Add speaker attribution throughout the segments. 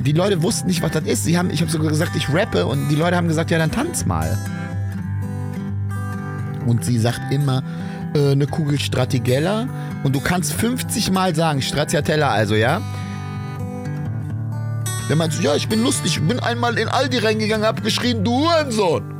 Speaker 1: die Leute wussten nicht, was das ist. Sie haben, ich habe sogar gesagt, ich rappe und die Leute haben gesagt, ja, dann tanz mal. Und sie sagt immer, äh, eine Kugel Stratigella und du kannst 50 Mal sagen, Stracciatella also, ja? Dann meinst du, ja, ich bin lustig, ich bin einmal in Aldi reingegangen, hab geschrien, du Hurensohn.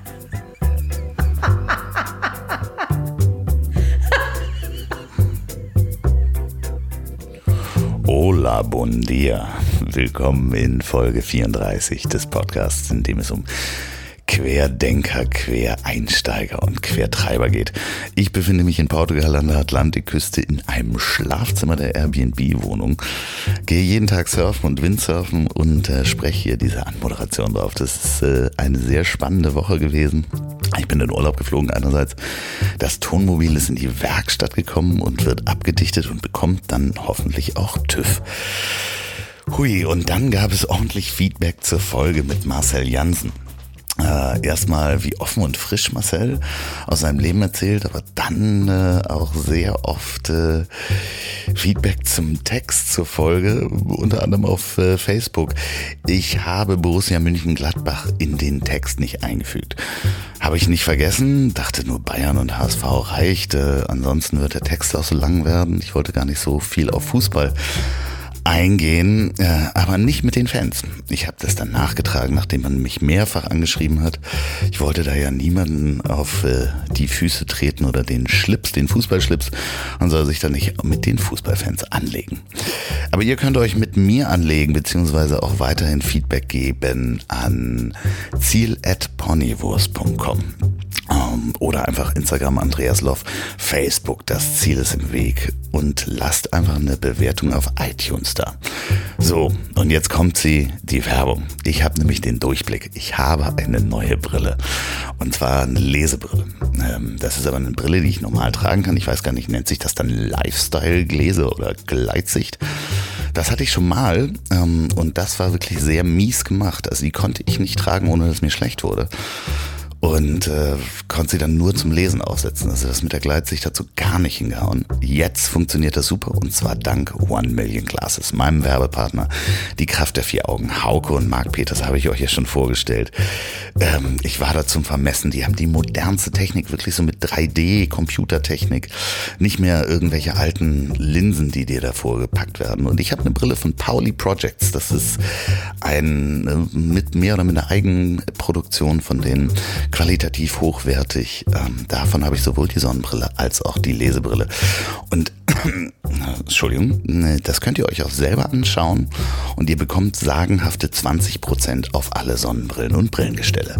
Speaker 2: Hola, bon dia. Willkommen in Folge 34 des Podcasts, in dem es um Querdenker, Quereinsteiger und Quertreiber geht. Ich befinde mich in Portugal an der Atlantikküste in einem Schlafzimmer der Airbnb-Wohnung, gehe jeden Tag surfen und Windsurfen und äh, spreche hier diese Anmoderation drauf. Das ist äh, eine sehr spannende Woche gewesen. Ich bin in Urlaub geflogen einerseits. Das Tonmobil ist in die Werkstatt gekommen und wird abgedichtet und bekommt dann hoffentlich auch TÜV. Hui, und dann gab es ordentlich Feedback zur Folge mit Marcel Jansen äh, erstmal wie offen und frisch Marcel aus seinem Leben erzählt, aber dann äh, auch sehr oft äh, Feedback zum Text zur Folge, unter anderem auf äh, Facebook. Ich habe Borussia München-Gladbach in den Text nicht eingefügt. Habe ich nicht vergessen, dachte nur Bayern und HSV reicht, äh, ansonsten wird der Text auch so lang werden. Ich wollte gar nicht so viel auf Fußball eingehen, äh, aber nicht mit den Fans. Ich habe das dann nachgetragen, nachdem man mich mehrfach angeschrieben hat. Ich wollte da ja niemanden auf äh, die Füße treten oder den Schlips, den Fußballschlips und soll sich dann nicht mit den Fußballfans anlegen. Aber ihr könnt euch mit mir anlegen, beziehungsweise auch weiterhin Feedback geben an ziel.ponywurst.com. Ähm, oder einfach Instagram Andreas Loff, Facebook, das Ziel ist im Weg und lasst einfach eine Bewertung auf iTunes da. So, und jetzt kommt sie, die Werbung. Ich habe nämlich den Durchblick. Ich habe eine neue Brille und zwar eine Lesebrille. Ähm, das ist aber eine Brille, die ich normal tragen kann. Ich weiß gar nicht, nennt sich das dann Lifestyle-Gläser oder Gleitsicht? Das hatte ich schon mal ähm, und das war wirklich sehr mies gemacht. Also die konnte ich nicht tragen, ohne dass mir schlecht wurde und äh, konnte sie dann nur zum Lesen aufsetzen. Also das mit der Gleitsicht so gar nicht hingehauen. Jetzt funktioniert das super und zwar dank One Million Glasses, meinem Werbepartner. Die Kraft der vier Augen. Hauke und Marc Peters habe ich euch ja schon vorgestellt. Ähm, ich war da zum Vermessen. Die haben die modernste Technik, wirklich so mit 3D-Computertechnik. Nicht mehr irgendwelche alten Linsen, die dir davor gepackt werden. Und ich habe eine Brille von Pauli Projects. Das ist ein äh, mit mehr oder minder Eigenproduktion von denen qualitativ hochwertig. Ähm, davon habe ich sowohl die Sonnenbrille als auch die Lesebrille. Und Entschuldigung, das könnt ihr euch auch selber anschauen und ihr bekommt sagenhafte 20% auf alle Sonnenbrillen und Brillengestelle.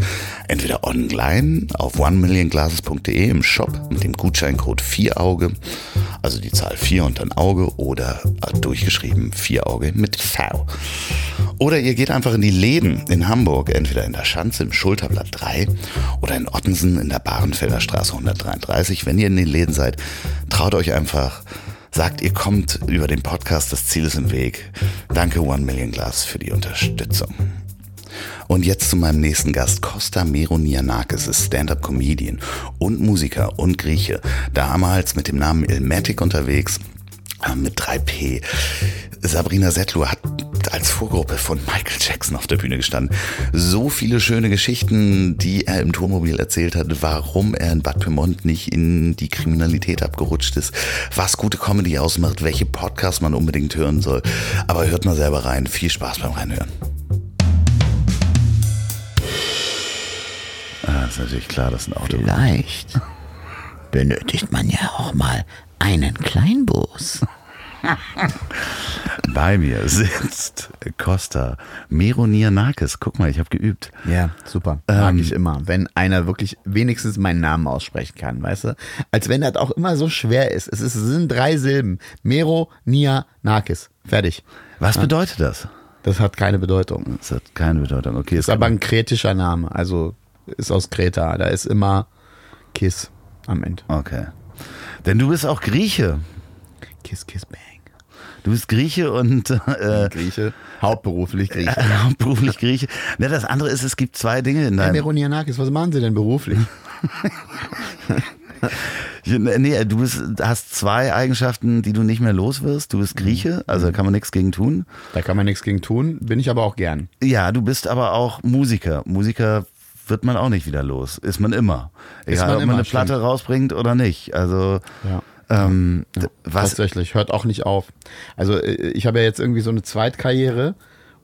Speaker 2: Entweder online auf onemillionglasses.de im Shop mit dem Gutscheincode 4auge, also die Zahl 4 und dann Auge oder durchgeschrieben 4 Auge mit V. Oder ihr geht einfach in die Läden in Hamburg, entweder in der Schanze im Schulterblatt 3 oder in Ottensen in der Bahrenfelder Straße 133. Wenn ihr in den Läden seid, traut euch einfach, sagt, ihr kommt über den Podcast, das Ziel ist im Weg. Danke One Million Glass für die Unterstützung. Und jetzt zu meinem nächsten Gast. Costa Meronianakis ist Stand-up-Comedian und Musiker und Grieche. Damals mit dem Namen Ilmatic unterwegs, mit 3P. Sabrina Settler hat als Vorgruppe von Michael Jackson auf der Bühne gestanden. So viele schöne Geschichten, die er im Tourmobil erzählt hat, warum er in Bad Pyrmont nicht in die Kriminalität abgerutscht ist, was gute Comedy ausmacht, welche Podcasts man unbedingt hören soll. Aber hört mal selber rein. Viel Spaß beim Reinhören. Ah, ist natürlich klar, das ist ein Auto.
Speaker 1: Vielleicht benötigt man ja auch mal einen Kleinbus.
Speaker 2: Bei mir sitzt Costa Meronianakis. Guck mal, ich habe geübt.
Speaker 1: Ja, super. Mag
Speaker 2: Ähm,
Speaker 1: ich immer. Wenn einer wirklich wenigstens meinen Namen aussprechen kann, weißt du? Als wenn das auch immer so schwer ist. Es, ist, es sind drei Silben. Mero, Nia, Nakis. Fertig.
Speaker 2: Was bedeutet das?
Speaker 1: Das hat keine Bedeutung.
Speaker 2: Das hat keine Bedeutung. Okay,
Speaker 1: Ist aber ein kretischer Name, also ist aus Kreta. Da ist immer Kiss am Ende.
Speaker 2: Okay. Denn du bist auch Grieche.
Speaker 1: Kiss, Kiss, Bang.
Speaker 2: Du bist Grieche und äh,
Speaker 1: Grieche, hauptberuflich Grieche.
Speaker 2: beruflich Grieche. Ne, das andere ist, es gibt zwei Dinge in
Speaker 1: Herr
Speaker 2: deinem.
Speaker 1: Meronianakis, was machen Sie denn beruflich?
Speaker 2: Nee, du bist, hast zwei Eigenschaften, die du nicht mehr los wirst. Du bist Grieche, also da kann man nichts gegen tun.
Speaker 1: Da kann man nichts gegen tun, bin ich aber auch gern.
Speaker 2: Ja, du bist aber auch Musiker. Musiker wird man auch nicht wieder los. Ist man immer. Egal,
Speaker 1: man
Speaker 2: ob
Speaker 1: immer,
Speaker 2: man eine Platte
Speaker 1: stimmt.
Speaker 2: rausbringt oder nicht. Also,
Speaker 1: Ja.
Speaker 2: ähm, was,
Speaker 1: Tatsächlich, hört auch nicht auf. Also äh, ich habe ja jetzt irgendwie so eine Zweitkarriere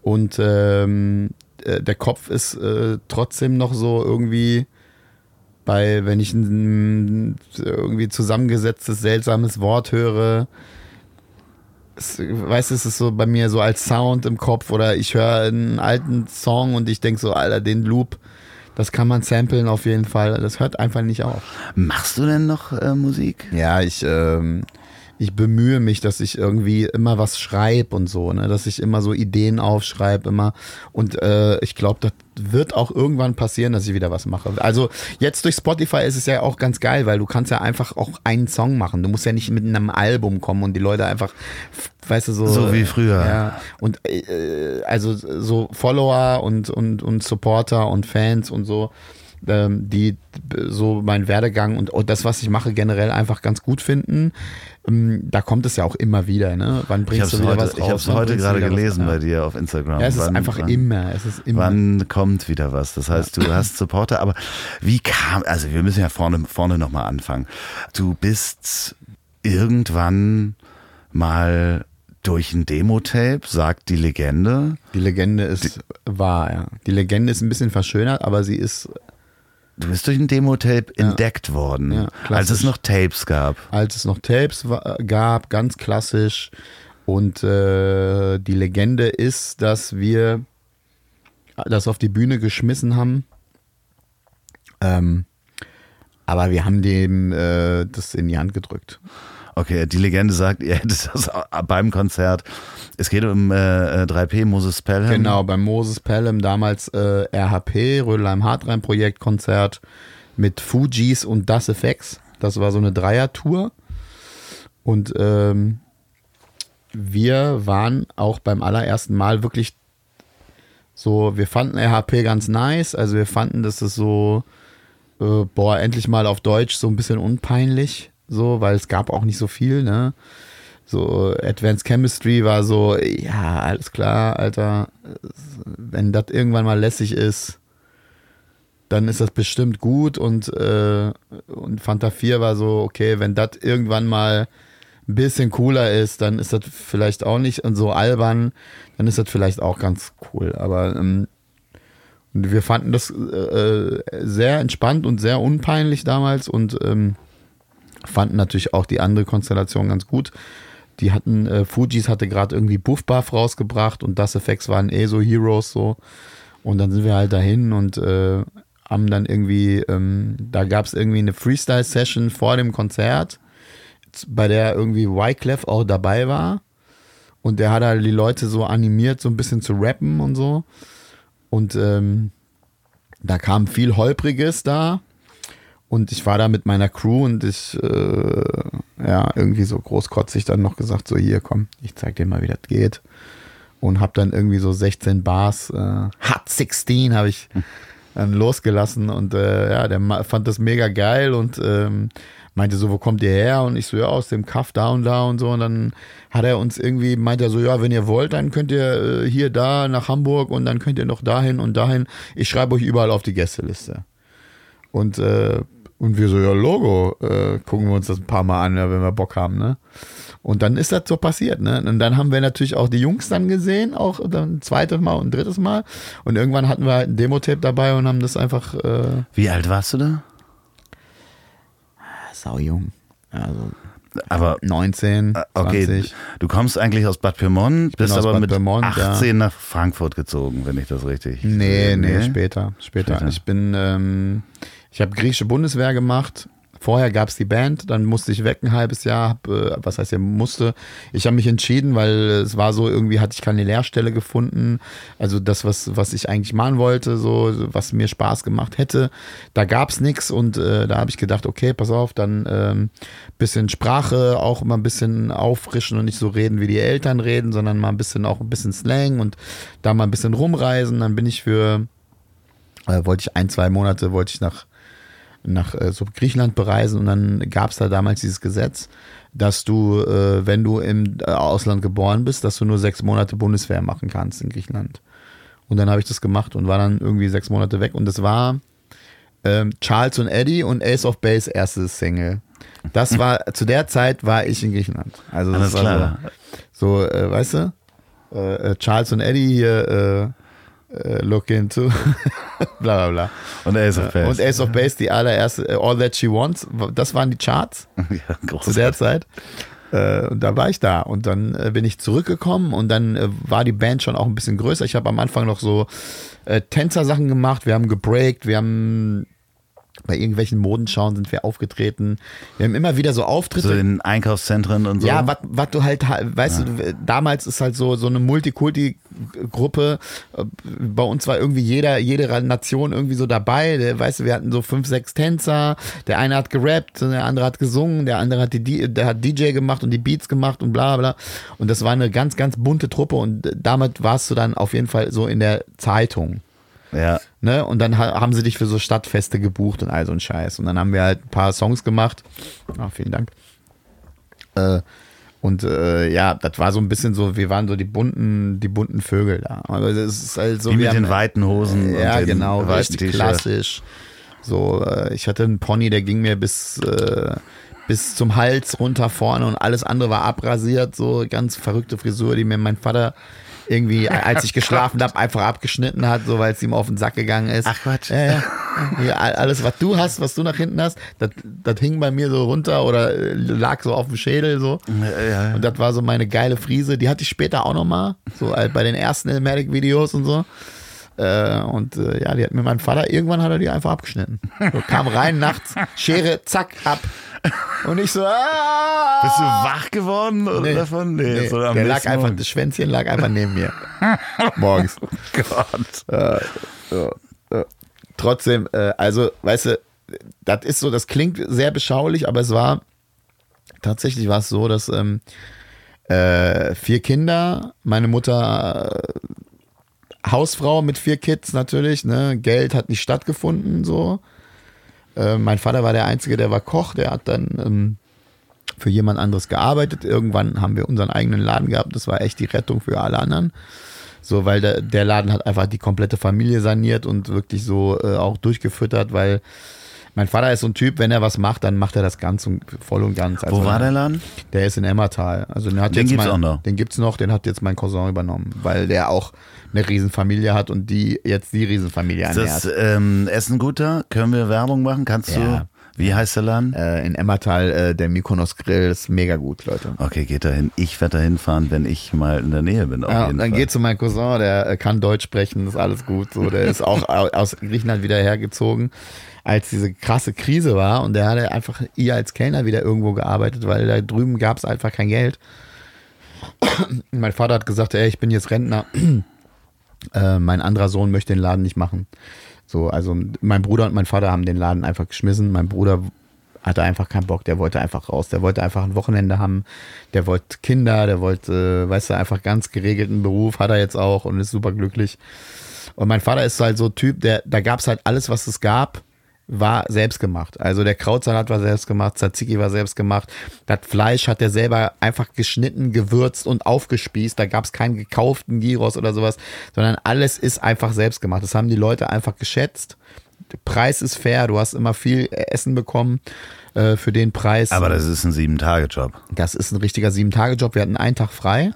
Speaker 1: und ähm, äh, der Kopf ist äh, trotzdem noch so irgendwie bei, wenn ich ein irgendwie zusammengesetztes, seltsames Wort höre, es, weißt du, es ist so bei mir so als Sound im Kopf oder ich höre einen alten Song und ich denke so, Alter, den Loop, das kann man samplen auf jeden Fall. Das hört einfach nicht auf.
Speaker 2: machst du denn noch äh, Musik?
Speaker 1: Ja, ich, ähm, ich bemühe mich, dass ich irgendwie immer was schreibe und so, ne? dass ich immer so Ideen aufschreibe, immer. Und äh, ich glaube, das wird auch irgendwann passieren, dass ich wieder was mache. Also jetzt durch Spotify ist es ja auch ganz geil, weil du kannst ja einfach auch einen Song machen. Du musst ja nicht mit einem Album kommen und die Leute einfach, weißt du, so.
Speaker 2: So wie früher.
Speaker 1: Ja. Und äh, also so Follower und, und, und Supporter und Fans und so ähm, die so mein Werdegang und, und das, was ich mache, generell einfach ganz gut finden. Ähm, da kommt es ja auch immer wieder. Ne? Wann
Speaker 2: Ich
Speaker 1: bringst
Speaker 2: habe
Speaker 1: du wieder
Speaker 2: heute,
Speaker 1: was
Speaker 2: ich
Speaker 1: raus?
Speaker 2: hab's
Speaker 1: Wann
Speaker 2: heute
Speaker 1: bringst du
Speaker 2: gerade gelesen bei dir auf Instagram.
Speaker 1: Ja, es ist
Speaker 2: Wann-
Speaker 1: einfach
Speaker 2: wann,
Speaker 1: immer. Es ist immer.
Speaker 2: Wann kommt wieder was? Das heißt, du hast Supporter, aber wie kam, also wir müssen ja vorne, vorne nochmal anfangen. Du bist irgendwann mal durch ein Demo-Tape, sagt die Legende.
Speaker 1: Die Legende ist wahr, ja. Die Legende ist ein bisschen verschönert, aber sie ist,
Speaker 2: Du bist durch ein Demo-Tape entdeckt worden,
Speaker 1: Ja,
Speaker 2: als es noch Tapes gab.
Speaker 1: als es noch Tapes gab, ganz klassisch. Und äh, die Legende ist, dass wir das auf die Bühne geschmissen haben. Ähm, aber wir haben dem äh, das in die Hand gedrückt.
Speaker 2: Okay, die Legende sagt, ihr hättet das beim Konzert. Es geht um äh, 3P Moses Pelham.
Speaker 1: Genau, beim Moses Pelham, damals äh, RHP, Rödelheim Hartrein Projekt Konzert mit Fujis und Das Effects. Das war so eine Dreier-Tour. Und ähm, wir waren auch beim allerersten Mal wirklich so, wir fanden RHP ganz nice. Also wir fanden, dass es so, äh, boah, endlich mal auf Deutsch so ein bisschen unpeinlich. So, weil es gab auch nicht so viel, ne? So, Advanced Chemistry war so, ja, alles klar, Alter. Wenn das irgendwann mal lässig ist, dann ist das bestimmt gut. Und, äh, und Fanta 4 war so, okay, wenn das irgendwann mal ein bisschen cooler ist, dann ist das vielleicht auch nicht und so albern, dann ist das vielleicht auch ganz cool. Aber ähm, wir fanden das äh, sehr entspannt und sehr unpeinlich damals und ähm, fanden natürlich auch die andere Konstellation ganz gut. Die hatten, äh, Fujis hatte gerade irgendwie Buff Buff rausgebracht und Das Effects waren eh so Heroes so. Und dann sind wir halt dahin und äh, haben dann irgendwie, ähm, da gab es irgendwie eine Freestyle-Session vor dem Konzert, bei der irgendwie Wyclef auch dabei war. Und der hat halt die Leute so animiert, so ein bisschen zu rappen und so. Und ähm, da kam viel Holpriges da. Und ich war da mit meiner Crew und ich, äh, ja, irgendwie so großkotzig dann noch gesagt, so hier, komm, ich zeig dir mal, wie das geht. Und hab dann irgendwie so 16 Bars, äh, Hot 16 habe ich dann losgelassen und äh, ja, der fand das mega geil und ähm, meinte so, wo kommt ihr her? Und ich so, ja, aus dem Kaff da und da und so. Und dann hat er uns irgendwie, meinte er so, ja, wenn ihr wollt, dann könnt ihr äh, hier, da nach Hamburg und dann könnt ihr noch dahin und dahin. Ich schreibe euch überall auf die Gästeliste. Und, äh, und wir so, ja, Logo, äh, gucken wir uns das ein paar Mal an, ja, wenn wir Bock haben, ne? Und dann ist das so passiert, ne? Und dann haben wir natürlich auch die Jungs dann gesehen, auch dann ein zweites Mal und ein drittes Mal. Und irgendwann hatten wir halt ein Demo-Tape dabei und haben das einfach äh,
Speaker 2: Wie alt warst du da?
Speaker 1: sau jung. Also
Speaker 2: Aber
Speaker 1: 19,
Speaker 2: äh, okay,
Speaker 1: 20.
Speaker 2: du kommst eigentlich aus Bad Pyrmont, bist aber
Speaker 1: Bad
Speaker 2: mit
Speaker 1: Pyrmont,
Speaker 2: 18 nach Frankfurt gezogen, wenn ich das richtig.
Speaker 1: Nee, nee, später, später.
Speaker 2: Später.
Speaker 1: Ich bin, ähm, ich habe griechische Bundeswehr gemacht, Vorher gab es die Band, dann musste ich weg ein halbes Jahr. Hab, äh, was heißt ja musste? Ich habe mich entschieden, weil es war so, irgendwie hatte ich keine Lehrstelle gefunden. Also das, was, was ich eigentlich machen wollte, so was mir Spaß gemacht hätte, da gab es nichts und äh, da habe ich gedacht, okay, pass auf, dann ähm, bisschen Sprache auch immer ein bisschen auffrischen und nicht so reden, wie die Eltern reden, sondern mal ein bisschen auch ein bisschen Slang und da mal ein bisschen rumreisen. Dann bin ich für, äh, wollte ich ein, zwei Monate, wollte ich nach nach äh, so Griechenland bereisen und dann gab es da damals dieses Gesetz, dass du, äh, wenn du im äh, Ausland geboren bist, dass du nur sechs Monate Bundeswehr machen kannst in Griechenland. Und dann habe ich das gemacht und war dann irgendwie sechs Monate weg und das war ähm, Charles und Eddie und Ace of Base erstes Single. Das war, zu der Zeit war ich in Griechenland. Also das
Speaker 2: Alles
Speaker 1: war
Speaker 2: klar.
Speaker 1: so, so äh, weißt du, äh, Charles und Eddie hier, äh, äh, look into, bla bla bla.
Speaker 2: Und Ace of Base.
Speaker 1: Und Ace of Base, die allererste, äh, All That She Wants, das waren die Charts
Speaker 2: ja,
Speaker 1: zu der Zeit. Äh, und da war ich da und dann äh, bin ich zurückgekommen und dann äh, war die Band schon auch ein bisschen größer. Ich habe am Anfang noch so äh, Tänzer-Sachen gemacht, wir haben gebreakt, wir haben bei irgendwelchen Modenschauen sind wir aufgetreten. Wir haben immer wieder so Auftritte.
Speaker 2: So in Einkaufszentren und so.
Speaker 1: Ja, was du halt, ha- weißt du, damals ist halt so, so eine Multikulti-Gruppe. Äh, Bei uns war irgendwie jeder, jede Nation irgendwie so dabei. Der, weißt du, wir hatten so fünf, sechs Tänzer. Der eine hat gerappt, der andere hat gesungen, der andere hat, die, der hat DJ gemacht und die Beats gemacht und bla bla. Und das war eine ganz, ganz bunte Truppe und damit warst du dann auf jeden Fall so in der Zeitung.
Speaker 2: Ja.
Speaker 1: Ne? Und dann ha haben sie dich für so Stadtfeste gebucht und all so ein Scheiß. Und dann haben wir halt ein paar Songs gemacht. Ah, vielen Dank. Äh, und äh, ja, das war so ein bisschen so, wir waren so die bunten, die bunten Vögel da. Aber das ist halt so.
Speaker 2: Wie
Speaker 1: wir
Speaker 2: mit den
Speaker 1: haben-
Speaker 2: weiten Hosen
Speaker 1: Ja,
Speaker 2: und den
Speaker 1: genau, richtig klassisch. So, äh, ich hatte einen Pony, der ging mir bis, äh, bis zum Hals runter vorne und alles andere war abrasiert. So ganz verrückte Frisur, die mir mein Vater irgendwie, als ich geschlafen habe, einfach abgeschnitten hat, so weil es ihm auf den Sack gegangen ist.
Speaker 2: Ach, Quatsch.
Speaker 1: Ja, ja. Alles, was du hast, was du nach hinten hast, das, hing bei mir so runter oder äh, lag so auf dem Schädel so.
Speaker 2: Ja.
Speaker 1: Und das war so meine geile Frise. Die hatte ich später auch noch mal, so halt bei den ersten Elmatic-Videos und so. Äh, und äh, ja, die hat mir mein Vater, irgendwann hat er die einfach abgeschnitten. So, kam rein nachts, Schere, zack, ab. Und ich so, ah!
Speaker 2: Bist du wach geworden oder
Speaker 1: Nee.
Speaker 2: davon? Nee,
Speaker 1: Nee,
Speaker 2: so
Speaker 1: der lag
Speaker 2: nächsten
Speaker 1: einfach,
Speaker 2: Morgen.
Speaker 1: das Schwänzchen lag einfach neben mir. Morgens.
Speaker 2: Gott.
Speaker 1: Trotzdem, äh, also, weißt du, das ist so, das klingt sehr beschaulich, aber es war, tatsächlich war es so, dass ähm, äh, vier Kinder, meine Mutter äh, Hausfrau mit vier Kids natürlich, ne, Geld hat nicht stattgefunden, so. Äh, mein Vater war der Einzige, der war Koch, der hat dann ähm, für jemand anderes gearbeitet. Irgendwann haben wir unseren eigenen Laden gehabt, das war echt die Rettung für alle anderen. So, weil der, der Laden hat einfach die komplette Familie saniert und wirklich so äh, auch durchgefüttert, weil mein Vater ist so ein Typ, wenn er was macht, dann macht er das ganz und voll und ganz. Also,
Speaker 2: Wo war der Laden?
Speaker 1: Der ist in Emmertal. Also den, hat
Speaker 2: Den
Speaker 1: jetzt
Speaker 2: gibt's
Speaker 1: mein,
Speaker 2: auch noch?
Speaker 1: Den gibt's noch, den hat jetzt mein Cousin übernommen, weil der auch eine Riesenfamilie hat und die jetzt die Riesenfamilie
Speaker 2: Ist
Speaker 1: ernährt.
Speaker 2: das ähm, Essen guter? Können wir Werbung machen? Kannst
Speaker 1: Ja.
Speaker 2: du? Wie heißt der Laden?
Speaker 1: Äh, in Emmertal, äh, der Mykonos Grill ist mega gut, Leute.
Speaker 2: Okay, geht dahin. Ich werde dahin fahren, wenn ich mal in der Nähe bin. Auf
Speaker 1: Ja,
Speaker 2: jeden
Speaker 1: dann
Speaker 2: Fall.
Speaker 1: geht zu meinem Cousin, der äh, kann Deutsch sprechen, ist alles gut. So, der ist auch au- aus Griechenland wieder hergezogen, als diese krasse Krise war. Und der hatte einfach ihr als Kellner wieder irgendwo gearbeitet, weil da drüben gab es einfach kein Geld. Mein Vater hat gesagt, ey, ich bin jetzt Rentner. Äh, mein anderer Sohn möchte den Laden nicht machen. So, also mein Bruder und mein Vater haben den Laden einfach geschmissen. Mein Bruder hatte einfach keinen Bock, der wollte einfach raus. Der wollte einfach ein Wochenende haben. Der wollte Kinder, der wollte, äh, weißt du, einfach ganz geregelten Beruf, hat er jetzt auch und ist super glücklich. Und mein Vater ist halt so Typ, der, da gab es halt alles, was es gab, war selbst gemacht. Also der Krautsalat war selbst gemacht, Tzatziki war selbst gemacht. Das Fleisch hat er selber einfach geschnitten, gewürzt und aufgespießt. Da gab es keinen gekauften Gyros oder sowas, sondern alles ist einfach selbst gemacht. Das haben die Leute einfach geschätzt. Der Preis ist fair, du hast immer viel Essen bekommen äh, für den Preis.
Speaker 2: Aber das ist ein Sieben-Tage-Job.
Speaker 1: Das ist ein richtiger Sieben-Tage-Job. Wir hatten einen Tag frei.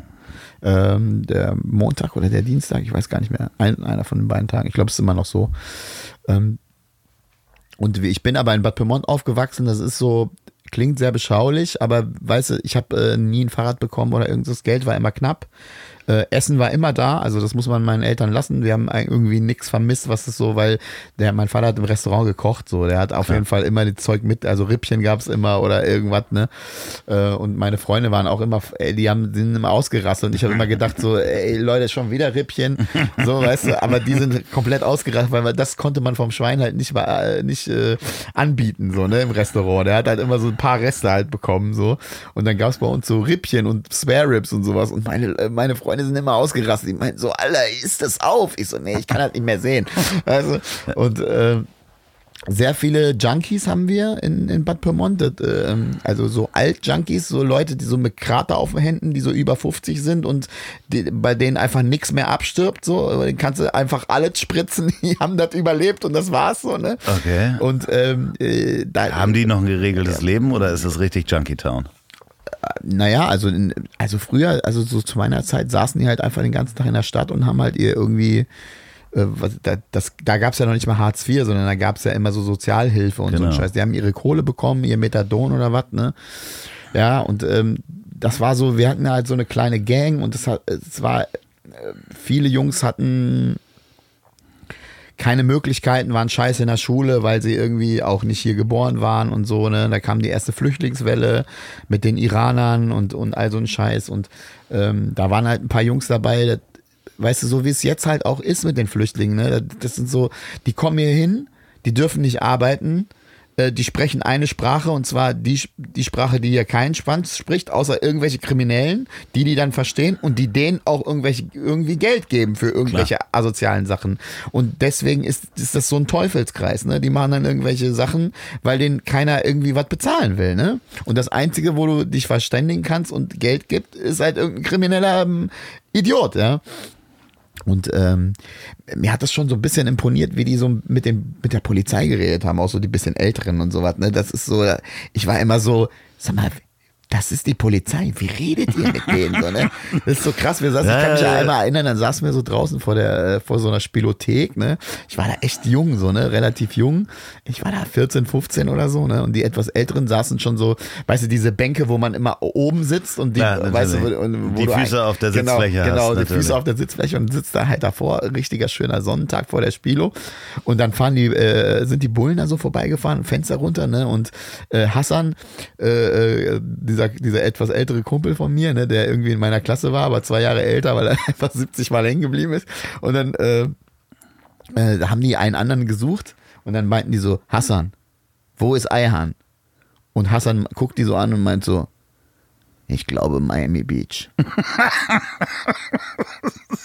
Speaker 1: Ähm, der Montag oder der Dienstag, ich weiß gar nicht mehr. Ein, einer von den beiden Tagen. Ich glaube, es ist immer noch so. Ähm, und ich bin aber in Bad Pyrmont aufgewachsen. Das ist so klingt sehr beschaulich, aber weißt du, ich habe äh, nie ein Fahrrad bekommen oder irgendwas. Geld war immer knapp. Äh, Essen war immer da, also das muss man meinen Eltern lassen. Wir haben irgendwie nichts vermisst, was ist so, weil der, mein Vater hat im Restaurant gekocht, so. Der hat auf jeden Fall immer das Zeug mit, also Rippchen gab's immer oder irgendwas, ne? Äh, und meine Freunde waren auch immer, ey, die haben, sind immer ausgerastet und ich habe immer gedacht, so, ey, Leute, schon wieder Rippchen, so, weißt du, aber die sind komplett ausgerastet, weil das konnte man vom Schwein halt nicht, äh, nicht äh, anbieten, so, ne, im Restaurant. Der hat halt immer so ein paar Reste halt bekommen, so. Und dann gab's bei uns so Rippchen und Spare Ribs und sowas und meine, äh, meine Freunde sind immer ausgerastet. Die meinten so, Alter, ist das auf? Ich so, nee, ich kann das nicht mehr sehen. Also, und äh, sehr viele Junkies haben wir in, in Bad Pyrmont. Das, äh, also so Alt-Junkies, so Leute, die so mit Krater auf den Händen, die so über 50 sind und die, bei denen einfach nichts mehr abstirbt. So, den kannst du einfach alles spritzen. Die haben das überlebt und das war's so. Ne?
Speaker 2: Okay.
Speaker 1: Und ähm, äh, da,
Speaker 2: Haben die noch ein geregeltes Leben oder ist das richtig Junkie Town?
Speaker 1: Naja, also, in, also früher, also so zu meiner Zeit saßen die halt einfach den ganzen Tag in der Stadt und haben halt ihr irgendwie, äh, was, da, das, da gab es ja noch nicht mal Hartz IV, sondern da gab es ja immer so Sozialhilfe und so
Speaker 2: Genau.
Speaker 1: ein Scheiß. Die haben ihre Kohle bekommen, ihr Methadon oder was, ne? Ja, und ähm, das war so, wir hatten halt so eine kleine Gang und es hat, es war, äh, viele Jungs hatten keine Möglichkeiten, waren scheiße in der Schule, weil sie irgendwie auch nicht hier geboren waren und so, ne? Da kam die erste Flüchtlingswelle mit den Iranern und, und all so ein Scheiß. Und ähm, da waren halt ein paar Jungs dabei, das, weißt du, so wie es jetzt halt auch ist mit den Flüchtlingen, ne? Das, das sind so, die kommen hier hin, die dürfen nicht arbeiten, äh, die sprechen eine Sprache und zwar die, die Sprache, die hier kein Schwanz spricht, außer irgendwelche Kriminellen, die die dann verstehen und die denen auch irgendwelche, irgendwie Geld geben für irgendwelche asozialen Sachen. Und deswegen ist, ist das so ein Teufelskreis, ne? Die machen dann irgendwelche Sachen, weil denen keiner irgendwie was bezahlen will, ne? Und das Einzige, wo du dich verständigen kannst und Geld gibt, ist halt irgendein krimineller ähm, Idiot, ja. Und ähm, mir hat das schon so ein bisschen imponiert, wie die so mit dem mit der Polizei geredet haben, auch so die bisschen älteren und sowas. Ne? Das ist so, ich war immer so, sag mal, das ist die Polizei. Wie redet ihr mit denen? So, ne? Das ist so krass. Wir saßen, ich kann mich ja einmal erinnern, dann saßen wir so draußen vor der, äh, vor so einer Spielothek, ne? Ich war da echt jung, so, ne? Relativ jung. Ich war da 14, 15 oder so, ne? Und die etwas älteren saßen schon so, weißt du, diese Bänke, wo man immer oben sitzt und die,
Speaker 2: Ja,
Speaker 1: weißt du, wo, und wo
Speaker 2: Die Füße auf der
Speaker 1: genau,
Speaker 2: Sitzfläche hast,
Speaker 1: Genau, die
Speaker 2: natürlich.
Speaker 1: Füße auf der Sitzfläche und sitzt da halt davor, richtiger schöner Sonnentag vor der Spilo. Und dann fahren die, äh, sind die Bullen da so vorbeigefahren, Fenster runter, ne? Und äh, Hassan, äh, äh, dieser, dieser etwas ältere Kumpel von mir, ne, der irgendwie in meiner Klasse war, aber zwei Jahre älter, weil er einfach 70 Mal hängen geblieben ist. Und dann äh, äh, haben die einen anderen gesucht und dann meinten die so, Hassan, wo ist Eihan? Und Hassan guckt die so an und meint so, ich glaube Miami Beach.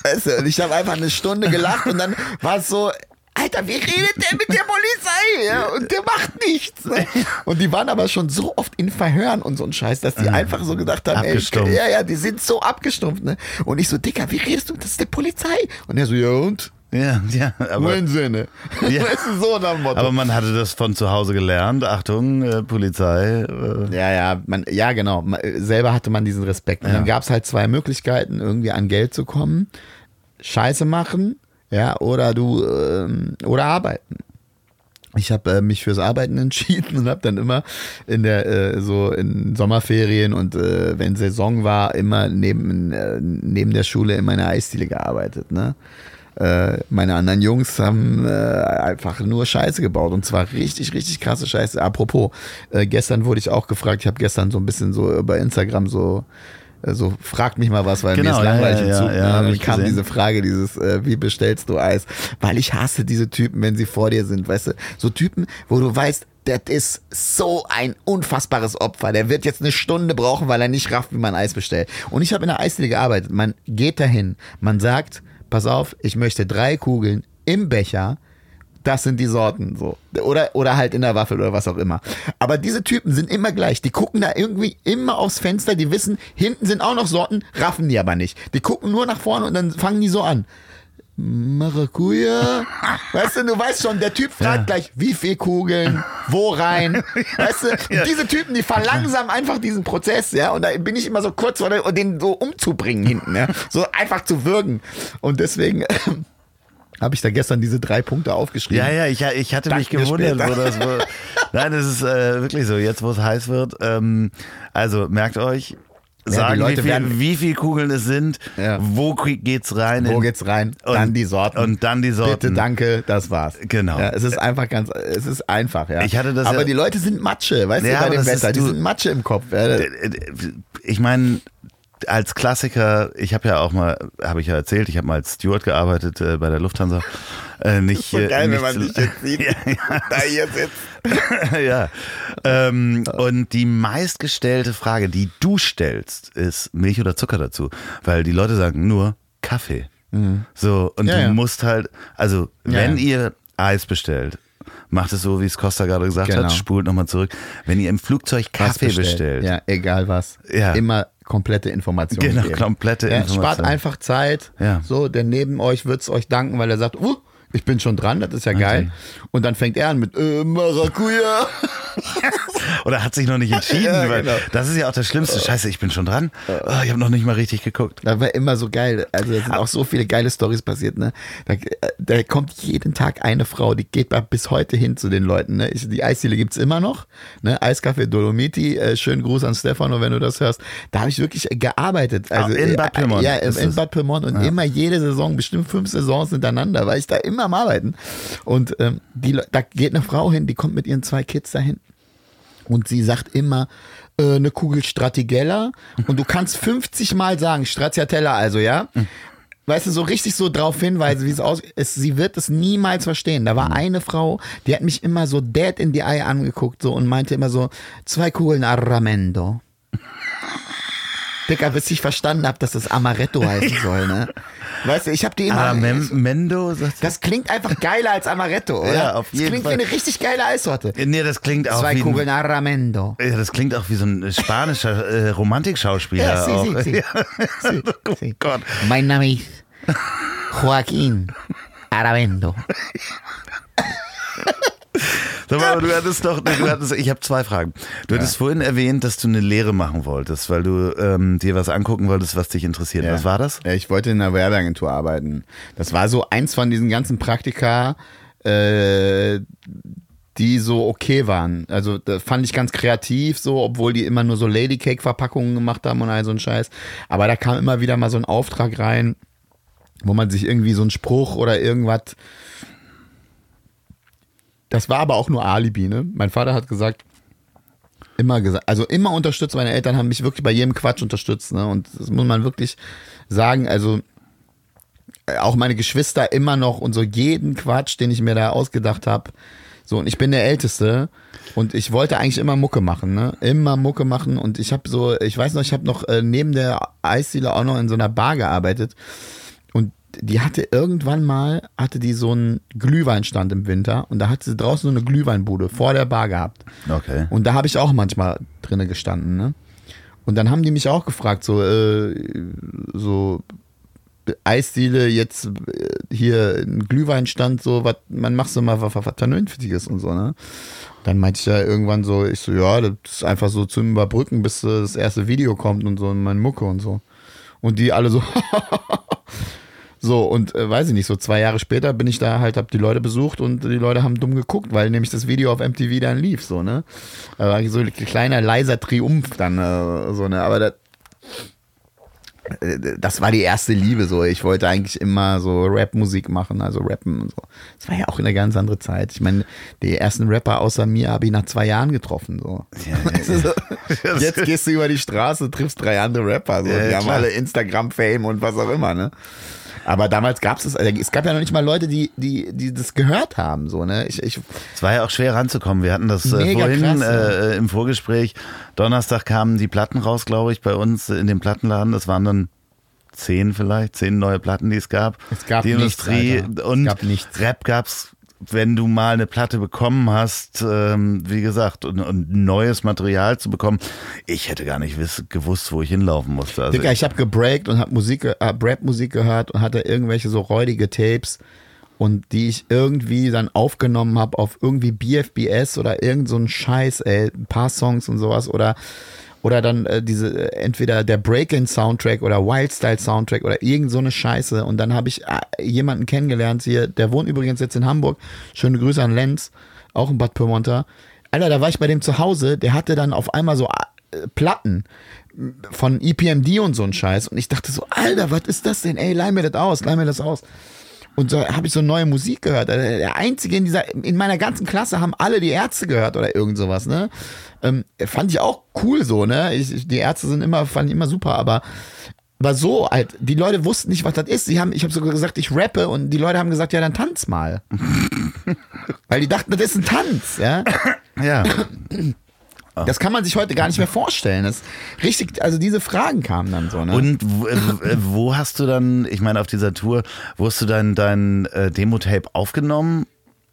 Speaker 1: weißt du, und ich habe einfach eine Stunde gelacht und dann war es so, Alter, wie redet der mit der Polizei? Ja, und der macht nichts. Ne? Und die waren aber schon so oft in Verhören und so ein Scheiß, dass die einfach so gedacht haben, ey,
Speaker 2: Abgestumpft.
Speaker 1: ja, ja, die sind so abgestumpft. Ne? Und ich so, Dicker, wie redest du? Das ist der Polizei. Und er so, ja und?
Speaker 2: Ja, ja, aber,
Speaker 1: Mein Sinne.
Speaker 2: Ja.
Speaker 1: Weißt du, so dem Motto.
Speaker 2: aber man hatte das von zu Hause gelernt. Achtung, äh, Polizei. Äh,
Speaker 1: Ja, ja, man, ja, genau. Man, selber hatte man diesen Respekt. Und
Speaker 2: Ja.
Speaker 1: dann gab es halt zwei Möglichkeiten, irgendwie an Geld zu kommen. Scheiße machen, ja, oder du, ähm, oder arbeiten. Ich habe äh, mich fürs Arbeiten entschieden und habe dann immer in der äh, so in Sommerferien und äh, wenn Saison war immer neben äh, neben der Schule in meiner Eisdiele gearbeitet. Ne, äh, meine anderen Jungs haben äh, einfach nur Scheiße gebaut und zwar richtig richtig krasse Scheiße. Apropos, äh, gestern wurde ich auch gefragt. Ich habe gestern so ein bisschen so über Instagram so so fragt mich mal was, weil mir
Speaker 2: Genau,
Speaker 1: ist
Speaker 2: ja,
Speaker 1: langweilig
Speaker 2: ja,
Speaker 1: im
Speaker 2: ja,
Speaker 1: Zug.
Speaker 2: ja,
Speaker 1: ne? Und dann
Speaker 2: ich
Speaker 1: kam
Speaker 2: gesehen.
Speaker 1: diese Frage, dieses, äh, wie bestellst du Eis? Weil ich hasse diese Typen, wenn sie vor dir sind, weißt du, so Typen, wo du weißt, das ist so ein unfassbares Opfer. Der wird jetzt eine Stunde brauchen, weil er nicht rafft, wie man Eis bestellt. Und ich habe in der Eisdiele gearbeitet. Man geht dahin, man sagt, pass auf, ich möchte drei Kugeln im Becher. Das sind die Sorten so. Oder, oder halt in der Waffel oder was auch immer. Aber diese Typen sind immer gleich. Die gucken da irgendwie immer aufs Fenster. Die wissen, hinten sind auch noch Sorten, raffen die aber nicht. Die gucken nur nach vorne und dann fangen die so an. Maracuja. Weißt du, du weißt schon, der Typ fragt gleich, wie viel Kugeln, wo rein. Weißt du, und diese Typen, die verlangsamen einfach diesen Prozess, ja. Und da bin ich immer so kurz vor den so umzubringen hinten, ja. So einfach zu würgen. Und deswegen, habe ich da gestern diese drei Punkte aufgeschrieben.
Speaker 2: Ja, ja, ich, ich hatte mich
Speaker 1: Danke
Speaker 2: gewundert, wo das wo, Nein, das ist äh, wirklich so. Jetzt, wo es heiß wird. Ähm, also merkt euch, sagen,
Speaker 1: Leute
Speaker 2: wie, viel,
Speaker 1: werden-
Speaker 2: wie viel Kugeln es sind,
Speaker 1: Ja.
Speaker 2: wo geht's rein.
Speaker 1: Wo geht's rein? dann die Sorten.
Speaker 2: Und dann die Sorten.
Speaker 1: Bitte, danke, das war's.
Speaker 2: Genau.
Speaker 1: Ja, es ist einfach ganz, es ist einfach, ja.
Speaker 2: Ich hatte das
Speaker 1: aber
Speaker 2: ja-
Speaker 1: die Leute sind Matsche, weißt
Speaker 2: Ja,
Speaker 1: du, bei dem Wetter. Die sind Matsche im Kopf. Ja.
Speaker 2: ich meine, als Klassiker, ich habe ja auch mal, habe ich ja erzählt, ich habe mal als Steward gearbeitet äh, bei der Lufthansa. Äh, nicht,
Speaker 1: So geil,
Speaker 2: äh,
Speaker 1: wenn man
Speaker 2: nicht-
Speaker 1: dich jetzt sieht.
Speaker 2: ja, ja,
Speaker 1: Da hier sitzt.
Speaker 2: ja. Ähm, und die meistgestellte Frage, die du stellst, ist Milch oder Zucker dazu. Weil die Leute sagen nur Kaffee. So, und
Speaker 1: Mhm. Ja,
Speaker 2: du musst halt, also wenn ihr Eis bestellt, macht es so, wie es Costa gerade gesagt
Speaker 1: Genau.
Speaker 2: hat, spult nochmal zurück. Wenn ihr im Flugzeug Kaffee bestellt,
Speaker 1: Ja, egal was.
Speaker 2: Ja.
Speaker 1: Immer komplette Informationen
Speaker 2: Genau,
Speaker 1: geben.
Speaker 2: komplette
Speaker 1: ja,
Speaker 2: Informationen.
Speaker 1: Spart einfach Zeit.
Speaker 2: Ja.
Speaker 1: So, der neben euch wird's euch danken, weil er sagt, uh, ich bin schon dran, das ist ja geil. Und dann fängt er an mit äh, Maracuja.
Speaker 2: Oder hat sich noch nicht entschieden,
Speaker 1: Ja,
Speaker 2: weil
Speaker 1: genau.
Speaker 2: das ist ja auch das Schlimmste. Scheiße, ich bin schon dran. Oh, ich habe noch nicht mal richtig geguckt.
Speaker 1: Das war immer so geil. Also es sind auch so viele geile Stories passiert. Ne? Da, da kommt jeden Tag eine Frau, die geht da bis heute hin zu den Leuten. Ne? Die Eisdiele gibt's immer noch. Ne? Eiscafé Dolomiti. Äh, schönen Gruß an Stefano, wenn du das hörst. Da habe ich wirklich gearbeitet. Also,
Speaker 2: Ah, in Bad
Speaker 1: äh,
Speaker 2: Pyrmont
Speaker 1: Ja, in. Bad Pyrmont. Und immer jede Saison, bestimmt fünf Saisons hintereinander, war ich da immer am Arbeiten. Und ähm, die, da geht eine Frau hin, die kommt mit ihren zwei Kids dahin. Und sie sagt immer, äh, eine Kugel Stratigella. Und du kannst 50 Mal sagen, Stracciatella also, ja? Weißt du, so richtig so drauf hinweisen, wie es aussieht. Sie wird es niemals verstehen. Da war eine Frau, die hat mich immer so dead in die Eye angeguckt so und meinte immer so, zwei Kugeln Arramendo. Dicker, bis ich verstanden habe, dass das Amaretto heißen soll, ne? Weißt du, ich habe die immer...
Speaker 2: Aber Mem Mendo, sagt
Speaker 1: das klingt einfach geiler als Amaretto, oder?
Speaker 2: Ja, auf
Speaker 1: das
Speaker 2: jeden
Speaker 1: klingt
Speaker 2: Fall.
Speaker 1: wie eine richtig geile Eissorte.
Speaker 2: Nee, das klingt auch
Speaker 1: Zwei
Speaker 2: wie
Speaker 1: Kugeln
Speaker 2: ein,
Speaker 1: Arramendo.
Speaker 2: ja, das klingt auch wie so ein spanischer äh, Romantikschauspieler.
Speaker 1: Ja,
Speaker 2: auch.
Speaker 1: sí, sí, sí.
Speaker 2: Ja.
Speaker 1: Sí,
Speaker 2: oh. Gott.
Speaker 1: Mein Name ist Joaquín Aravendo.
Speaker 2: Sag mal, du hattest doch, du hattest, ich habe zwei Fragen. Du hattest vorhin erwähnt, dass du eine Lehre machen wolltest, weil du ähm, dir was angucken wolltest, was dich interessiert. Was war das?
Speaker 1: Ja, ich wollte in einer Werbeagentur arbeiten. Das war so eins von diesen ganzen Praktika, äh, die so okay waren. Also da fand ich ganz kreativ so, obwohl die immer nur so Ladycake-Verpackungen gemacht haben und all so ein Scheiß. Aber da kam immer wieder mal so ein Auftrag rein, wo man sich irgendwie so einen Spruch oder irgendwas das war aber auch nur Alibi, ne? Mein Vater hat gesagt, immer gesagt, also immer unterstützt, meine Eltern haben mich wirklich bei jedem Quatsch unterstützt, ne? Und das muss man wirklich sagen, also äh, auch meine Geschwister immer noch und so jeden Quatsch, den ich mir da ausgedacht habe. So, und ich bin der Älteste und ich wollte eigentlich immer Mucke machen, ne? Immer Mucke machen und ich habe so, ich weiß noch, ich habe noch äh, neben der Eisdiele auch noch in so einer Bar gearbeitet die hatte irgendwann mal, hatte die so einen Glühweinstand im Winter und da hatte sie draußen so eine Glühweinbude vor der Bar gehabt.
Speaker 2: Okay.
Speaker 1: Und da habe ich auch manchmal drinne gestanden, ne? Und dann haben die mich auch gefragt, so, äh, so Eisdiele, jetzt äh, hier ein Glühweinstand, so, was, man macht so mal was, was Vernünftiges und so, ne? Dann meinte ich ja irgendwann so, ich so, ja, das ist einfach so zum Überbrücken, bis das erste Video kommt und so in meine Mucke und so. Und die alle so, so, und äh, weiß ich nicht, so zwei Jahre später bin ich da halt, hab die Leute besucht und die Leute haben dumm geguckt, weil nämlich das Video auf MTV dann lief, so, ne? Da war so ein kleiner, leiser Triumph dann, äh, so, ne? Aber das, äh, das war die erste Liebe, so. Ich wollte eigentlich immer so Rap-Musik machen, also rappen und so. Das war ja auch eine ganz andere Zeit. Ich meine, die ersten Rapper außer mir habe ich nach zwei Jahren getroffen, so. Weißt du, so. Jetzt gehst du über die Straße, triffst drei andere Rapper, so.
Speaker 2: Ja,
Speaker 1: die haben alle Instagram-Fame und was auch immer, ne? Aber damals gab es also es gab ja noch nicht mal Leute, die, die, die das gehört haben, so, ne? Ich, ich,
Speaker 2: Es war ja auch schwer ranzukommen. Wir hatten das äh, vorhin
Speaker 1: krass, ja.
Speaker 2: äh, im Vorgespräch. Donnerstag kamen die Platten raus, glaube ich, bei uns in dem Plattenladen. Das waren dann zehn vielleicht, zehn neue Platten, die es gab.
Speaker 1: Es gab
Speaker 2: die
Speaker 1: nichts,
Speaker 2: Industrie
Speaker 1: Alter. Es
Speaker 2: und
Speaker 1: gab nichts.
Speaker 2: Rap gab's, wenn du mal eine Platte bekommen hast, ähm, wie gesagt, und, und neues Material zu bekommen. Ich hätte gar nicht wiss, gewusst, wo ich hinlaufen musste. Also
Speaker 1: Digga, ich habe gebreakt und habe Musik, hab Rap-Musik gehört und hatte irgendwelche so räudige Tapes und die ich irgendwie dann aufgenommen habe auf irgendwie BFBS oder irgend so ein Scheiß, ey, ein paar Songs und sowas oder oder dann äh, diese, äh, entweder der Break-In-Soundtrack oder Wildstyle-Soundtrack oder irgend so eine Scheiße. Und dann habe ich äh, jemanden kennengelernt hier, der wohnt übrigens jetzt in Hamburg. Schöne Grüße an Lenz, auch in Bad Pyrmonter. Alter, da war ich bei dem zu Hause, der hatte dann auf einmal so äh, Platten von EPMD und so ein Scheiß. Und ich dachte so, Alter, was ist das denn? Ey, leih mir das aus, leih mir das aus. Und so habe ich so neue Musik gehört. Äh, Der einzige in dieser, in meiner ganzen Klasse haben alle die Ärzte gehört oder irgend sowas, ne? Ähm, fand ich auch cool so, ne? Ich, die Ärzte sind immer, fand ich immer super, aber aber so halt, die Leute wussten nicht, was das ist. Sie haben, ich habe sogar gesagt, ich rappe und die Leute haben gesagt, ja, dann tanz mal. Weil die dachten, das ist ein Tanz, ja.
Speaker 2: Ja.
Speaker 1: Das kann man sich heute gar nicht mehr vorstellen. Das richtig, also diese Fragen kamen dann so, ne?
Speaker 2: Und wo, wo hast du dann, ich meine, auf dieser Tour, wo hast du dein, dein äh, Demo-Tape aufgenommen?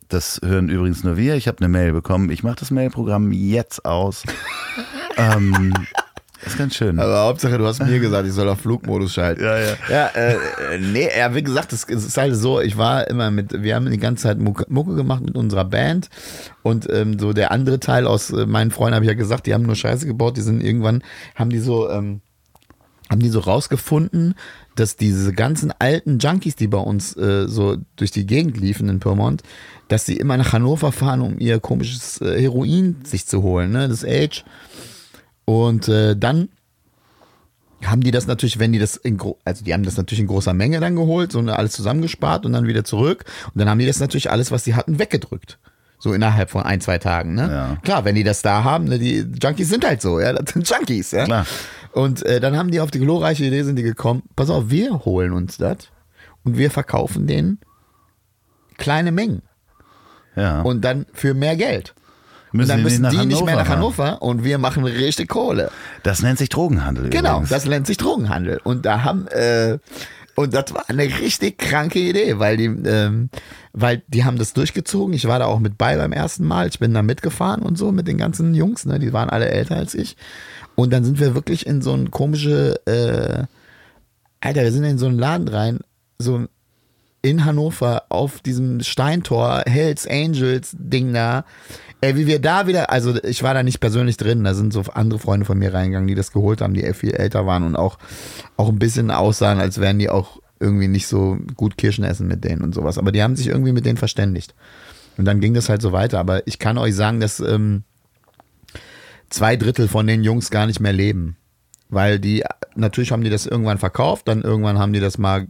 Speaker 2: Das hören übrigens nur wir. Ich habe eine Mail bekommen. Ich mache das Mailprogramm jetzt aus. ähm, ist ganz schön.
Speaker 1: Aber Hauptsache, du hast mir gesagt, ich soll auf Flugmodus schalten.
Speaker 2: Ja, ja.
Speaker 1: Ja, äh, äh, nee, ja, wie gesagt, es, ist halt so, ich war immer mit, wir haben die ganze Zeit Mucke, Mucke gemacht mit unserer Band und ähm, so der andere Teil aus äh, meinen Freunden habe ich ja gesagt, die haben nur Scheiße gebaut, die sind irgendwann, haben die so, ähm, haben die so rausgefunden, dass diese ganzen alten Junkies, die bei uns äh, so durch die Gegend liefen in Pyrmont, dass sie immer nach Hannover fahren, um ihr komisches äh, Heroin sich zu holen, ne, das Age. Und äh, dann haben die das natürlich, wenn die das in also die haben das natürlich in großer Menge dann geholt, so alles zusammengespart und dann wieder zurück. Und dann haben die das natürlich alles, was sie hatten, weggedrückt. So innerhalb von ein, zwei Tagen, ne?
Speaker 2: Ja.
Speaker 1: Klar, wenn die das da haben, ne, die Junkies sind halt so, ja, das sind Junkies, ja.
Speaker 2: Klar.
Speaker 1: Und äh, dann haben die auf die glorreiche Idee sind die gekommen, pass auf, wir holen uns das und wir verkaufen denen kleine Mengen
Speaker 2: Ja.
Speaker 1: und dann für mehr Geld. Und
Speaker 2: müssen
Speaker 1: dann
Speaker 2: die
Speaker 1: müssen die nicht mehr nach. Hannover und wir machen richtig Kohle.
Speaker 2: Das nennt sich Drogenhandel.
Speaker 1: Genau,
Speaker 2: übrigens.
Speaker 1: das nennt sich Drogenhandel. Und da haben, äh, und das war eine richtig kranke Idee, weil die, ähm, weil die haben das durchgezogen. Ich war da auch mit bei beim ersten Mal. Ich bin da mitgefahren und so mit den ganzen Jungs, ne? Die waren alle älter als ich. Und dann sind wir wirklich in so ein komische, äh, Alter, wir sind in so einen Laden rein, so in Hannover auf diesem Steintor, Hells Angels Ding da. Ey, wie wir da wieder, also ich war da nicht persönlich drin, da sind so andere Freunde von mir reingegangen, die das geholt haben, die viel älter waren und auch, auch ein bisschen aussahen, als wären die auch irgendwie nicht so gut Kirschen essen mit denen und sowas. Aber die haben sich irgendwie mit denen verständigt. Und dann ging das halt so weiter. Aber ich kann euch sagen, dass ähm, zwei Drittel von den Jungs gar nicht mehr leben. Weil die, natürlich haben die das irgendwann verkauft, dann irgendwann haben die das mal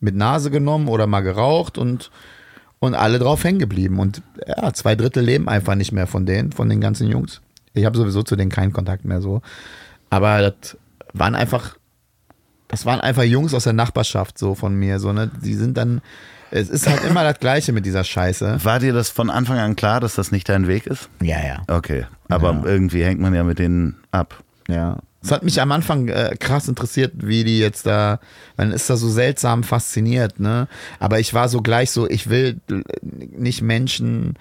Speaker 1: mit Nase genommen oder mal geraucht und, und alle drauf hängen geblieben. Und ja, zwei Drittel leben einfach nicht mehr von denen, von den ganzen Jungs. Ich habe sowieso zu denen keinen Kontakt mehr so. Aber das waren einfach, das waren einfach Jungs aus der Nachbarschaft so von mir. So, ne? Die sind dann, es ist halt immer das Gleiche mit dieser Scheiße.
Speaker 2: War dir das von Anfang an klar, dass das nicht dein Weg ist?
Speaker 1: Ja, ja.
Speaker 2: Okay. Aber
Speaker 1: Ja.
Speaker 2: irgendwie hängt man ja mit denen ab.
Speaker 1: Ja. Es hat mich am Anfang äh, krass interessiert, wie die jetzt da, man ist da so seltsam fasziniert, ne? Aber ich war so gleich so, ich will äh, nicht Menschen,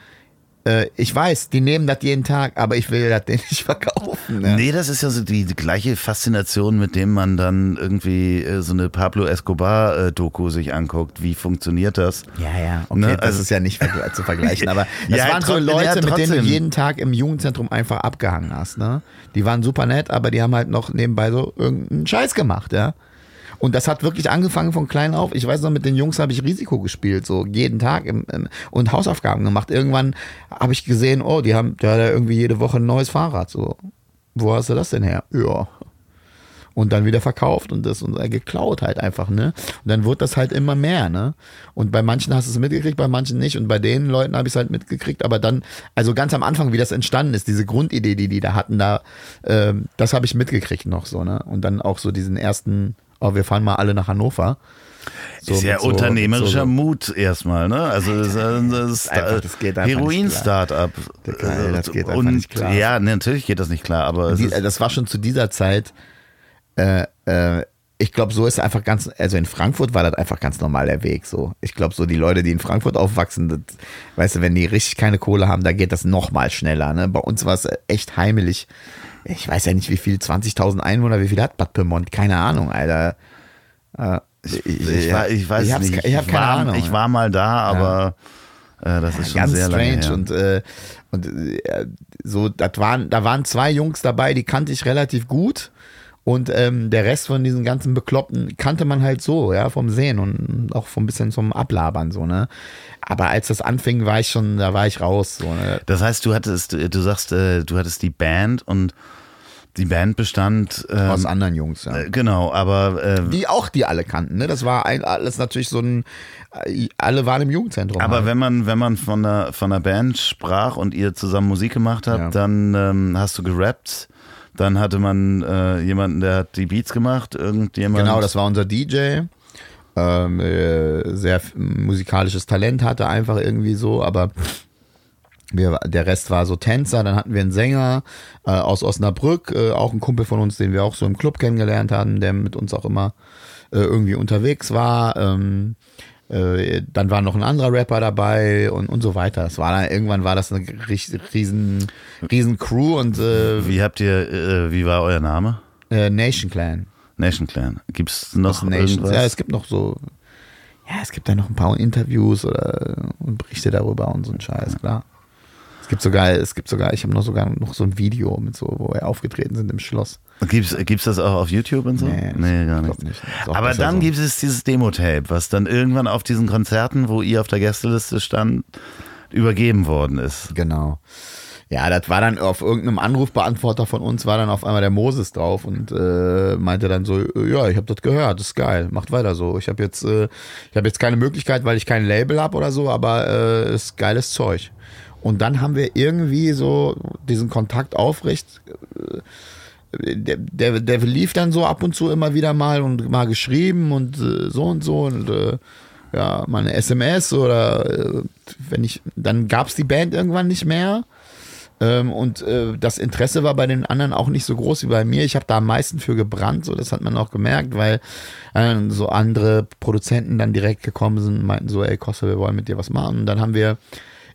Speaker 1: äh, ich weiß, die nehmen das jeden Tag, aber ich will das denen nicht verkaufen. Ne?
Speaker 2: Nee, das ist ja so die, die gleiche Faszination, mit dem man dann irgendwie äh, so eine Pablo Escobar-Doku sich anguckt. Wie funktioniert das?
Speaker 1: Ja, ja, okay,
Speaker 2: Ne,
Speaker 1: das
Speaker 2: also-
Speaker 1: ist ja nicht zu vergleichen, aber das
Speaker 2: Ja,
Speaker 1: waren so Leute,
Speaker 2: ja,
Speaker 1: mit denen du jeden Tag im Jugendzentrum einfach abgehangen hast, ne? Die waren super nett, aber die haben halt noch nebenbei so irgendeinen Scheiß gemacht, ja? Und das hat wirklich angefangen von klein auf. Ich weiß noch, mit den Jungs habe ich Risiko gespielt, so jeden Tag im, im, und Hausaufgaben gemacht. Irgendwann habe ich gesehen, oh, die haben, der hat ja irgendwie jede Woche ein neues Fahrrad, so. Wo hast du das denn her? Ja, und dann wieder verkauft und das und geklaut halt einfach, ne? Und dann wird das halt immer mehr, ne? Und bei manchen hast du es mitgekriegt, bei manchen nicht. Und bei den Leuten habe ich es halt mitgekriegt, aber dann, also ganz am Anfang, wie das entstanden ist, diese Grundidee, die die da hatten, da, ähm, das habe ich mitgekriegt noch so, ne? Und dann auch so diesen ersten, oh, wir fahren mal alle nach Hannover. So
Speaker 2: ist ja
Speaker 1: so-
Speaker 2: unternehmerischer
Speaker 1: so-
Speaker 2: Mut erstmal, ne? Also das ist, ein- das
Speaker 1: das geht
Speaker 2: Heroin-Startup.
Speaker 1: Das geht einfach
Speaker 2: Und
Speaker 1: nicht klar.
Speaker 2: Ja, natürlich geht das nicht klar, aber
Speaker 1: Die, das war schon zu dieser Zeit, äh, äh, ich glaube, so ist einfach ganz, also in Frankfurt war das einfach ganz normal der Weg so. Ich glaube, so die Leute, die in Frankfurt aufwachsen, das, weißt du, wenn die richtig keine Kohle haben, da geht das noch mal schneller. Ne? Bei uns war es echt heimelig. Ich weiß ja nicht, wie viel, 20.000 Einwohner, wie viel hat Bad Pyrmont? Keine Ahnung, Alter. Äh,
Speaker 2: ich, war, ich weiß
Speaker 1: ich hab's-
Speaker 2: nicht.
Speaker 1: Ich habe keine
Speaker 2: war,
Speaker 1: Ahnung.
Speaker 2: Ich war mal da, aber Äh, das ist schon
Speaker 1: Ganz
Speaker 2: sehr lange
Speaker 1: strange
Speaker 2: her.
Speaker 1: und äh, und äh, so, das waren, da waren zwei Jungs dabei, die kannte ich relativ gut. Und ähm, der Rest von diesen ganzen Bekloppten kannte man halt so, ja, vom Sehen und auch vom bisschen zum Ablabern, so, ne. Aber als das anfing, war ich schon, da war ich raus, so, ne.
Speaker 2: Das heißt, du hattest, du sagst, äh, du hattest die Band und die Band bestand ähm,
Speaker 1: Aus anderen Jungs, ja.
Speaker 2: äh, genau, aber äh,
Speaker 1: Die auch die alle kannten, ne. Das war ein, alles natürlich so ein, äh, alle waren im Jugendzentrum.
Speaker 2: aber
Speaker 1: halt.
Speaker 2: wenn man wenn man von der von der Band sprach und ihr zusammen Musik gemacht habt,
Speaker 1: Ja.
Speaker 2: dann ähm, hast du gerappt. Dann hatte man äh, jemanden, der hat die Beats gemacht, irgendjemand.
Speaker 1: Genau, das war unser DJ. Ähm, äh, sehr musikalisches Talent hatte, einfach irgendwie so, aber wir, der Rest war so Tänzer. Dann hatten wir einen Sänger äh, aus Osnabrück, äh, auch ein Kumpel von uns, den wir auch so im Club kennengelernt hatten, der mit uns auch immer äh, irgendwie unterwegs war. Ähm, äh, dann war noch ein anderer Rapper dabei und, und so weiter. Das war dann, irgendwann war das eine ri- riesen, riesen Crew und äh,
Speaker 2: Wie habt ihr, äh, wie war euer Name?
Speaker 1: äh, Nation Clan.
Speaker 2: Nation Clan. Gibt's noch
Speaker 1: Nations.
Speaker 2: irgendwas?
Speaker 1: Ja, es gibt noch so, ja, es gibt da noch ein paar Interviews oder und Berichte darüber und so ein Scheiß, klar. Es gibt sogar, es gibt sogar, ich habe noch sogar noch so ein Video mit so, wo wir aufgetreten sind im Schloss.
Speaker 2: Gibt's, gibt's das auch auf YouTube und so?
Speaker 1: Nee,
Speaker 2: nee gar
Speaker 1: ich
Speaker 2: nicht.
Speaker 1: nicht.
Speaker 2: Aber dann
Speaker 1: so.
Speaker 2: gibt es dieses Demo-Tape, was dann irgendwann auf diesen Konzerten, wo ihr auf der Gästeliste stand, übergeben worden ist.
Speaker 1: Genau. Ja, das war dann auf irgendeinem Anrufbeantworter von uns, war dann auf einmal der Moses drauf und äh, meinte dann so, ja, ich habe das gehört, das ist geil, macht weiter so. Ich habe jetzt, äh, ich habe jetzt keine Möglichkeit, weil ich kein Label habe oder so, aber äh, ist geiles Zeug. Und dann haben wir irgendwie so diesen Kontakt aufrecht. äh, Der, der, der lief dann so ab und zu immer wieder mal und mal geschrieben und äh, so und so und äh, ja, mal eine SMS oder äh, wenn ich, dann gab's die Band irgendwann nicht mehr. Ähm, und das Interesse war bei den anderen auch nicht so groß wie bei mir. Ich habe da am meisten für gebrannt, so das hat man auch gemerkt, weil so andere Produzenten dann direkt gekommen sind und meinten so, ey Costa, wir wollen mit dir was machen. Und dann haben wir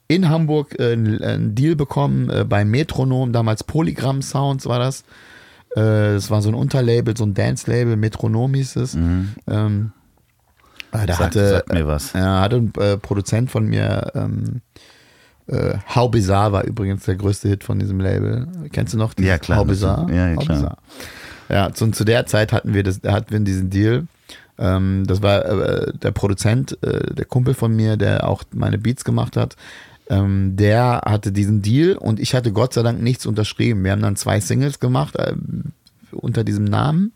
Speaker 1: in Hamburg einen Deal bekommen bei Metronom, damals Polygram Sounds war das. Äh, das war so ein Unterlabel, so ein Dance-Label, Metronom hieß es. Ähm, äh, da
Speaker 2: Sagt,
Speaker 1: hatte,
Speaker 2: sagt mir was.
Speaker 1: ja, hatte ein äh, Produzent von mir, ähm, äh, How Bizarre war übrigens der größte Hit von diesem Label. Kennst du noch?
Speaker 2: Ja, klar,
Speaker 1: How Bizarre?
Speaker 2: ja, ja,
Speaker 1: How
Speaker 2: klar.
Speaker 1: Bizarre. Ja, zu, zu der Zeit hatten wir, das, hatten wir diesen Deal. Ähm, das war äh, der Produzent, äh, der Kumpel von mir, der auch meine Beats gemacht hat. Ähm, der hatte diesen Deal und ich hatte Gott sei Dank nichts unterschrieben. Wir haben dann zwei Singles gemacht äh, unter diesem Namen.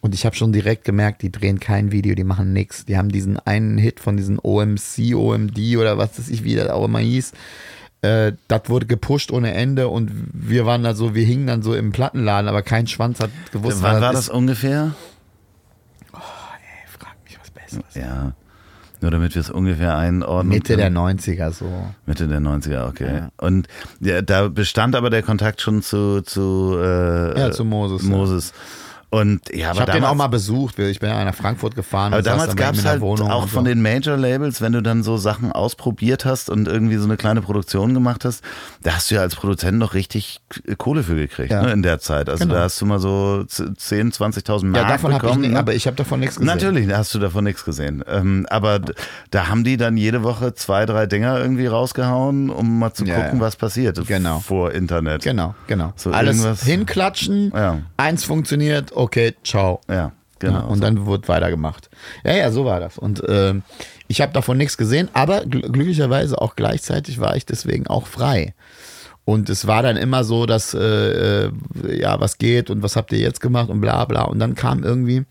Speaker 1: Und ich habe schon direkt gemerkt, die drehen kein Video, die machen nichts. Die haben diesen einen Hit von diesen OMC, OMD oder was weiß ich, wie das auch immer hieß. Äh, das wurde gepusht ohne Ende und wir waren da so, wir hingen dann so im Plattenladen, aber kein Schwanz hat gewusst,
Speaker 2: Wann war
Speaker 1: ist.
Speaker 2: das ungefähr?
Speaker 1: Frag mich was Besseres.
Speaker 2: Ja. Nur damit wir es ungefähr einordnen.
Speaker 1: Mitte der
Speaker 2: können.
Speaker 1: 90er so.
Speaker 2: Mitte der 90er, okay. Und ja, da bestand aber der Kontakt schon zu, zu, äh,
Speaker 1: Ja, zu Moses, ja.
Speaker 2: Und ja,
Speaker 1: Ich
Speaker 2: aber
Speaker 1: habe den auch mal besucht. Ich bin ja nach Frankfurt gefahren.
Speaker 2: Aber damals gab es halt auch
Speaker 1: und
Speaker 2: von
Speaker 1: so.
Speaker 2: den Major-Labels, wenn du dann so Sachen ausprobiert hast und irgendwie so eine kleine Produktion gemacht hast, da hast du ja als Produzent noch richtig Kohle für gekriegt,
Speaker 1: Ja.
Speaker 2: ne, in der Zeit. Also
Speaker 1: Genau.
Speaker 2: da hast du mal so 10, 20.000 Mark
Speaker 1: Ja, davon ich
Speaker 2: bekommen.
Speaker 1: nicht,
Speaker 2: ne?
Speaker 1: aber ich habe davon nichts gesehen.
Speaker 2: Natürlich, da hast du davon nichts gesehen. Ähm, aber da haben die dann jede Woche zwei, drei Dinger irgendwie rausgehauen, um mal zu
Speaker 1: Ja,
Speaker 2: gucken, was passiert
Speaker 1: Genau.
Speaker 2: vor Internet.
Speaker 1: Genau, genau.
Speaker 2: So
Speaker 1: Alles
Speaker 2: irgendwas-
Speaker 1: hinklatschen, eins funktioniert, okay, ciao.
Speaker 2: Ja, genau.
Speaker 1: Ja, und dann wird weitergemacht. Ja, ja, so war das. Und ähm, ich habe davon nichts gesehen, aber gl glücklicherweise auch gleichzeitig war ich deswegen auch frei. Und es war dann immer so, dass, äh, äh, ja, was geht und was habt ihr jetzt gemacht und bla bla. Und dann kam irgendwie,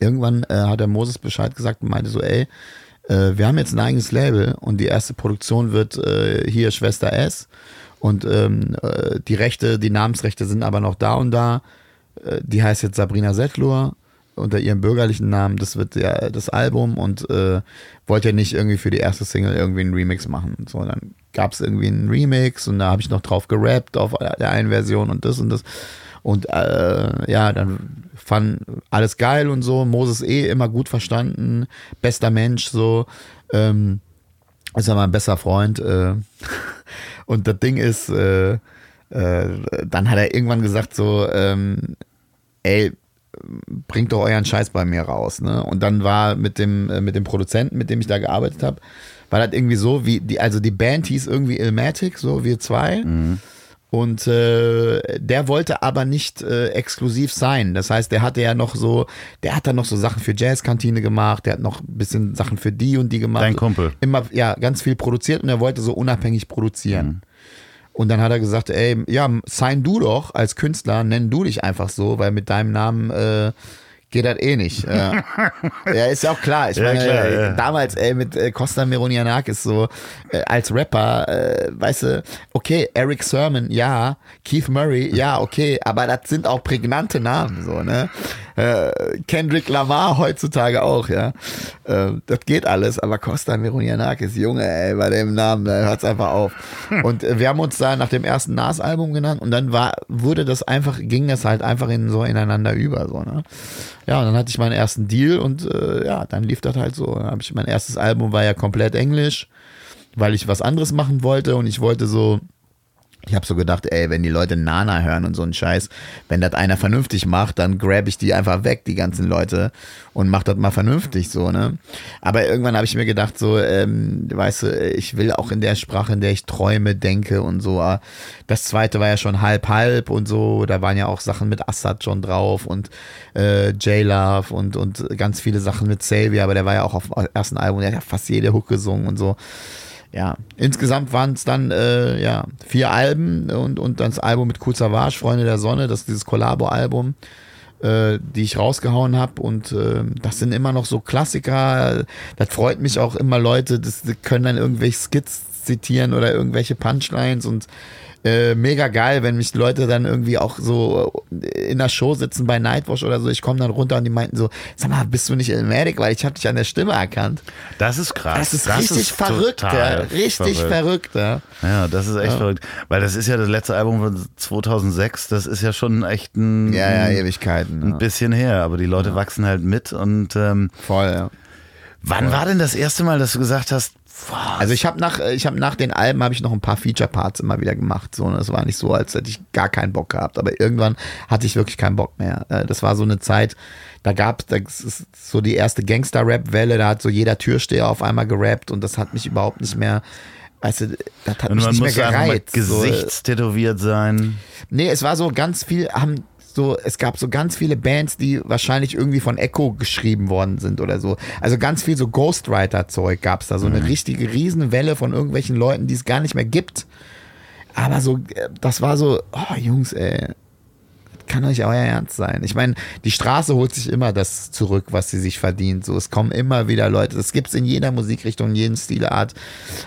Speaker 1: irgendwann äh, hat der Moses Bescheid gesagt und meinte so, ey, äh, wir haben jetzt ein eigenes Label und die erste Produktion wird äh, hier Schwester S. Und ähm, äh, die Rechte, die Namensrechte sind aber noch da und da. Äh, die heißt jetzt Sabrina Settlur unter ihrem bürgerlichen Namen. Das wird ja das Album und äh, wollte ja nicht irgendwie für die erste Single irgendwie einen Remix machen. So, dann gab es irgendwie einen Remix und da habe ich noch drauf gerappt auf der einen Version und das und das. Und äh, ja, dann fand alles geil und so. Moses eh immer gut verstanden, bester Mensch so. Ähm, ist ja mein bester Freund. Äh, und das Ding ist, äh, äh, dann hat er irgendwann gesagt so, ähm, ey, bringt doch euren Scheiß bei mir raus. Ne? Und dann war mit dem, äh, mit dem Produzenten, mit dem ich da gearbeitet habe, Weil das irgendwie so, wie die, also die Band hieß irgendwie Ilmatic, so wir zwei. Und äh, der wollte aber nicht äh, exklusiv sein. Das heißt, der hatte ja noch so, der hat dann noch so Sachen für Jazzkantine gemacht, der hat noch ein bisschen Sachen für die und die gemacht.
Speaker 2: Dein Kumpel.
Speaker 1: Immer, ja, ganz viel produziert und er wollte so unabhängig produzieren. Und dann hat er gesagt, ey, ja, sign du doch als Künstler, nenn du dich einfach so, weil mit deinem Namen äh, geht das eh nicht. Ja. ja, ist ja auch klar. Ich
Speaker 2: Ja,
Speaker 1: meine,
Speaker 2: klar,
Speaker 1: äh,
Speaker 2: ja.
Speaker 1: damals, ey, mit äh, Costa Meronianakis so, äh, als Rapper, äh, weißt du, okay, Eric Sermon, ja, Keith Murray, ja, okay, aber das sind auch prägnante Namen, so, ne? Äh, Kendrick Lamar heutzutage auch, ja. Äh, das geht alles, aber Costa Meronianakis, Junge, ey, bei dem Namen, da hört's einfach auf. Und äh, wir haben uns da nach dem ersten Nas-Album genannt und dann war, wurde das einfach, ging das halt einfach in so ineinander über, so, ne? Ja, und dann hatte ich meinen ersten Deal und äh, ja, dann lief das halt so. Dann ich mein erstes Album war ja komplett Englisch, weil ich was anderes machen wollte und ich wollte so, ich habe so gedacht, ey, wenn die Leute Nana hören und so einen Scheiß, wenn das einer vernünftig macht, dann grab ich die einfach weg, die ganzen Leute, und mach das mal vernünftig so, ne? Aber irgendwann habe ich mir gedacht, so, ähm, weißt du, ich will auch in der Sprache, in der ich träume, denke und so. ah, Das zweite war ja schon halb halb und so, da waren ja auch Sachen mit Assad schon drauf und äh, J-Love und, und ganz viele Sachen mit Xavier, aber der war ja auch auf dem ersten Album, der hat ja fast jede Hook gesungen und so ja, insgesamt waren es dann äh, ja, vier Alben und, und das Album mit Cool Savage, Freunde der Sonne, das ist dieses Collabo-Album, äh, die ich rausgehauen habe und äh, das sind immer noch so Klassiker. Das freut mich auch immer Leute, das, die können dann irgendwelche Skits zitieren oder irgendwelche Punchlines. Und äh, mega geil, wenn mich Leute dann irgendwie auch so in der Show sitzen bei Nightwatch oder so. Ich komme dann runter und die meinten so, sag mal, bist du nicht Elmatic? Weil ich habe dich an der Stimme erkannt.
Speaker 2: Das ist krass.
Speaker 1: Das ist richtig verrückt, ja. Richtig verrückt, ja.
Speaker 2: Ja, das ist echt verrückt. Weil das ist ja das letzte Album von 2006. Das ist ja schon echt ein,
Speaker 1: Ja, ja, Ewigkeiten.
Speaker 2: ein
Speaker 1: Ja.
Speaker 2: bisschen her. Aber die Leute wachsen halt mit. Und ähm,
Speaker 1: Voll, ja.
Speaker 2: wann war denn das erste Mal, dass du gesagt hast, boah,
Speaker 1: Also ich habe nach, ich habe nach den Alben habe ich noch ein paar Feature-Parts immer wieder gemacht. So, ne? das war nicht so, als hätte ich gar keinen Bock gehabt. Aber irgendwann hatte ich wirklich keinen Bock mehr. Äh, Das war so eine Zeit, da gab es so die erste Gangster-Rap-Welle, da hat so jeder Türsteher auf einmal gerappt und das hat mich überhaupt nicht mehr, weißt du, das hat
Speaker 2: und
Speaker 1: mich
Speaker 2: man
Speaker 1: nicht mehr gereizt. Äh,
Speaker 2: Gesichtstätowiert sein.
Speaker 1: Nee, es war so ganz viel, haben so, es gab so ganz viele Bands, die wahrscheinlich irgendwie von Echo geschrieben worden sind oder so. Also ganz viel so Ghostwriter-Zeug gab's da, so eine richtige Riesenwelle von irgendwelchen Leuten, die es gar nicht mehr gibt. Aber so, äh, das war so, oh Jungs, ey, kann euch euer Ernst sein. Ich meine, die Straße holt sich immer das zurück, was sie sich verdient. So, es kommen immer wieder Leute. Das gibt's in jeder Musikrichtung, in jedem Stilart.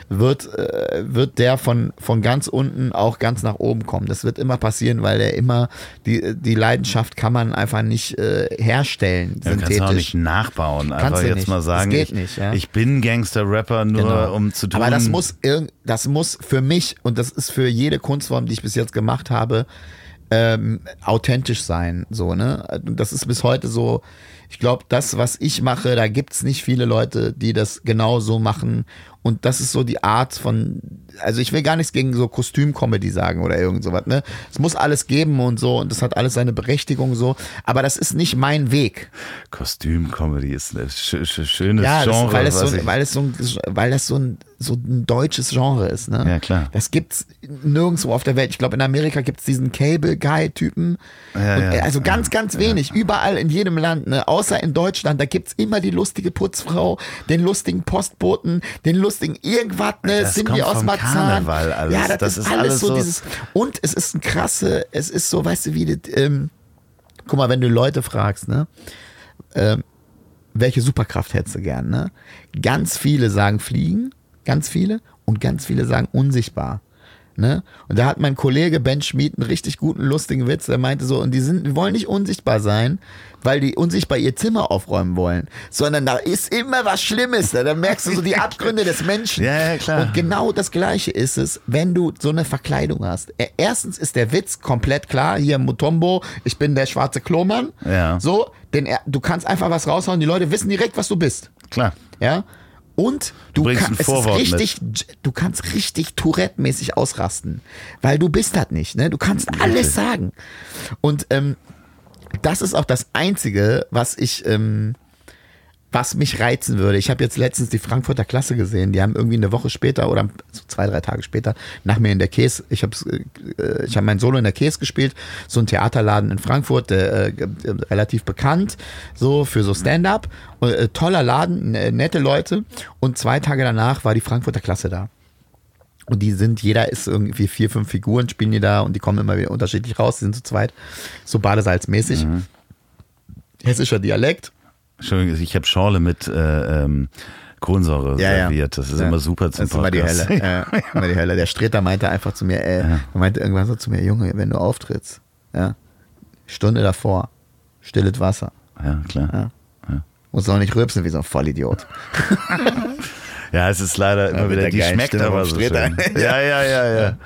Speaker 1: Wird, äh, wird der von, von ganz unten auch ganz nach oben kommen. Das wird immer passieren, weil der immer, die, die Leidenschaft kann man einfach nicht äh, herstellen,
Speaker 2: Ja, du kannst auch
Speaker 1: synthetisch.
Speaker 2: nicht nachbauen.
Speaker 1: Kannst
Speaker 2: Einfach
Speaker 1: du
Speaker 2: jetzt
Speaker 1: nicht.
Speaker 2: mal sagen,
Speaker 1: geht
Speaker 2: ich,
Speaker 1: nicht, ja.
Speaker 2: ich bin Gangster-Rapper nur,
Speaker 1: Genau.
Speaker 2: um zu tun.
Speaker 1: Aber das muss, irgend, das muss für mich und das ist für jede Kunstform, die ich bis jetzt gemacht habe, ähm, authentisch sein. So, ne? Das ist bis heute so. Ich glaube, das, was ich mache, da gibt's nicht viele Leute, die das genau so machen. Und das ist so die Art von, also ich will gar nichts gegen so Kostümcomedy sagen oder irgend sowas, ne? Es muss alles geben und so und das hat alles seine Berechtigung so, aber das ist nicht mein Weg.
Speaker 2: Kostüm-Comedy ist ein sch sch schönes
Speaker 1: Ja,
Speaker 2: Genre.
Speaker 1: weil, es so, weil es so ein, weil das so ein, so ein deutsches Genre ist, ne?
Speaker 2: Ja, klar.
Speaker 1: Das gibt's nirgendwo auf der Welt. Ich glaube, in Amerika gibt's diesen Cable-Guy-Typen.
Speaker 2: Ja, ja,
Speaker 1: also ganz, ganz wenig. Überall in jedem Land, ne? Außer in Deutschland, da gibt's immer die lustige Putzfrau, den lustigen Postboten, den lustigen irgendwas, ne?
Speaker 2: Das
Speaker 1: Cindy
Speaker 2: kommt
Speaker 1: aus
Speaker 2: vom
Speaker 1: Marzahn.
Speaker 2: Karneval alles.
Speaker 1: Ja, das,
Speaker 2: Das
Speaker 1: ist,
Speaker 2: ist
Speaker 1: alles
Speaker 2: alles
Speaker 1: so,
Speaker 2: so-
Speaker 1: dieses. Und es ist ein krasse, es ist so, weißt du, wie das, ähm, guck mal, wenn du Leute fragst, ne? Ähm, welche Superkraft hättest du gern, ne? Ganz viele sagen fliegen, ganz viele, und ganz viele sagen unsichtbar. Ne? Und da hat mein Kollege Ben Schmid einen richtig guten, lustigen Witz. Der meinte so, und die sind, die wollen nicht unsichtbar sein, weil die unsichtbar ihr Zimmer aufräumen wollen, sondern da ist immer was Schlimmes. Da, da merkst du so die Abgründe des Menschen.
Speaker 2: Ja, ja, klar.
Speaker 1: Und genau das Gleiche ist es, wenn du so eine Verkleidung hast. Erstens ist der Witz komplett klar. Hier Mutombo, ich bin der schwarze Klomann.
Speaker 2: Ja.
Speaker 1: So, denn er, du kannst einfach was raushauen. Die Leute wissen direkt, was du bist.
Speaker 2: Klar.
Speaker 1: Ja. Und du,
Speaker 2: bringst
Speaker 1: kann,
Speaker 2: ein mit.
Speaker 1: richtig, du kannst richtig Tourette-mäßig ausrasten, weil du bist das nicht. Ne? Du kannst alles sagen. Und ähm, das ist auch das Einzige, was ich, ähm, was mich reizen würde, ich habe jetzt letztens die Frankfurter Klasse gesehen, die haben irgendwie eine Woche später oder so zwei, drei Tage später nach mir in der Käse, ich habe äh, ich hab mein Solo in der Käse gespielt, so ein Theaterladen in Frankfurt, äh, äh, relativ bekannt, so für so Stand-up, äh, toller Laden, äh, nette Leute und zwei Tage danach war die Frankfurter Klasse da. Und die sind, jeder ist irgendwie vier, fünf Figuren, spielen die da und die kommen immer wieder unterschiedlich raus, die sind zu zweit, so badesalzmäßig.
Speaker 2: Mhm.
Speaker 1: Hessischer Dialekt.
Speaker 2: Entschuldigung, ich habe Schorle mit äh, ähm, Kohlensäure
Speaker 1: Ja, ja.
Speaker 2: serviert. Das ist
Speaker 1: Ja.
Speaker 2: immer super zum
Speaker 1: Das ist immer die. Hölle. Ja, immer die Hölle. Der Streter meinte einfach zu mir, ey, er meinte irgendwann so zu mir, Junge, wenn du auftrittst, ja, Stunde davor, stilles Wasser.
Speaker 2: Ja, klar.
Speaker 1: Ja. Muss auch nicht rülpsen wie so ein Vollidiot.
Speaker 2: Ja, es ist leider immer wieder,
Speaker 1: der
Speaker 2: die schmeckt
Speaker 1: Stimme
Speaker 2: aber so schön. Ja, ja, ja, ja.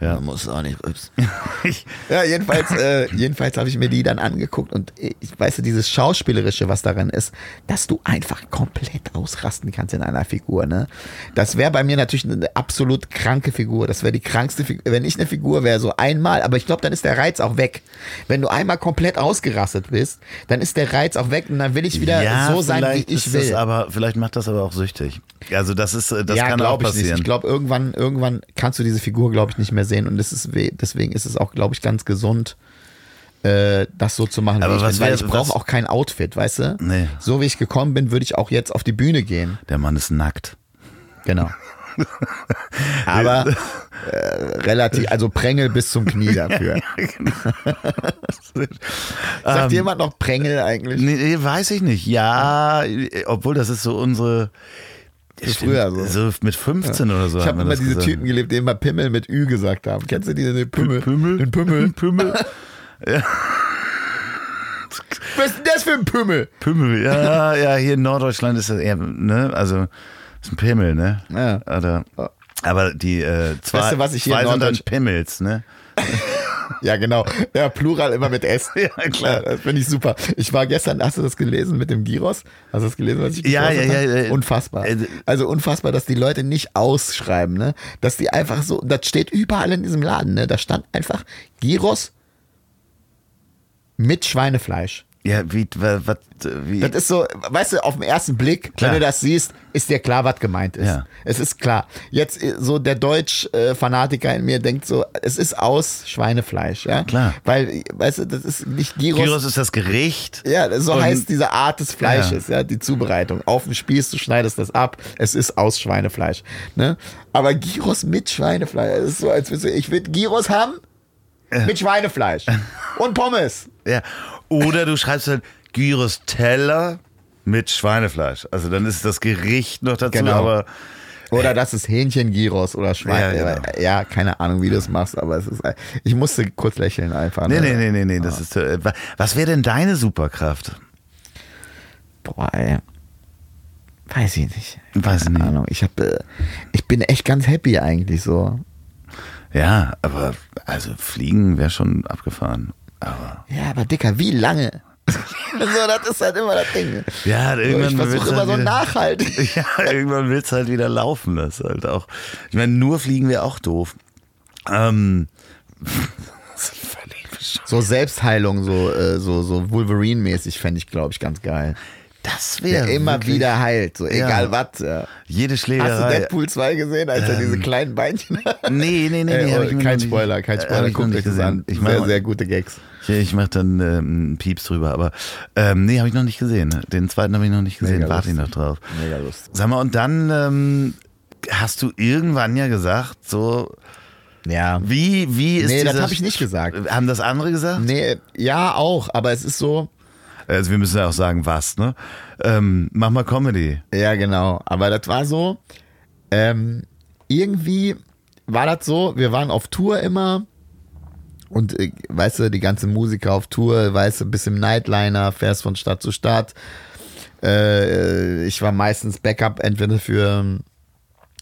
Speaker 1: Ja, muss auch nicht rülpsen. ja, jedenfalls, äh, jedenfalls habe ich mir die dann angeguckt und ich weiß, dieses Schauspielerische, was darin ist, dass du einfach komplett ausrasten kannst in einer Figur. Ne? Das wäre bei mir natürlich eine absolut kranke Figur. Das wäre die krankste Figur. Wenn ich eine Figur wäre, so einmal, aber ich glaube, dann ist der Reiz auch weg. Wenn du einmal komplett ausgerastet bist, dann ist der Reiz auch weg und dann will ich wieder
Speaker 2: ja,
Speaker 1: so sein, wie ich will.
Speaker 2: Aber, vielleicht macht das aber auch süchtig. Also das ist, äh, das
Speaker 1: ja,
Speaker 2: kann auch
Speaker 1: glaube ich
Speaker 2: passieren.
Speaker 1: Ich glaube, irgendwann, irgendwann kannst du diese Figur, glaube ich, nicht mehr sehen. Und das ist, we- deswegen ist es auch, glaube ich, ganz gesund, äh, das so zu machen.
Speaker 2: Aber
Speaker 1: wie ich
Speaker 2: was wär-
Speaker 1: ich brauche auch kein Outfit, weißt du?
Speaker 2: Nee.
Speaker 1: So wie ich gekommen bin, würde ich auch jetzt auf die Bühne gehen.
Speaker 2: Der Mann ist nackt.
Speaker 1: Genau. Aber äh, relativ, also Prängel bis zum Knie dafür. Sagt jemand noch Prängel eigentlich?
Speaker 2: Ähm, Nee, nee, weiß ich nicht. Ja, obwohl das ist so unsere.
Speaker 1: Das ist früher so.
Speaker 2: So mit 15 oder so.
Speaker 1: Ich habe immer diese
Speaker 2: gesagt.
Speaker 1: Typen gelebt, die immer Pimmel mit Ü gesagt haben. Kennst du die, den Pimmel?
Speaker 2: Pimmel?
Speaker 1: Den Pimmel.
Speaker 2: Pimmel.
Speaker 1: Was ist denn das für ein Pimmel?
Speaker 2: Pimmel, ja, ja, hier in Norddeutschland ist das eher, ne, also, ist ein Pimmel, ne?
Speaker 1: Ja.
Speaker 2: Oder, aber die, äh, zwei,
Speaker 1: Weißt du, was ich hier
Speaker 2: zwei
Speaker 1: in
Speaker 2: sind dann Pimmels, ne?
Speaker 1: Ja, genau. Ja, Plural immer mit S.
Speaker 2: Ja, klar.
Speaker 1: das finde ich super. Ich war gestern, hast du das gelesen mit dem Gyros? Hast du das gelesen, was ich
Speaker 2: Ja, ja, ja, ja.
Speaker 1: Unfassbar.
Speaker 2: Äh,
Speaker 1: Also unfassbar, dass die Leute nicht ausschreiben, ne? Dass die einfach so, das steht überall in diesem Laden, ne? Da stand einfach Gyros mit Schweinefleisch.
Speaker 2: Ja, wie, wa- was, wie,
Speaker 1: Das ist so, weißt du, auf den ersten Blick,
Speaker 2: Klar.
Speaker 1: wenn du das siehst, ist dir klar, was gemeint ist.
Speaker 2: Ja.
Speaker 1: Es ist klar. Jetzt äh, so der Deutsch-Fanatiker in mir denkt so, es ist aus Schweinefleisch, ja.
Speaker 2: Klar.
Speaker 1: Weil, weißt du, das ist nicht Gyros.
Speaker 2: Gyros ist das Gericht.
Speaker 1: ja, so heißt diese Art des Fleisches, ja. die Zubereitung. Auf dem Spieß, du schneidest das ab, es ist aus Schweinefleisch. Ne? Aber Gyros mit Schweinefleisch, das ist so, als würdest du, ich will Gyros haben mit Schweinefleisch und Pommes.
Speaker 2: Ja. Oder du schreibst dann Gyros Teller mit Schweinefleisch. Also dann ist das Gericht noch dazu,
Speaker 1: Genau.
Speaker 2: aber
Speaker 1: Oder das ist Hähnchen-Gyros oder Schwein.
Speaker 2: Ja,
Speaker 1: Ja,
Speaker 2: genau.
Speaker 1: keine Ahnung, wie du es machst, aber es ist. Ich musste kurz lächeln einfach.
Speaker 2: nee,
Speaker 1: ne?
Speaker 2: nee, nee, nee, nee, das ist äh, wa- was wäre denn deine Superkraft?
Speaker 1: Boah, ey. Weiß ich nicht.
Speaker 2: Weiß ich nicht.
Speaker 1: Ahnung. Ich hab, äh, ich bin echt ganz happy eigentlich so.
Speaker 2: Ja, aber also fliegen wäre schon abgefahren. Aber
Speaker 1: Ja, aber Dicker, wie lange? so, das ist halt immer das Ding.
Speaker 2: ja,
Speaker 1: So,
Speaker 2: irgendwann
Speaker 1: ich
Speaker 2: willst
Speaker 1: versuche
Speaker 2: du
Speaker 1: immer
Speaker 2: halt
Speaker 1: so
Speaker 2: wieder-
Speaker 1: nachhaltig.
Speaker 2: Ja, irgendwann willst halt wieder laufen. Das ist halt auch. Ich meine, nur fliegen wäre auch doof. Ähm.
Speaker 1: So Selbstheilung, so, äh, so, so Wolverine-mäßig fände ich, glaube ich, ganz geil.
Speaker 2: Das
Speaker 1: Der
Speaker 2: wäre
Speaker 1: immer
Speaker 2: wirklich-
Speaker 1: wieder heilt, so egal
Speaker 2: Ja.
Speaker 1: was. Ja.
Speaker 2: Jede
Speaker 1: Hast du
Speaker 2: Schlägerei.
Speaker 1: Deadpool 2 gesehen, als er diese kleinen Beinchen hat?
Speaker 2: Nee, nee, nee, nee. hab ich mir
Speaker 1: kein Spoiler, kein
Speaker 2: äh,
Speaker 1: Spoiler. Guckt euch das an.
Speaker 2: Ich
Speaker 1: sehr,
Speaker 2: mach,
Speaker 1: sehr gute Gags.
Speaker 2: ich, ich mach dann ähm, einen Pieps drüber, aber ähm, nee, habe ich noch nicht gesehen. Den zweiten habe ich noch nicht gesehen.
Speaker 1: Mega
Speaker 2: Warte ich noch drauf.
Speaker 1: Mega lustig.
Speaker 2: Sag mal, und dann ähm, hast du irgendwann ja gesagt, so,
Speaker 1: Ja.
Speaker 2: wie, wie ist
Speaker 1: Nee, das habe ich nicht gesagt.
Speaker 2: Haben das andere gesagt?
Speaker 1: Nee, ja, auch, aber es ist so,
Speaker 2: Also wir müssen ja auch sagen, was, ne? Ähm, mach mal Comedy.
Speaker 1: ja, genau. Aber das war so, ähm, irgendwie war das so, wir waren auf Tour immer und, äh, weißt du, die ganzen Musiker auf Tour, weißt du, bis im Nightliner, fährst von Stadt zu Stadt. Äh, ich war meistens Backup, entweder für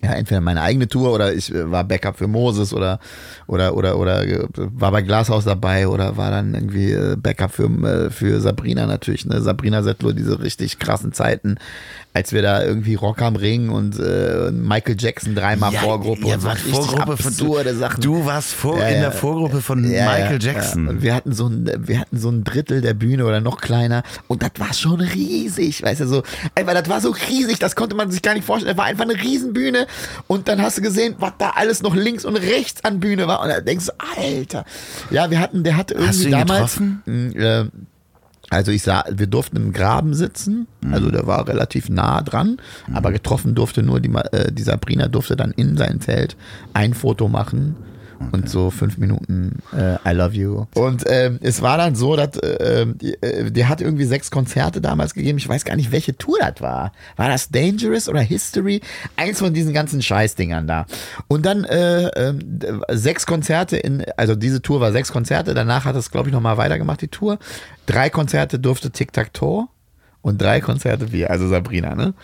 Speaker 1: ja, entweder meine eigene Tour oder ich äh, war Backup für Moses oder oder oder oder äh, war bei Glashaus dabei oder war dann irgendwie äh, Backup für für Sabrina natürlich, ne? Sabrina Settler, diese richtig krassen Zeiten, als wir da irgendwie Rock am Ring und äh, Michael Jackson dreimal Vorgruppe
Speaker 2: ja,
Speaker 1: und so
Speaker 2: Vorgruppe von-
Speaker 1: absurde Sachen.
Speaker 2: Du warst vor,
Speaker 1: Ja,
Speaker 2: in
Speaker 1: ja,
Speaker 2: der Vorgruppe von
Speaker 1: Ja,
Speaker 2: Michael
Speaker 1: ja,
Speaker 2: Jackson.
Speaker 1: Ja. Und wir hatten so ein, wir hatten so ein Drittel der Bühne oder noch kleiner und das war schon riesig, weißt du so, einfach das war so riesig, das konnte man sich gar nicht vorstellen. Das war einfach eine Riesenbühne und dann hast du gesehen, was da alles noch links und rechts an Bühne war. Und da denkst du, Alter, ja, wir hatten, der hatte irgendwie
Speaker 2: Hast du ihn
Speaker 1: damals,
Speaker 2: getroffen?
Speaker 1: Mm, äh, also ich sah, wir durften im Graben sitzen, also der war relativ nah dran, aber getroffen durfte nur die, äh, die Sabrina durfte dann in sein Zelt ein Foto machen und so fünf Minuten äh, I love you. Und ähm, es war dann so, dass äh, die, äh, der hat irgendwie sechs Konzerte damals gegeben. Ich weiß gar nicht, welche Tour das war. War das Dangerous oder History? Eins von diesen ganzen Scheißdingern da. Und dann äh, ähm, d- sechs Konzerte in, also diese Tour war sechs Konzerte. Danach hat es, glaube ich, nochmal weitergemacht, die Tour. Drei Konzerte durfte Tic Tac Toe und drei Konzerte wir, also Sabrina, ne?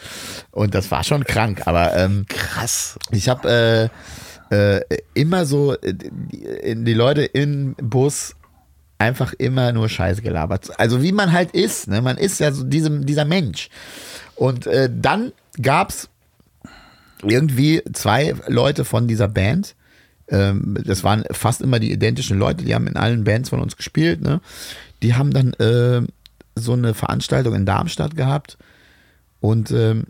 Speaker 1: Und das war schon krank, aber ähm,
Speaker 2: Krass.
Speaker 1: ich habe äh, äh, immer so äh, die, die Leute im Bus einfach immer nur Scheiße gelabert. Also wie man halt ist, ne? Man ist ja so diesem, dieser Mensch. Und äh, dann gab's irgendwie zwei Leute von dieser Band. Ähm, das waren fast immer die identischen Leute, die haben in allen Bands von uns gespielt. Ne? Die haben dann äh, so eine Veranstaltung in Darmstadt gehabt. Und ähm,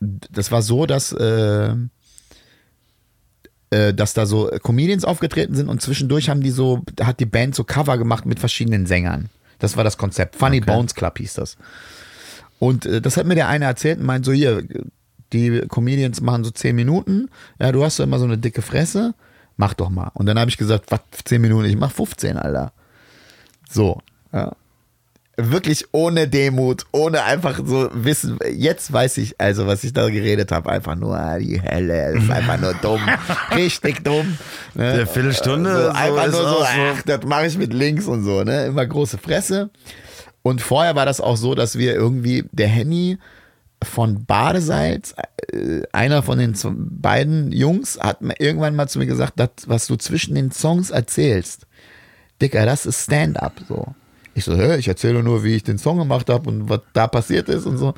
Speaker 1: das war so, dass, äh, äh, dass da so Comedians aufgetreten sind und zwischendurch haben die so, hat die Band so Cover gemacht mit verschiedenen Sängern. Das war das Konzept. Funny Bones Club hieß das. Und äh, das hat mir der eine erzählt und meint so, hier, die Comedians machen so zehn Minuten. Ja, du hast doch immer so eine dicke Fresse. Mach doch mal. Und dann habe ich gesagt, was, zehn Minuten? Ich mach 15, Alter. So, ja. Wirklich ohne Demut, ohne einfach so wissen. Jetzt weiß ich also, was ich da geredet habe. Einfach nur, ah, die Hölle, ist einfach nur dumm. Richtig dumm. Ne?
Speaker 2: Eine Viertelstunde
Speaker 1: So,
Speaker 2: so
Speaker 1: einfach nur so, ach, das mache ich mit links und so, ne? Immer große Fresse. Und vorher war das auch so, dass wir irgendwie, der Henny von Badesalz, äh, einer von den beiden Jungs, hat mir irgendwann mal zu mir gesagt, das, was du zwischen den Songs erzählst, Dicker, das ist Stand-up so. Ich so, ich erzähle nur, wie ich den Song gemacht habe und was da passiert ist und so. Und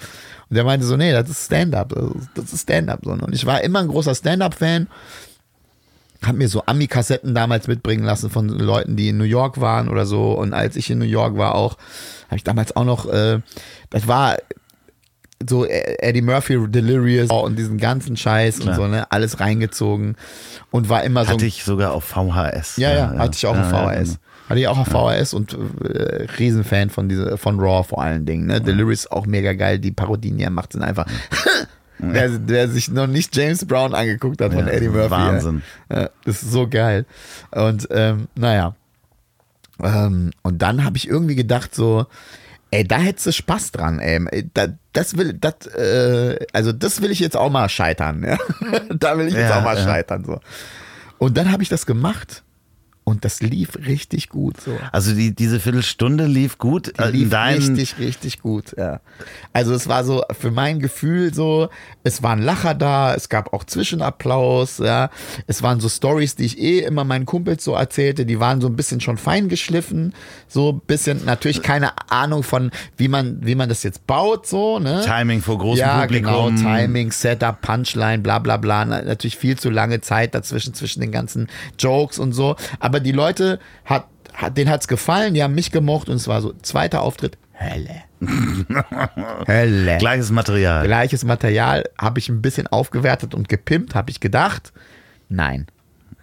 Speaker 1: der meinte so, nee, das ist Stand-up. Das ist- Stand-up. So. Und ich war immer ein großer Stand-up-Fan. Hab mir so Ami-Kassetten damals mitbringen lassen von Leuten, die in New York waren oder so. Und als ich in New York war auch, habe ich damals auch noch, äh, das war so Eddie Murphy Delirious und diesen ganzen Scheiß
Speaker 2: Klar.
Speaker 1: und so, ne, alles reingezogen und war immer so
Speaker 2: Hatte ich sogar auf VHS.
Speaker 1: ja, ja, hatte ich auch auf
Speaker 2: Ja,
Speaker 1: VHS. Hatte ich auch auf VHS und äh, Riesenfan von dieser, von Raw vor allen Dingen. Ne? Delirious auch mega geil. Die Parodien, die er macht, sind einfach. wer, wer sich noch nicht James Brown angeguckt hat von
Speaker 2: Ja,
Speaker 1: Eddie Murphy.
Speaker 2: Wahnsinn.
Speaker 1: Ja, das ist so geil. Und ähm, naja. Ähm, und dann habe ich irgendwie gedacht, so, ey, da hättest du Spaß dran, ey. Da, das will, das, äh, also das will ich jetzt auch mal scheitern, ja. da will ich jetzt
Speaker 2: Ja,
Speaker 1: auch mal
Speaker 2: ja.
Speaker 1: scheitern, so. Und dann habe ich das gemacht und das lief richtig gut, so.
Speaker 2: Also die, diese Viertelstunde lief gut.
Speaker 1: Die
Speaker 2: äh,
Speaker 1: lief
Speaker 2: Dein,
Speaker 1: richtig, richtig gut, ja. Also es war so für mein Gefühl so, es waren Lacher da, es gab auch Zwischenapplaus, ja. Es waren so Stories, die ich eh immer meinen Kumpels so erzählte, die waren so ein bisschen schon fein geschliffen, so ein bisschen natürlich keine Ahnung von, wie man, wie man das jetzt baut, so, ne?
Speaker 2: Timing vor großem
Speaker 1: ja,
Speaker 2: Publikum.
Speaker 1: genau, Timing, Setup, Punchline, bla bla bla. Na- Natürlich viel zu lange Zeit dazwischen, zwischen den ganzen Jokes und so. Aber die Leute, hat, hat, denen hat's gefallen, die haben mich gemocht und es war so, zweiter Auftritt, Hölle. Hölle.
Speaker 2: Gleiches Material.
Speaker 1: Gleiches Material habe ich ein bisschen aufgewertet und gepimpt, habe ich gedacht. Nein.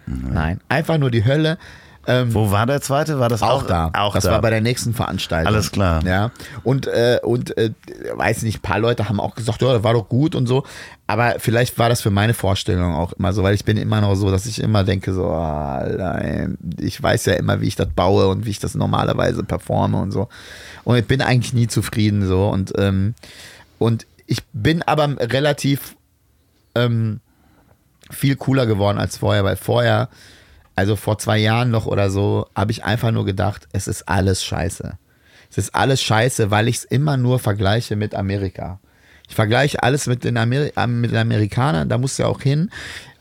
Speaker 1: Nein. Einfach nur die Hölle. Ähm,
Speaker 2: Wo war der zweite? War das auch,
Speaker 1: auch da.
Speaker 2: Auch
Speaker 1: das
Speaker 2: da.
Speaker 1: war bei der nächsten Veranstaltung.
Speaker 2: Alles klar.
Speaker 1: Ja. Und, äh, und äh, weiß nicht, ein paar Leute haben auch gesagt, ja, das war doch gut und so. Aber vielleicht war das für meine Vorstellung auch immer so, weil ich bin immer noch so, dass ich immer denke, so, ey, ich weiß ja immer, wie ich das baue und wie ich das normalerweise performe und so. Und ich bin eigentlich nie zufrieden so. Und, ähm, und ich bin aber relativ ähm, viel cooler geworden als vorher, weil vorher, also vor zwei Jahren noch oder so, habe ich einfach nur gedacht, es ist alles scheiße. Es ist alles scheiße, weil ich es immer nur vergleiche mit Amerika. Ich Ich vergleiche alles mit den, Ameri mit den Amerikanern, da musst du ja auch hin.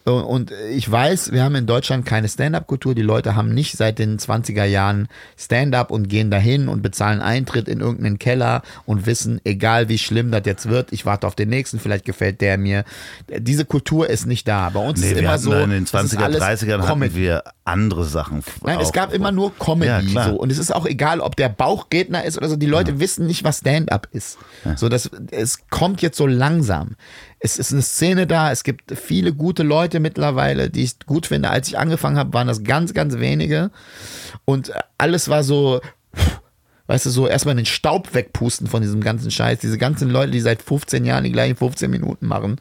Speaker 1: Und ich weiß, wir haben in Deutschland keine Stand-up-Kultur. Die Leute haben nicht seit den 20er Jahren Stand-up und gehen dahin und bezahlen Eintritt in irgendeinen Keller und wissen, egal wie schlimm das jetzt wird, ich warte auf den nächsten, vielleicht gefällt der mir. Diese Kultur ist nicht da. Bei uns
Speaker 2: Nee,
Speaker 1: ist
Speaker 2: wir
Speaker 1: immer so.
Speaker 2: in den
Speaker 1: das ist
Speaker 2: 20er,
Speaker 1: alles
Speaker 2: 30ern hatten wir andere Sachen.
Speaker 1: Nein, es gab immer nur
Speaker 2: Ja,
Speaker 1: Comedy.
Speaker 2: klar.
Speaker 1: so. Und es ist auch egal, ob der Bauchredner ist oder so. Die Leute wissen nicht, was Stand-up ist. So, das, es kommt jetzt so langsam. Es ist eine Szene da. Es gibt viele gute Leute mittlerweile, die ich gut finde. Als ich angefangen habe, waren das ganz, ganz wenige. Und alles war so, weißt du, so erstmal den Staub wegpusten von diesem ganzen Scheiß. Diese ganzen Leute, die seit 15 Jahren die gleichen 15 Minuten machen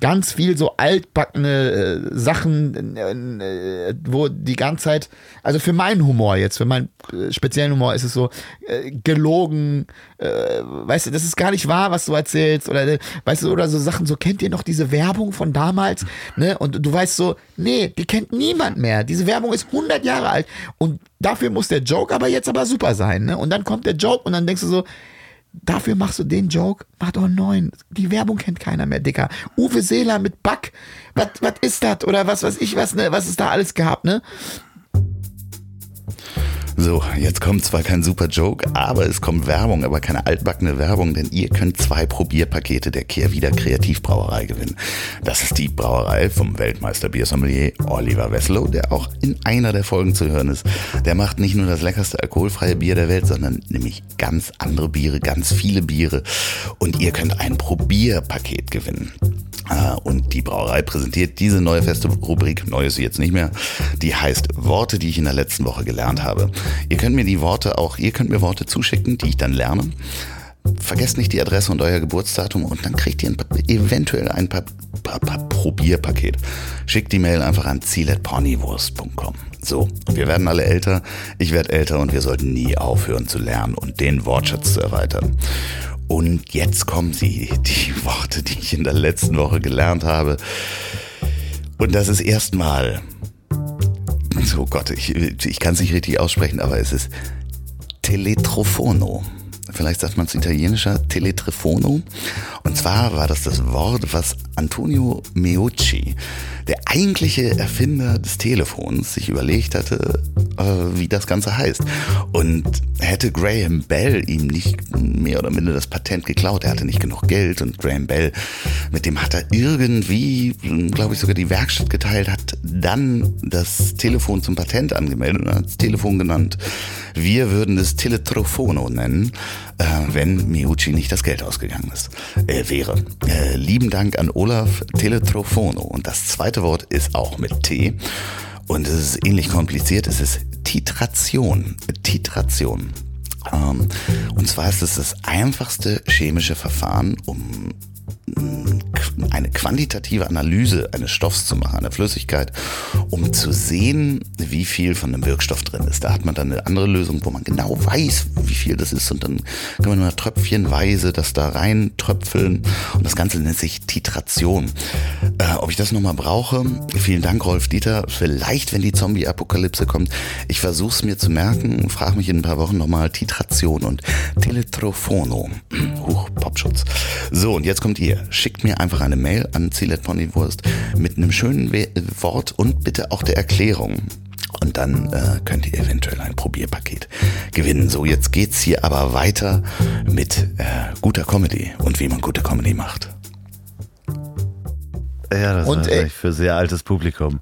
Speaker 1: ganz viel so altbackene äh, Sachen, äh, äh, wo die ganze Zeit, also für meinen Humor jetzt, für meinen äh, speziellen Humor ist es so äh, gelogen, äh, weißt du, das ist gar nicht wahr, was du erzählst oder äh, weißt du, oder so Sachen, so kennt ihr noch diese Werbung von damals, ne? Und du weißt so, nee, die kennt niemand mehr. Diese Werbung ist 100 Jahre alt und dafür muss der Joke aber jetzt aber super sein, ne? Und dann kommt der Joke und dann denkst du so, Dafür machst du den Joke, mach doch einen neuen. Die Werbung kennt keiner mehr, Dicker. Uwe Seeler mit Back. Was ist das? Oder was weiß ich was, ne? Was es da alles gehabt, ne?
Speaker 2: So, jetzt kommt zwar kein super Joke, aber es kommt Werbung, aber keine altbackene Werbung, denn ihr könnt zwei Probierpakete der Kehrwieder Kreativbrauerei gewinnen. Das ist die Brauerei vom Weltmeister Biersommelier Oliver Wesselow, der auch in einer der Folgen zu hören ist. Der macht nicht nur das leckerste alkoholfreie Bier der Welt, sondern nämlich ganz andere Biere, ganz viele Biere. Und ihr könnt ein Probierpaket gewinnen. Ah, Und die Brauerei präsentiert diese neue feste Rubrik, neu ist sie jetzt nicht mehr, die heißt Worte, die ich in der letzten Woche gelernt habe. Ihr könnt mir die Worte auch, ihr könnt mir Worte zuschicken, die ich dann lerne. Vergesst nicht die Adresse und euer Geburtsdatum und dann kriegt ihr ein, eventuell ein paar, paar, paar Probierpaket. Schickt die Mail einfach an ziel.ponywurst.com. So, wir werden alle älter, ich werde älter und wir sollten nie aufhören zu lernen und den Wortschatz zu erweitern. Und jetzt kommen sie, die Worte, die ich in der letzten Woche gelernt habe. Und das ist erstmal, oh Gott, ich, ich kann es nicht richtig aussprechen, aber es ist Teletrofono. Vielleicht sagt man es italienischer, Teletrefono. Und zwar war das das Wort, was Antonio Meucci, der eigentliche Erfinder des Telefons, sich überlegt hatte, äh, wie das Ganze heißt. Und hätte Graham Bell ihm nicht mehr oder minder das Patent geklaut, er hatte nicht genug Geld und Graham Bell, mit dem hat er irgendwie, glaube ich, sogar die Werkstatt geteilt, hat dann das Telefon zum Patent angemeldet und hat das Telefon genannt. Wir würden es Teletrofono nennen, äh, wenn Meucci nicht das Geld ausgegangen ist, äh, wäre. Äh, lieben Dank an Olaf Teletrofono. Und das zweite Wort ist auch mit T. Und es ist ähnlich kompliziert. Es ist Titration. Titration. Ähm, und zwar ist es das einfachste chemische Verfahren, um eine quantitative Analyse eines Stoffs zu machen, einer Flüssigkeit, um zu sehen, wie viel von dem Wirkstoff drin ist. Da hat man dann eine andere Lösung, wo man genau weiß, wie viel das ist und dann kann man nur tröpfchenweise das da rein tröpfeln und das Ganze nennt sich Titration. Äh, ob ich das nochmal brauche? Vielen Dank, Rolf Dieter. Vielleicht, wenn die Zombie-Apokalypse kommt. Ich versuche es mir zu merken, frage mich in ein paar Wochen nochmal Titration und Teletrophono. Huch, Popschutz. So, und jetzt kommt ihr. Schickt mir einfach eine Mail an Ponywurst mit einem schönen We Wort und bitte auch der Erklärung. Und dann äh, könnt ihr eventuell ein Probierpaket gewinnen. So, jetzt geht's hier aber weiter mit äh, guter Comedy und wie man gute Comedy macht.
Speaker 3: Ja, das
Speaker 1: Und,
Speaker 3: ist natürlich für sehr altes Publikum.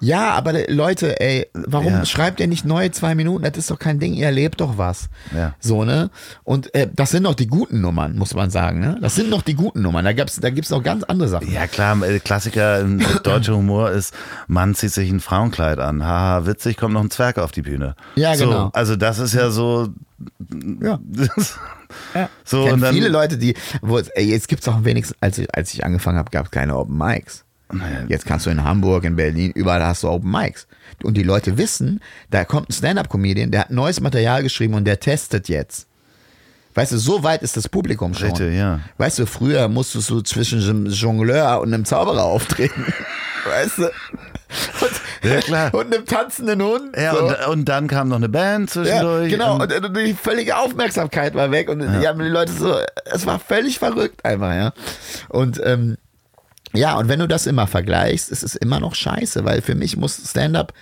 Speaker 1: Ja, aber le- Leute, ey, warum
Speaker 3: Ja.
Speaker 1: schreibt ihr nicht neue zwei Minuten? Das ist doch kein Ding, ihr erlebt doch was.
Speaker 3: Ja.
Speaker 1: So, ne? Und äh, das sind doch die guten Nummern, muss man sagen, ne? Das sind doch die guten Nummern. Da gibt's, da gibt's noch ganz andere Sachen.
Speaker 3: Ja klar, äh, Klassiker im deutschen Humor ist, Mann zieht sich ein Frauenkleid an. Haha, witzig, kommt noch ein Zwerg auf die Bühne.
Speaker 1: Ja,
Speaker 3: so,
Speaker 1: genau.
Speaker 3: Also das ist ja so.
Speaker 1: Ja. Ja.
Speaker 3: So, und dann-
Speaker 1: viele Leute, die, wo es, ey, jetzt gibt's auch wenigstens, als ich, als ich angefangen habe, gab es keine Open Mics. Jetzt kannst du in Hamburg, in Berlin, überall hast du Open Mics. Und die Leute wissen, da kommt ein Stand-Up-Comedian, der hat neues Material geschrieben und der testet jetzt. Weißt du, so weit ist das Publikum schon.
Speaker 3: Richtig, ja.
Speaker 1: Weißt du, früher musstest du zwischen einem Jongleur und einem Zauberer auftreten. weißt du? Und
Speaker 3: Ja, klar.
Speaker 1: und einem tanzenden Hund.
Speaker 3: Ja,
Speaker 1: so.
Speaker 3: und, und dann kam noch eine Band
Speaker 1: Ja,
Speaker 3: zwischendurch.
Speaker 1: genau,
Speaker 3: Und,
Speaker 1: und, die völlige Aufmerksamkeit war weg und die haben die Leute so, es war völlig verrückt einfach, ja. Und ähm, ja, und wenn du das immer vergleichst, ist es immer noch scheiße, weil für mich muss Stand-up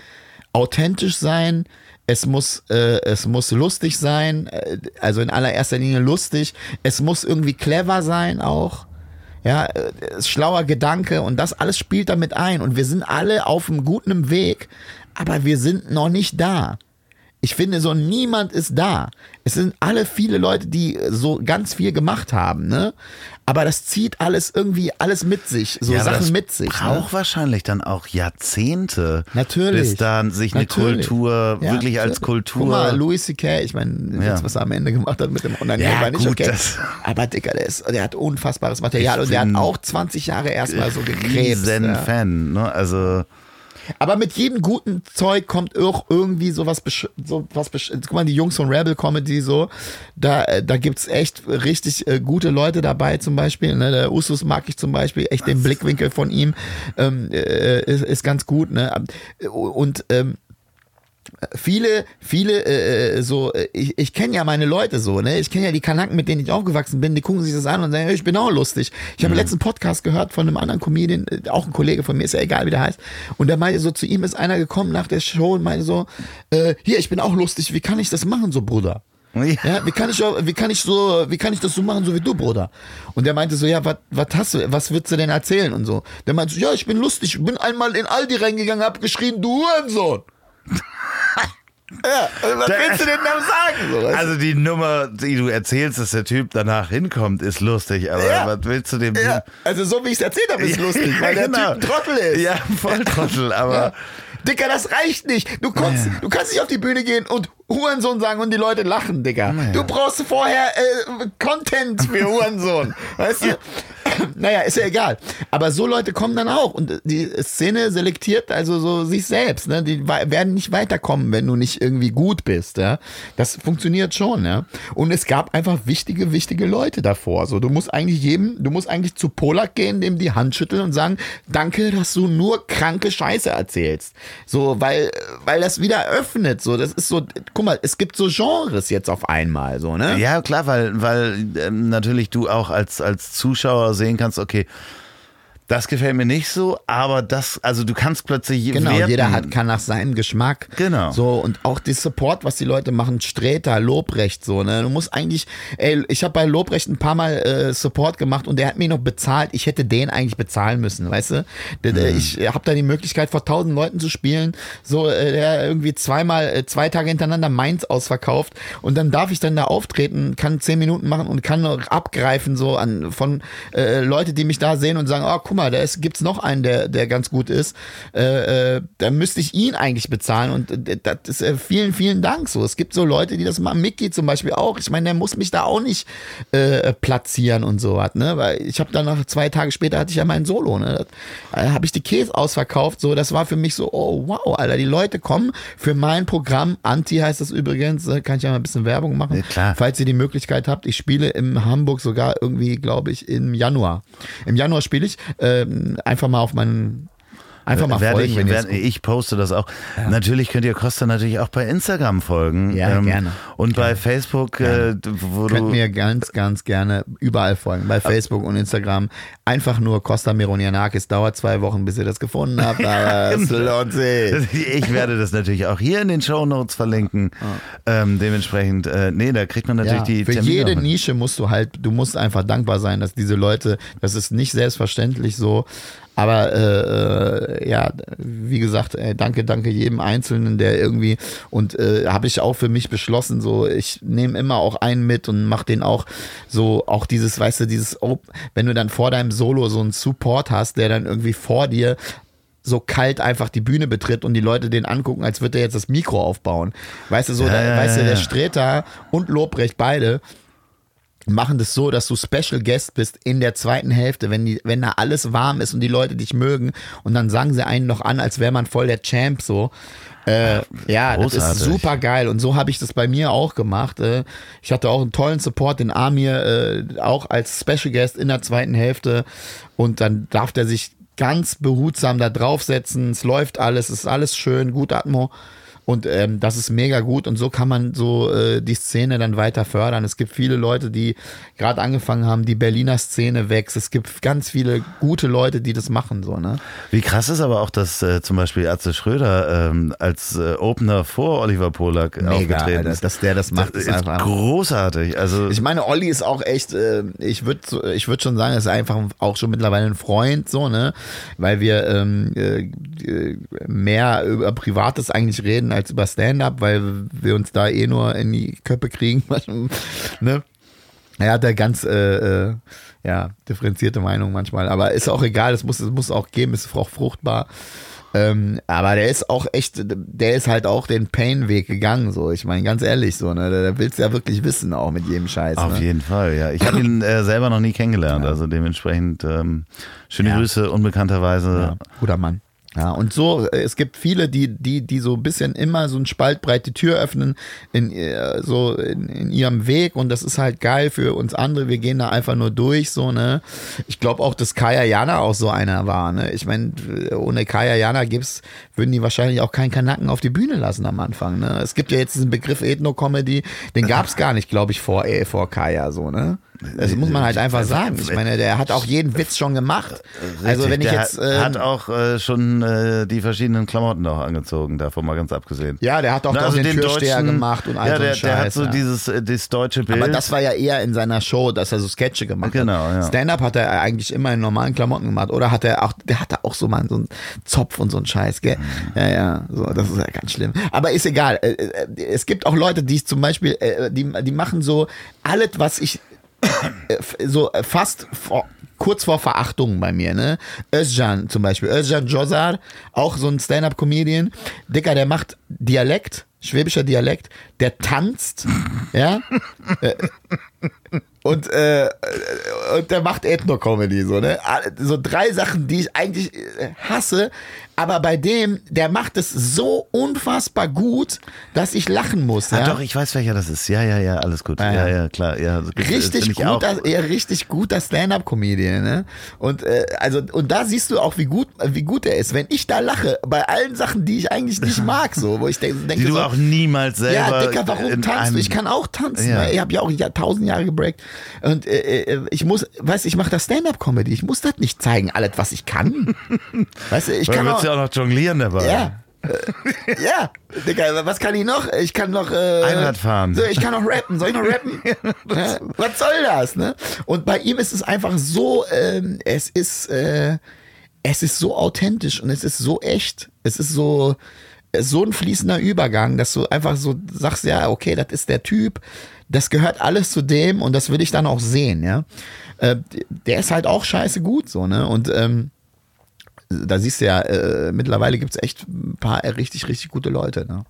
Speaker 1: authentisch sein, es muss, äh, es muss lustig sein, äh, also in allererster Linie lustig, es muss irgendwie clever sein auch. Ja, äh, schlauer Gedanke und das alles spielt damit ein und wir sind alle auf einem guten Weg, aber wir sind noch nicht da. Ich finde so, niemand ist da. Es sind alle viele Leute, die so ganz viel gemacht haben, ne? Aber das zieht alles irgendwie alles mit sich, so
Speaker 3: ja,
Speaker 1: Sachen mit sich.
Speaker 3: braucht
Speaker 1: ne?
Speaker 3: wahrscheinlich dann auch Jahrzehnte,
Speaker 1: Natürlich.
Speaker 3: bis dann sich eine
Speaker 1: Natürlich.
Speaker 3: Kultur
Speaker 1: Ja,
Speaker 3: wirklich als
Speaker 1: Guck
Speaker 3: Kultur.
Speaker 1: mal, Louis C.K., ich meine,
Speaker 3: Ja.
Speaker 1: jetzt, was er am Ende gemacht hat mit dem Unternehmen,
Speaker 3: Ja,
Speaker 1: war nicht
Speaker 3: gut,
Speaker 1: okay. Aber Dicker, der, ist, der hat unfassbares Material
Speaker 3: Ich
Speaker 1: und der hat auch 20 Jahre erstmal so gekrebst.
Speaker 3: riesen. Fan, ne? Also
Speaker 1: Aber mit jedem guten Zeug kommt auch irgendwie sowas, besch- Guck mal, die Jungs von Rebel Comedy so, da, äh, da gibt's echt richtig äh, gute Leute dabei zum Beispiel. Ne? Der Usus mag ich zum Beispiel, echt den Blickwinkel von ihm ähm, äh, ist, ist ganz gut. Ne? Und ähm, viele, viele, äh, so, äh, ich, ich kenne ja meine Leute so, ne? Ich kenne ja die Kanaken, mit denen ich aufgewachsen bin, die gucken sich das an und sagen, ich bin auch lustig. Ich habe
Speaker 3: Mhm.
Speaker 1: letzten Podcast gehört von einem anderen Comedian, äh, auch ein Kollege von mir, ist ja egal, wie der heißt. Und der meinte so, zu ihm ist einer gekommen nach der Show und meinte so, äh, hier, ich bin auch lustig, wie kann ich das machen, so Bruder? Ja, wie kann ich wie kann ich so, wie kann ich das so machen, so wie du, Bruder? Und der meinte so, ja, was was hast du, was würdest du denn erzählen und so? Der meinte so, ja, ich bin lustig, ich bin einmal in Aldi reingegangen, hab geschrien, du Hurensohn. Ja, was
Speaker 3: Der-
Speaker 1: willst du denn da sagen?
Speaker 3: Also die Nummer, die du erzählst, dass der Typ danach hinkommt, ist lustig, aber
Speaker 1: Ja.
Speaker 3: was willst du dem
Speaker 1: ja, also so wie ich es erzählt habe, ist lustig, weil der
Speaker 3: genau.
Speaker 1: Typ ein Trottel ist.
Speaker 3: Ja, voll Trottel, aber
Speaker 1: Dicker, das reicht nicht. Du, kannst, du kannst nicht auf die Bühne gehen und Hurensohn sagen und die Leute lachen, Digga. Du brauchst vorher äh, Content für Hurensohn. weißt du? Naja, ist ja egal. Aber so Leute kommen dann auch. Und die Szene selektiert also so sich selbst. Ne? Die werden nicht weiterkommen, wenn du nicht irgendwie gut bist. Ja? Das funktioniert schon. Ja? Und es gab einfach wichtige, wichtige Leute davor. So, du musst eigentlich jedem, du musst eigentlich zu Polak gehen, dem die Hand schütteln und sagen, danke, dass du nur kranke Scheiße erzählst. So, weil, weil das wieder öffnet. So, das ist so, guck mal, es gibt so Genres jetzt auf einmal. So, ne?
Speaker 3: ja klar, weil, weil ähm, natürlich du auch als, als Zuschauer sehen kannst, okay, das gefällt mir nicht so, aber das, also du kannst plötzlich
Speaker 1: Genau,
Speaker 3: werten.
Speaker 1: jeder hat, kann nach seinem Geschmack.
Speaker 3: Genau.
Speaker 1: So, und auch die Support, was die Leute machen, Sträter, Lobrecht, so, ne. Du musst eigentlich, ey, ich habe bei Lobrecht ein paar Mal äh, Support gemacht und der hat mir noch bezahlt. Ich hätte den eigentlich bezahlen müssen, weißt du?
Speaker 3: Mhm.
Speaker 1: Ich habe da die Möglichkeit, vor tausend Leuten zu spielen. So, äh, der irgendwie zweimal, äh, zwei Tage hintereinander Mainz ausverkauft und dann darf ich dann da auftreten, kann zehn Minuten machen und kann noch abgreifen, so an von äh, Leute, die mich da sehen und sagen, oh, guck mal, da ist, gibt's noch einen, der, der ganz gut ist. Äh, äh, da müsste ich ihn eigentlich bezahlen und äh, das ist äh, vielen, vielen Dank so. Es gibt so Leute, die das machen. Mickey zum Beispiel auch. Ich meine, der muss mich da auch nicht äh, platzieren und so was, ne? Weil ich habe dann noch zwei Tage später hatte ich ja mein Solo, ne? Da habe ich die Käse ausverkauft. So, das war für mich so, oh wow, Alter, die Leute kommen für mein Programm. Anti heißt das übrigens, äh, kann ich ja mal ein bisschen Werbung machen.
Speaker 3: Ja, klar.
Speaker 1: Falls ihr die Möglichkeit habt, ich spiele in Hamburg sogar irgendwie, glaube ich, im Januar. Im Januar spiele ich. Ähm, einfach mal auf meinen. Einfach mal
Speaker 3: werde
Speaker 1: folgen,
Speaker 3: ich,
Speaker 1: wenn
Speaker 3: werde, ich poste das auch. Natürlich könnt ihr Costa natürlich auch bei Instagram folgen. ähm,
Speaker 1: Ja, gerne.
Speaker 3: Und bei Facebook, äh, wo
Speaker 1: Könnt
Speaker 3: du.
Speaker 1: mir ganz, ganz gerne überall folgen. Bei Facebook und Instagram. Einfach nur Costa Mironianakis. Dauert zwei Wochen, bis ihr das gefunden habt, aber es lohnt sich.
Speaker 3: Ich werde das natürlich auch hier in den Show Notes verlinken. Ähm, dementsprechend, äh, nee, da kriegt man natürlich
Speaker 1: Ja,
Speaker 3: die
Speaker 1: für
Speaker 3: Termine
Speaker 1: jede. Nische musst du halt, du musst einfach dankbar sein, dass diese Leute, das ist nicht selbstverständlich so, aber äh, äh, ja, wie gesagt, äh, danke, danke jedem Einzelnen, der irgendwie und äh, habe ich auch für mich beschlossen, so ich nehme immer auch einen mit und mach den auch so, auch dieses, weißt du, dieses, oh, wenn du dann vor deinem Solo so einen Support hast, der dann irgendwie vor dir so kalt einfach die Bühne betritt und die Leute den angucken, als würde er jetzt das Mikro aufbauen. Weißt du, so,
Speaker 3: Ja,
Speaker 1: da,
Speaker 3: ja,
Speaker 1: weißt du, der. Streter und Lobrecht beide machen das so, dass du Special Guest bist in der zweiten Hälfte, wenn die, wenn da alles warm ist und die Leute dich mögen und dann sagen sie einen noch an, als wäre man voll der Champ so. Äh, ja, das ist
Speaker 3: großartig.
Speaker 1: super geil und so habe ich das bei mir auch gemacht. Äh, ich hatte auch einen tollen Support, den Amir äh, auch als Special Guest in der zweiten Hälfte und dann darf der sich ganz behutsam da draufsetzen. Es läuft alles, es ist alles schön, gut Atmo. Und ähm, das ist mega gut und so kann man so äh, die Szene dann weiter fördern. Es gibt viele Leute, die gerade angefangen haben, die Berliner Szene wächst. Es gibt ganz viele gute Leute, die das machen. So, ne?
Speaker 2: Wie krass ist aber auch, dass äh, zum Beispiel Atze Schröder ähm, als äh, Opener vor Oliver Polak
Speaker 1: Mega,
Speaker 2: aufgetreten
Speaker 1: Alter,
Speaker 2: ist.
Speaker 1: dass der das macht,
Speaker 2: Das
Speaker 1: ist
Speaker 2: ist
Speaker 1: einfach-
Speaker 2: großartig. Also
Speaker 1: Ich meine, Olli ist auch echt, äh, ich würde ich würd schon sagen, ist einfach auch schon mittlerweile ein Freund, so, ne? Weil wir ähm, äh, äh, mehr über Privates eigentlich reden als über Stand-up, weil wir uns da eh nur in die Köpfe kriegen, ne? Er hat da ganz äh, äh, ja, differenzierte Meinung manchmal, aber ist auch egal, es muss, es muss auch geben, ist auch fruchtbar. Ähm, aber der ist auch echt, der ist halt auch den Pain-Weg gegangen, so. Ich meine, ganz ehrlich, so, ne? Da willst du ja wirklich wissen, auch mit jedem Scheiß.
Speaker 2: auf
Speaker 1: ne?
Speaker 2: jeden Fall, ja. Ich habe ihn äh, selber noch nie kennengelernt, also dementsprechend ähm, schöne
Speaker 1: Ja.
Speaker 2: Grüße, unbekannterweise.
Speaker 1: Ja, guter Mann. Ja, und so, äh, es gibt viele, die, die, die so ein bisschen immer so ein Spalt breit die Tür öffnen in, äh, so in, in ihrem Weg und das ist halt geil für uns andere. Wir gehen da einfach nur durch, so, ne. Ich glaube auch, dass Kaya Jana auch so einer war, ne. Ich meine, ohne Kaya Jana gibt's, würden die wahrscheinlich auch keinen Kanacken auf die Bühne lassen am Anfang, ne. Es gibt ja jetzt diesen Begriff Ethno-Comedy, den gab's gar nicht, glaube ich, vor, äh, vor Kaya, so, ne. Das muss man halt einfach sagen. Ich meine, der hat auch jeden Witz schon gemacht. Also wenn ich jetzt.
Speaker 2: hat,
Speaker 1: ähm,
Speaker 2: hat auch äh, schon äh, die verschiedenen Klamotten auch angezogen, davon mal ganz abgesehen.
Speaker 1: Ja, der hat auch,
Speaker 2: Na, also
Speaker 1: den, Türsteher
Speaker 2: deutschen-
Speaker 1: gemacht und all
Speaker 2: ja,
Speaker 1: so
Speaker 2: der,
Speaker 1: einen
Speaker 2: der hat
Speaker 1: Scheiß,
Speaker 2: so
Speaker 1: ja.
Speaker 2: dieses äh, dieses deutsche Bild.
Speaker 1: Aber das war ja eher in seiner Show, dass er so Sketche gemacht
Speaker 2: Genau,
Speaker 1: hat.
Speaker 2: ja.
Speaker 1: Stand-up hat er eigentlich immer in normalen Klamotten gemacht. Oder hat er auch, der hatte auch so mal so einen Zopf und so einen Scheiß, gell?
Speaker 2: Mhm.
Speaker 1: Ja, ja, so, das ist ja ganz schlimm. Aber ist egal. Äh, äh, Es gibt auch Leute, die zum Beispiel, äh, die, die machen so alles, was ich äh, so äh, fast vor, kurz vor Verachtung bei mir, ne? Özcan zum Beispiel, Özcan Jozar, auch so ein Stand-Up-Comedian. Dicker, der macht Dialekt, schwäbischer Dialekt, der tanzt, ja? Äh, und, äh, und der macht Ethno-Comedy, so, ne? So drei Sachen, die ich eigentlich äh, hasse, aber bei dem, der macht es so unfassbar gut, dass ich lachen muss,
Speaker 2: Ah,
Speaker 1: ja?
Speaker 2: doch, ich weiß welcher das ist. Ja, ja, ja, alles gut.
Speaker 1: Ah,
Speaker 2: ja,
Speaker 1: ja.
Speaker 2: ja, klar. Ja,
Speaker 1: richtig guter, eher richtig guter Stand-up-Comedian, ne? Und äh, also und da siehst du auch, wie gut, wie gut er ist. Wenn ich da lache, bei allen Sachen, die ich eigentlich nicht mag, so, wo ich denke, denke
Speaker 2: Die du
Speaker 1: so,
Speaker 2: auch niemals selber.
Speaker 1: ja, Dicker, warum tanzt du? Ich kann auch tanzen.
Speaker 2: Ja.
Speaker 1: weil Ich habe ja auch ja, tausend Jahre gebreakt. Und äh, äh, ich muss, weißt du, ich mache das Stand-up-Comedy. Ich muss das nicht zeigen, alles, was ich kann. weißt du, ich
Speaker 2: Weil
Speaker 1: kann auch,
Speaker 2: ja auch noch jonglieren dabei.
Speaker 1: ja. Äh, ja, Digga, was kann ich noch? Ich kann noch äh,
Speaker 2: Einrad fahren.
Speaker 1: So, ich kann noch rappen. Soll ich noch rappen? ja, was soll das, ne? Und bei ihm ist es einfach so, ähm, es ist, äh, es ist so authentisch und es ist so echt. Es ist so, so ein fließender Übergang, dass du einfach so sagst, ja, okay, das ist der Typ, das gehört alles zu dem und das will ich dann auch sehen, ja. Äh, der ist halt auch scheiße gut, so, ne? Und ähm, da siehst du ja, äh, mittlerweile gibt's echt ein paar richtig, richtig gute Leute. Ne?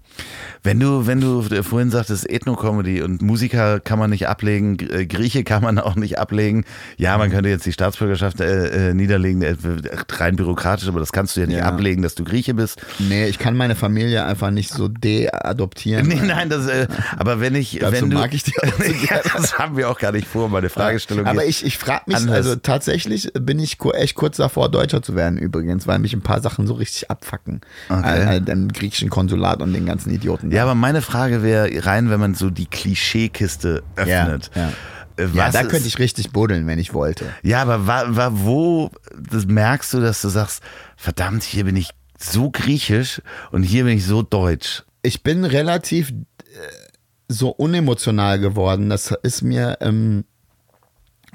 Speaker 2: Wenn du, wenn du vorhin sagtest, Ethno-Comedy und Musiker kann man nicht ablegen, äh, Grieche kann man auch nicht ablegen. Ja, man könnte jetzt die Staatsbürgerschaft äh, äh, niederlegen, äh, rein bürokratisch, aber das kannst du ja nicht
Speaker 1: Ja.
Speaker 2: ablegen, dass du Grieche bist.
Speaker 1: Nee, ich kann meine Familie einfach nicht so de-adoptieren.
Speaker 2: Nee, nein, das, äh, aber wenn ich,
Speaker 1: Dazu
Speaker 2: wenn du,
Speaker 1: mag ich die auch
Speaker 2: ja, das haben wir auch gar nicht vor, meine Fragestellung.
Speaker 1: Aber ich, ich frage mich,
Speaker 2: anders.
Speaker 1: also tatsächlich bin ich echt kurz davor, Deutscher zu werden übrigens, weil mich ein paar Sachen so richtig abfacken.
Speaker 2: Okay.
Speaker 1: Äh, äh, dem griechischen Konsulat und den ganzen Idioten.
Speaker 2: Ja, aber meine Frage wäre rein, wenn man so die Klischeekiste
Speaker 1: ja,
Speaker 2: öffnet.
Speaker 1: ja.
Speaker 2: Äh,
Speaker 1: ja
Speaker 2: was
Speaker 1: da
Speaker 2: ist-
Speaker 1: könnte ich richtig buddeln, wenn ich wollte.
Speaker 2: Ja, aber wa, wa, wo das merkst du, dass du sagst, verdammt, hier bin ich so griechisch und hier bin ich so deutsch.
Speaker 1: Ich bin relativ äh, so unemotional geworden. Das ist mir, ähm,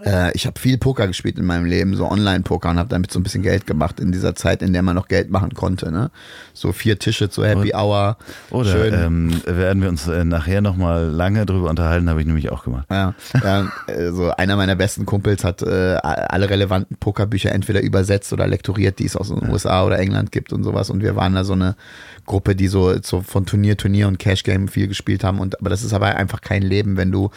Speaker 1: äh, ich habe viel Poker gespielt in meinem Leben, so Online-Poker und habe damit so ein bisschen Geld gemacht in dieser Zeit, in der man noch Geld machen konnte. Ne? So vier Tische zur Happy Hour.
Speaker 2: Oder
Speaker 1: Schön.
Speaker 2: ähm, werden wir uns äh, nachher nochmal lange drüber unterhalten, habe ich nämlich auch gemacht.
Speaker 1: Ja, ja also einer meiner besten Kumpels hat äh, alle relevanten Pokerbücher entweder übersetzt oder lektoriert, die es aus den USA oder England gibt und sowas. Und wir waren da so eine Gruppe, die so, so von Turnier, Turnier und Cash Game viel gespielt haben. Und aber das ist aber einfach kein Leben, wenn du,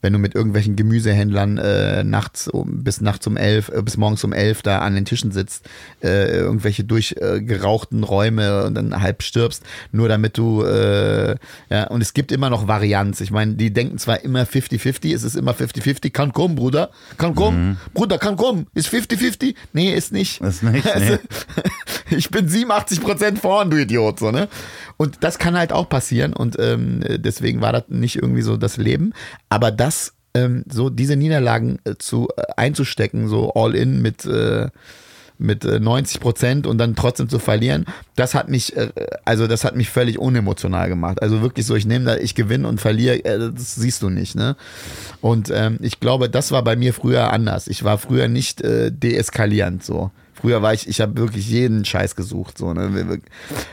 Speaker 1: wenn du mit irgendwelchen Gemüsehändlern äh, nachts um, bis nachts um elf, äh, bis morgens um elf da an den Tischen sitzt, äh, irgendwelche durchgerauchten Räume und dann halb stirbst, nur damit du, äh, ja, und es gibt immer noch Varianz. Ich meine, die denken zwar immer 50-50, es ist immer 50-50, kann kommen, Bruder, kann kommen, Bruder, kann kommen, ist 50-50? Nee, ist nicht.
Speaker 3: Ist nicht, nee.
Speaker 1: Also, ich bin 87 Prozent vorn, du Idiot, so, ne? Und das kann halt auch passieren und ähm, deswegen war das nicht irgendwie so das Leben. Aber das, ähm, so diese Niederlagen äh, zu äh, einzustecken, so all in mit äh, mit äh, 90 Prozent und dann trotzdem zu verlieren, das hat mich, äh, also das hat mich völlig unemotional gemacht. Also wirklich so, ich nehme da, ich gewinne und verliere, äh, das siehst du nicht, ne? Und ähm, ich glaube, das war bei mir früher anders. Ich war früher nicht äh, deeskalierend so. Früher war ich, ich habe wirklich jeden Scheiß gesucht, so, ne?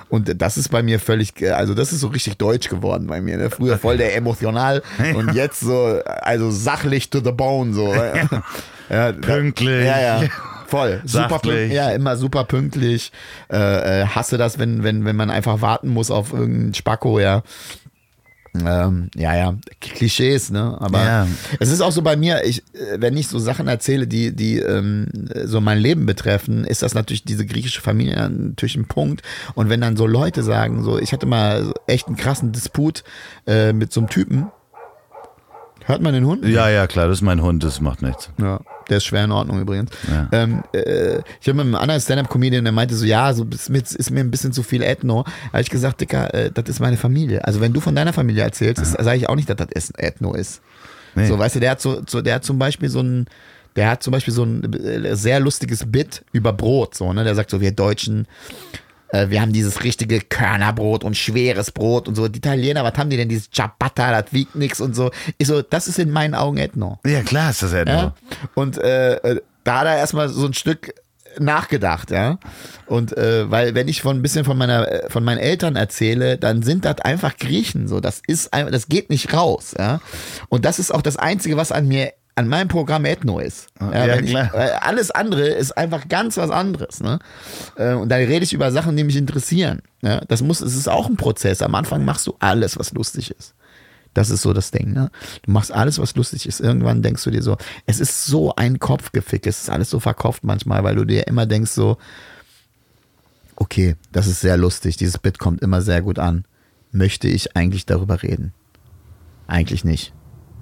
Speaker 1: Und das ist bei mir völlig, also das ist so richtig deutsch geworden bei mir, ne? Früher voll der emotional und jetzt so, also sachlich to the bone, so. Ja,
Speaker 3: Pünktlich.
Speaker 1: Ja, ja. Voll. Super pünktlich. Ja, immer super pünktlich. Äh, äh, hasse das, wenn, wenn, wenn man einfach warten muss auf irgendeinen Spacko, ja. Ähm, ja, ja, Klischees, ne? Aber
Speaker 3: Ja.
Speaker 1: es ist auch so bei mir, ich, äh, wenn ich so Sachen erzähle, die, die ähm, so mein Leben betreffen, ist das natürlich diese griechische Familie natürlich ein Punkt. Und wenn dann so Leute sagen, so, ich hatte mal echt einen krassen Disput äh, mit so einem Typen. Hört man den Hund?
Speaker 3: Ja, ja, klar, das ist mein Hund, das macht nichts.
Speaker 1: Ja, der ist schwer in Ordnung übrigens.
Speaker 3: Ja.
Speaker 1: Ähm, äh, ich habe mit einem anderen Stand-Up-Comedian, der meinte so, ja, so ist mir, ist mir ein bisschen zu viel Ethno. Da habe ich gesagt, Dicker, äh, das ist meine Familie. Also wenn du von deiner Familie erzählst, sage ich auch nicht, dass das Ethno ist.
Speaker 3: Nee.
Speaker 1: So, weißt du, der hat so, so, der hat zum Beispiel so ein, der hat zum Beispiel so ein äh, sehr lustiges Bit über Brot, so, ne? Der sagt so, wir Deutschen, äh, wir haben dieses richtige Körnerbrot und schweres Brot und so. Die Italiener, was haben die denn? Dieses Ciabatta, das wiegt nix und so. Ich so, das ist in meinen Augen Ethno.
Speaker 3: Ja, klar ist das Ethno.
Speaker 1: Ja? Und äh, da hat er erstmal so ein Stück nachgedacht, ja. Und äh, weil wenn ich von ein bisschen von meiner äh, von meinen Eltern erzähle, dann sind das einfach Griechen so. Das ist das geht nicht raus, ja. Und das ist auch das einzige, was an mir an meinem Programm Ethno ist.
Speaker 3: Ja, klar.
Speaker 1: Ich, weil alles andere ist einfach ganz was anderes. Ne? Äh, Und da rede ich über Sachen, die mich interessieren. Ja? Das muss, es ist auch ein Prozess. Am Anfang machst du alles, was lustig ist. Das ist so das Ding. Ne? Du machst alles, was lustig ist. Irgendwann denkst du dir so, es ist so ein Kopfgefick. Es ist alles so verkauft manchmal, weil du dir immer denkst so, okay, das ist sehr lustig. Dieses Bit kommt immer sehr gut an. Möchte ich eigentlich darüber reden? Eigentlich nicht.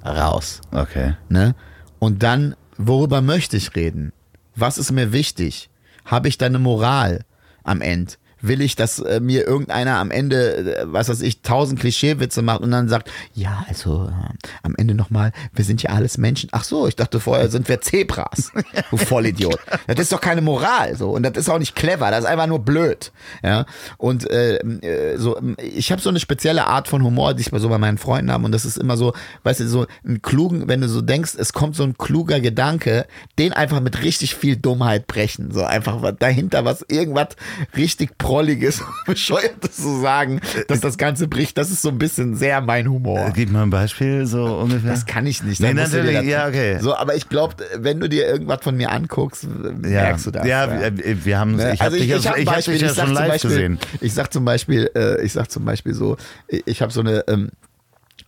Speaker 1: Raus.
Speaker 3: Okay.
Speaker 1: Ne? Und dann, worüber möchte ich reden? Was ist mir wichtig? Habe ich da eine Moral am Ende? Will ich, dass äh, mir irgendeiner am Ende, äh, was weiß ich, tausend Klischeewitze macht und dann sagt, ja, also äh, am Ende nochmal, wir sind ja alles Menschen. Ach so, ich dachte vorher sind wir Zebras. Du Vollidiot. Das ist doch keine Moral so und das ist auch nicht clever, das ist einfach nur blöd. Ja? Und äh, äh, so, ich habe so eine spezielle Art von Humor, die ich so bei meinen Freunden habe und das ist immer so, weißt du, so einen klugen, wenn du so denkst, es kommt so ein kluger Gedanke, den einfach mit richtig viel Dummheit brechen. So einfach dahinter was irgendwas richtig prolliges, bescheuertes zu sagen, dass das Ganze bricht. Das ist so ein bisschen sehr mein Humor.
Speaker 3: Gib mal ein Beispiel, so ungefähr.
Speaker 1: Das kann ich nicht.
Speaker 3: Nee, natürlich, ja, okay.
Speaker 1: So, aber ich glaube, wenn du dir irgendwas von mir anguckst, merkst du das.
Speaker 3: Ja, wir, wir haben,
Speaker 1: Ne?
Speaker 3: ich habe dich, ja-
Speaker 1: hab ein
Speaker 3: ich hab
Speaker 1: Beispiel,
Speaker 3: dich ja
Speaker 1: ich
Speaker 3: schon live
Speaker 1: Beispiel,
Speaker 3: gesehen.
Speaker 1: Ich sag zum Beispiel, äh, ich sag zum Beispiel so, ich habe so eine ähm,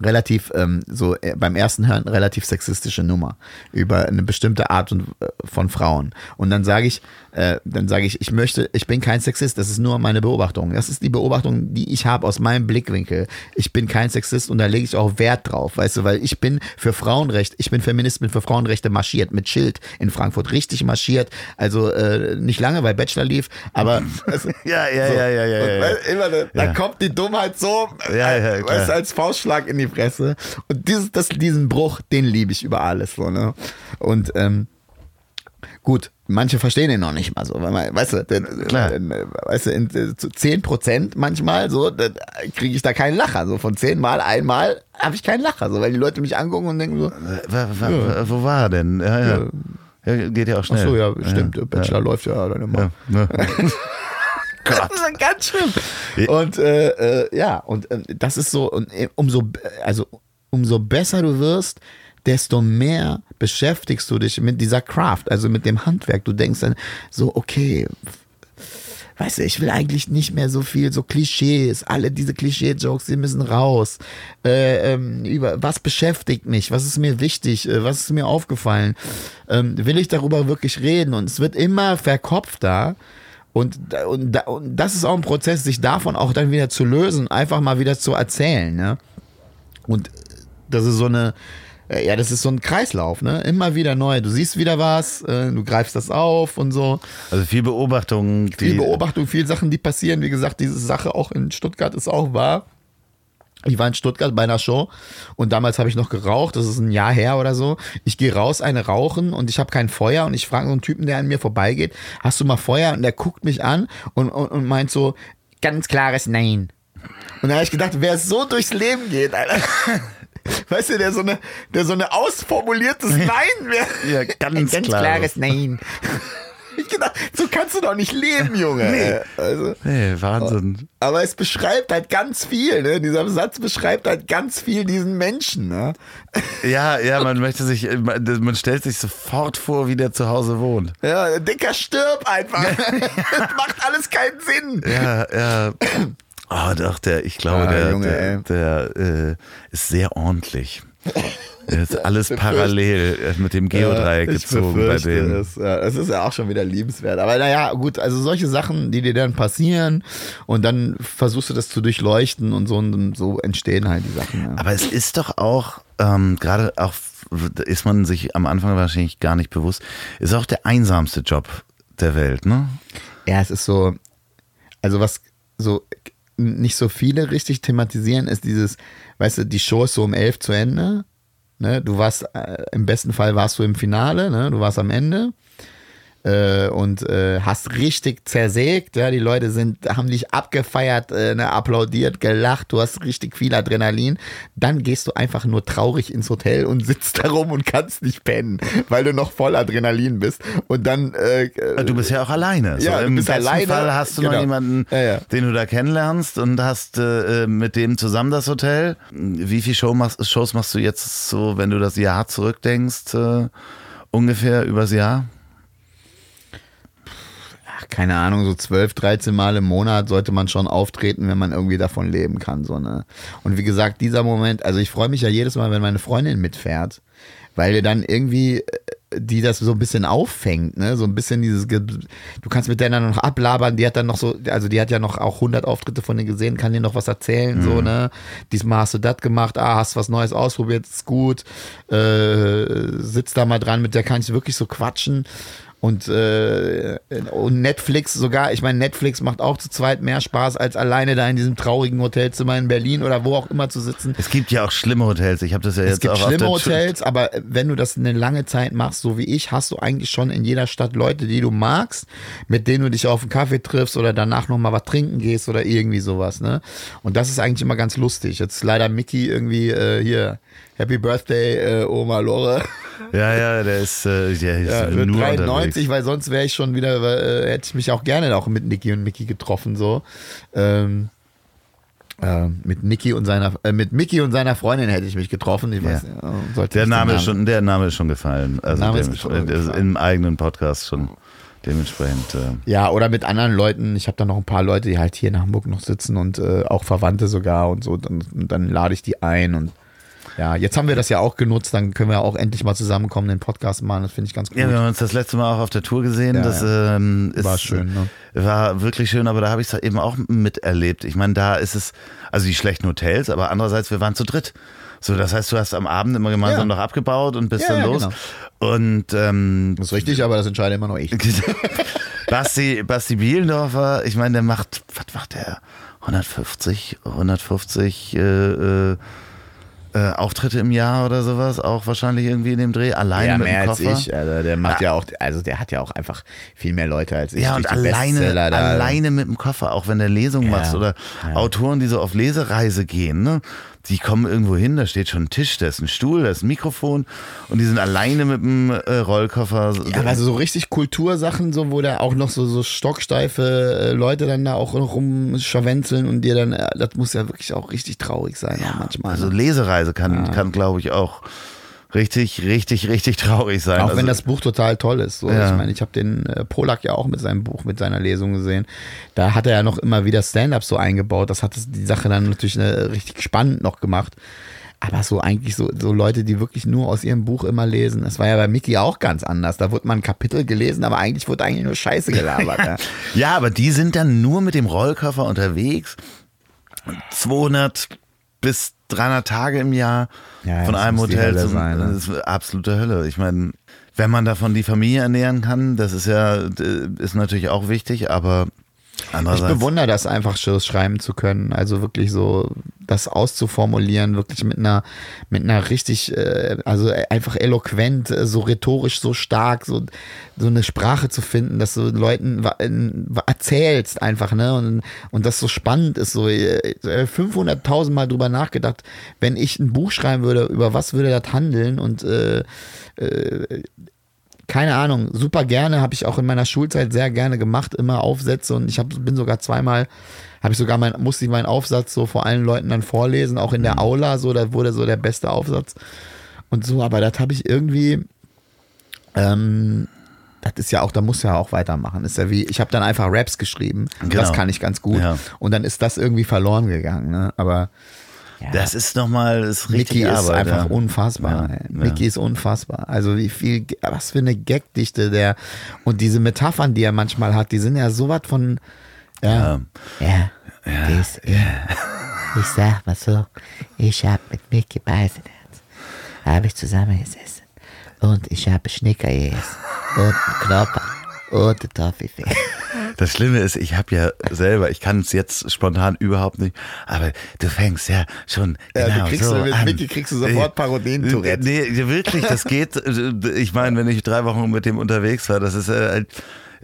Speaker 1: relativ ähm, so äh, beim ersten Hören relativ sexistische Nummer über eine bestimmte Art und, äh, von Frauen. Und dann sage ich äh, dann sage ich ich möchte ich bin kein Sexist das ist nur meine Beobachtung. Das ist die Beobachtung die ich habe aus meinem Blickwinkel. Ich bin kein Sexist und da lege ich auch Wert drauf weißt du weil ich bin für Frauenrecht ich bin Feminist bin für Frauenrechte marschiert mit Schild in Frankfurt richtig marschiert. Also äh, nicht lange weil Bachelor lief aber also,
Speaker 3: Ja, ja, ja, ja, ja,
Speaker 1: und
Speaker 3: ja.
Speaker 1: weil immer, da,
Speaker 3: Ja.
Speaker 1: kommt die Dummheit so,
Speaker 3: Ja, ja,
Speaker 1: äh, weißt, als Faustschlag in die Fresse. Und dieses, das, diesen Bruch, den liebe ich über alles. So, ne? Und ähm, gut, manche verstehen den noch nicht mal so. Weil man, weißt du, denn,
Speaker 3: Klar.
Speaker 1: denn, äh, weißt du, in, äh, zu 10 Prozent manchmal so, kriege ich da keinen Lacher. So von 10 Mal einmal habe ich keinen Lacher. So, weil die Leute mich angucken und denken so,
Speaker 3: wa- wa- Wo war er denn? Ja, ja. ja. Geht ja auch
Speaker 1: ach
Speaker 3: schnell.
Speaker 1: so, ja, stimmt, der Bachelor läuft ja dann immer.
Speaker 3: Ja.
Speaker 1: Das ist ganz schlimm. Und äh, äh, ja, und äh, das ist so, und äh, umso, also umso besser du wirst, desto mehr beschäftigst du dich mit dieser Craft, also mit dem Handwerk. Du denkst dann so, okay, weißt du, ich will eigentlich nicht mehr so viel, so Klischees, alle diese Klischee-Jokes, die müssen raus. Äh, ähm, über was beschäftigt mich, was ist mir wichtig, äh, was ist mir aufgefallen, ähm, will ich darüber wirklich reden und es wird immer verkopfter. Und, und, und das ist auch ein Prozess, sich davon auch dann wieder zu lösen, einfach mal wieder zu erzählen. Ne? Und das ist so eine, äh, ja, das ist so ein Kreislauf, ne? Immer wieder neu. Du siehst wieder was, äh, du greifst das auf und so.
Speaker 2: Also viel Beobachtung.
Speaker 1: Viel Beobachtung, viel Sachen, die passieren. Wie gesagt, diese Sache auch in Stuttgart ist auch wahr. Ich war in Stuttgart bei einer Show und damals habe ich noch geraucht, das ist ein Jahr her oder so. Ich gehe raus, eine rauchen und ich habe kein Feuer und ich frage so einen Typen, der an mir vorbeigeht, hast du mal Feuer? Und der guckt mich an und, und, und meint so, ganz klares Nein. Und da habe ich gedacht, wer so durchs Leben geht, Alter. Weißt du, der so eine, der so eine ausformuliertes Nein wäre.
Speaker 2: Ja, ganz,
Speaker 1: ganz
Speaker 2: klar.
Speaker 1: klares Nein. Ich gedacht, so kannst du doch nicht leben, Junge.
Speaker 2: Nee.
Speaker 1: Also,
Speaker 2: Nee, Wahnsinn.
Speaker 1: aber es beschreibt halt ganz viel, ne? Dieser Satz beschreibt halt ganz viel diesen Menschen, ne?
Speaker 2: Ja, ja, man möchte sich, man stellt sich sofort vor, wie der zu Hause wohnt.
Speaker 1: Ja, der Dicker stirb einfach. das macht alles keinen Sinn.
Speaker 2: Ja, ja. Oh, doch, der, ich glaube,
Speaker 1: Ah,
Speaker 2: der,
Speaker 1: Junge,
Speaker 2: der,
Speaker 1: ey.
Speaker 2: der äh, ist sehr ordentlich. Das ist alles parallel äh, mit dem Geodreieck
Speaker 1: Ich
Speaker 2: gezogen bei denen.
Speaker 1: Es, ja, es ist ja auch schon wieder liebenswert. Aber naja, gut, also solche Sachen, die dir dann passieren und dann versuchst du das zu durchleuchten und so, und so entstehen halt die Sachen. Ja.
Speaker 2: Aber es ist doch auch, ähm, gerade auch, ist man sich am Anfang wahrscheinlich gar nicht bewusst, ist auch der einsamste Job der Welt, ne?
Speaker 1: Ja, es ist so, also was so nicht so viele richtig thematisieren, ist dieses, weißt du, die Show ist so um elf zu Ende. Ne? Du warst, äh, im besten Fall warst du im Finale, ne? du warst am Ende. Äh, und äh, hast richtig zersägt, ja, die Leute sind, haben dich abgefeiert, äh, ne, applaudiert, gelacht, du hast richtig viel Adrenalin, dann gehst du einfach nur traurig ins Hotel und sitzt da rum und kannst nicht pennen, weil du noch voll Adrenalin bist und dann äh,
Speaker 2: Du bist ja auch alleine.
Speaker 1: Ja, du
Speaker 2: Im besten
Speaker 1: alleine.
Speaker 2: Fall hast du noch
Speaker 1: Genau.
Speaker 2: jemanden,
Speaker 1: Ja, ja.
Speaker 2: den du da kennenlernst und hast äh, mit dem zusammen das Hotel. Wie viele Show machst, Shows machst du jetzt so, wenn du das Jahr zurückdenkst, äh, ungefähr übers Jahr?
Speaker 1: Ach, keine Ahnung, so 12, 13 Mal im Monat sollte man schon auftreten, wenn man irgendwie davon leben kann. So, ne? Und wie gesagt, dieser Moment, also ich freue mich ja jedes Mal, wenn meine Freundin mitfährt, weil dir dann irgendwie äh, die das so ein bisschen auffängt, ne? So ein bisschen dieses, du kannst mit der dann noch ablabern, die hat dann noch so, also die hat ja noch auch 100 Auftritte von dir gesehen, kann dir noch was erzählen, so, ne? Diesmal hast du das gemacht, ah, hast was Neues ausprobiert, ist gut, äh, sitz da mal dran, mit der kann ich wirklich so quatschen. Und, äh, und Netflix sogar, ich meine, Netflix macht auch zu zweit mehr Spaß, als alleine da in diesem traurigen Hotelzimmer in Berlin oder wo auch immer zu sitzen.
Speaker 2: Es gibt ja auch schlimme Hotels. Ich habe das ja
Speaker 1: Es
Speaker 2: jetzt
Speaker 1: gibt
Speaker 2: auch
Speaker 1: schlimme Hotels, aber wenn du das eine lange Zeit machst, so wie ich, hast du eigentlich schon in jeder Stadt Leute, die du magst, mit denen du dich auf einen Kaffee triffst oder danach nochmal was trinken gehst oder irgendwie sowas, ne? Und das ist eigentlich immer ganz lustig. Jetzt leider Mickey irgendwie äh, hier, Happy Birthday, äh, Oma Lore.
Speaker 2: Ja, ja, der ist, äh, der ist
Speaker 1: Ja,
Speaker 2: nur
Speaker 1: mit
Speaker 2: unterwegs.
Speaker 1: 93, weil sonst wäre ich schon wieder, äh, hätte ich mich auch gerne auch mit Niki und Mickey getroffen, so. Ähm, äh, mit Niki und seiner, äh, mit Mickey und seiner Freundin hätte ich mich getroffen. Ich weiß,
Speaker 2: Ja.
Speaker 1: sollte
Speaker 2: Der Name, ist schon, der Name ist schon gefallen. Also
Speaker 1: Name ist
Speaker 2: ist
Speaker 1: gefallen.
Speaker 2: im eigenen Podcast schon dementsprechend. Äh,
Speaker 1: Ja, oder mit anderen Leuten. Ich habe da noch ein paar Leute, die halt hier in Hamburg noch sitzen und äh, auch Verwandte sogar und so. Dann, und dann lade ich die ein und ja, jetzt haben wir das ja auch genutzt, dann können wir auch endlich mal zusammenkommen, den Podcast machen. Das finde ich ganz gut.
Speaker 2: Ja, wir haben uns das letzte Mal auch auf der Tour gesehen.
Speaker 1: Ja,
Speaker 2: das ähm, ist,
Speaker 1: War schön, ne?
Speaker 2: War wirklich schön, aber da habe ich es eben auch miterlebt. Ich meine, da ist es, also die schlechten Hotels, aber andererseits, wir waren zu dritt. So, das heißt, du hast am Abend immer gemeinsam
Speaker 1: Ja.
Speaker 2: noch abgebaut und bist
Speaker 1: Ja,
Speaker 2: dann
Speaker 1: ja,
Speaker 2: los.
Speaker 1: genau.
Speaker 2: Und ähm,
Speaker 1: Das ist richtig, aber das entscheide immer noch ich.
Speaker 2: Basti, Basti Bielendorfer, ich meine, der macht, was macht der? 150, 150 äh, äh, äh, Auftritte im Jahr oder sowas, auch wahrscheinlich irgendwie in dem Dreh, alleine
Speaker 1: Ja,
Speaker 2: mit
Speaker 1: mehr
Speaker 2: dem
Speaker 1: als
Speaker 2: Koffer.
Speaker 1: ich. Also der macht ja. auch, also der hat ja auch einfach viel mehr Leute als ich.
Speaker 2: Ja, und alleine, alleine mit dem Koffer, auch wenn du Lesungen
Speaker 1: Ja,
Speaker 2: machst oder
Speaker 1: ja.
Speaker 2: Autoren, die so auf Lesereise gehen, ne? Die kommen irgendwo hin, da steht schon ein Tisch, da ist ein Stuhl, da ist ein Mikrofon und die sind alleine mit dem äh, Rollkoffer.
Speaker 1: Ja, also so richtig Kultursachen, so wo da auch noch so, so stocksteife äh, Leute dann da auch noch rumscharwenzeln und dir dann, äh, das muss ja wirklich auch richtig traurig sein auch manchmal.
Speaker 2: Also
Speaker 1: ne?
Speaker 2: Lesereise kann, kann glaube ich, auch richtig, richtig, richtig traurig sein.
Speaker 1: Auch
Speaker 2: Also-
Speaker 1: wenn das Buch total toll ist. So.
Speaker 2: Ja.
Speaker 1: Ich meine, ich habe den äh, Polak ja auch mit seinem Buch, mit seiner Lesung gesehen. Da hat er ja noch immer wieder Stand-up so eingebaut. Das hat die Sache dann natürlich äh, richtig spannend noch gemacht. Aber so eigentlich so, so Leute, die wirklich nur aus ihrem Buch immer lesen. Das war ja bei Mickey auch ganz anders. Da wurde mal ein Kapitel gelesen, aber eigentlich wurde eigentlich nur Scheiße gelabert. ja.
Speaker 2: Ja, aber die sind dann nur mit dem Rollkoffer unterwegs. 200 bis 300 Tage im Jahr
Speaker 1: Ja,
Speaker 2: von einem Hotel zum.
Speaker 1: sein, ne?
Speaker 2: Das ist absolute Hölle. Ich meine, wenn man davon die Familie ernähren kann, das ist ja äh, ist natürlich auch wichtig, aber
Speaker 1: Ich bewundere das einfach, Schirs schreiben zu können. Also wirklich so das auszuformulieren, wirklich mit einer, mit einer richtig, äh, also einfach eloquent, äh, so rhetorisch so stark, so, so eine Sprache zu finden, dass du Leuten erzählst einfach, ne? Und, und das so spannend ist, so äh, 500.000 Mal drüber nachgedacht, wenn ich ein Buch schreiben würde, über was würde das handeln und äh, keine Ahnung, super gerne, habe ich auch in meiner Schulzeit sehr gerne gemacht, immer Aufsätze und ich hab, bin sogar zweimal, habe ich sogar mein, musste ich meinen Aufsatz so vor allen Leuten dann vorlesen, auch in der Aula, so, da wurde so der beste Aufsatz und so, aber das habe ich irgendwie, ähm, das ist ja auch, da muss ja auch weitermachen. Ist ja wie, ich habe dann einfach Raps geschrieben,
Speaker 2: Genau.
Speaker 1: das kann ich ganz gut
Speaker 2: Ja.
Speaker 1: und dann ist das irgendwie verloren gegangen, ne? aber ja.
Speaker 2: das ist nochmal ist richtig
Speaker 1: Mickey ist
Speaker 2: Arbeit.
Speaker 1: einfach
Speaker 2: ja.
Speaker 1: unfassbar.
Speaker 2: Ja,
Speaker 1: ey.
Speaker 2: ja.
Speaker 1: Mickey ist unfassbar. Also wie viel, was für eine Gagdichte der und diese Metaphern, die er manchmal hat, die sind ja sowas von ja. Ja. Das, Ich sag mal so, ich hab mit Mickey Beisenherz, habe ich zusammengesessen und ich habe Schnicker gegessen und einen Knopper und einen Toffifee.
Speaker 2: Das Schlimme ist, ich habe ja selber, ich kann es jetzt spontan überhaupt nicht, aber du fängst ja schon
Speaker 1: Ja, du
Speaker 2: genau
Speaker 1: kriegst
Speaker 2: so
Speaker 1: du mit. Mickey kriegst du sofort Parodien-Tourette.
Speaker 2: Nee, wirklich, das geht. Ich meine, wenn ich drei Wochen mit dem unterwegs war, das ist, äh,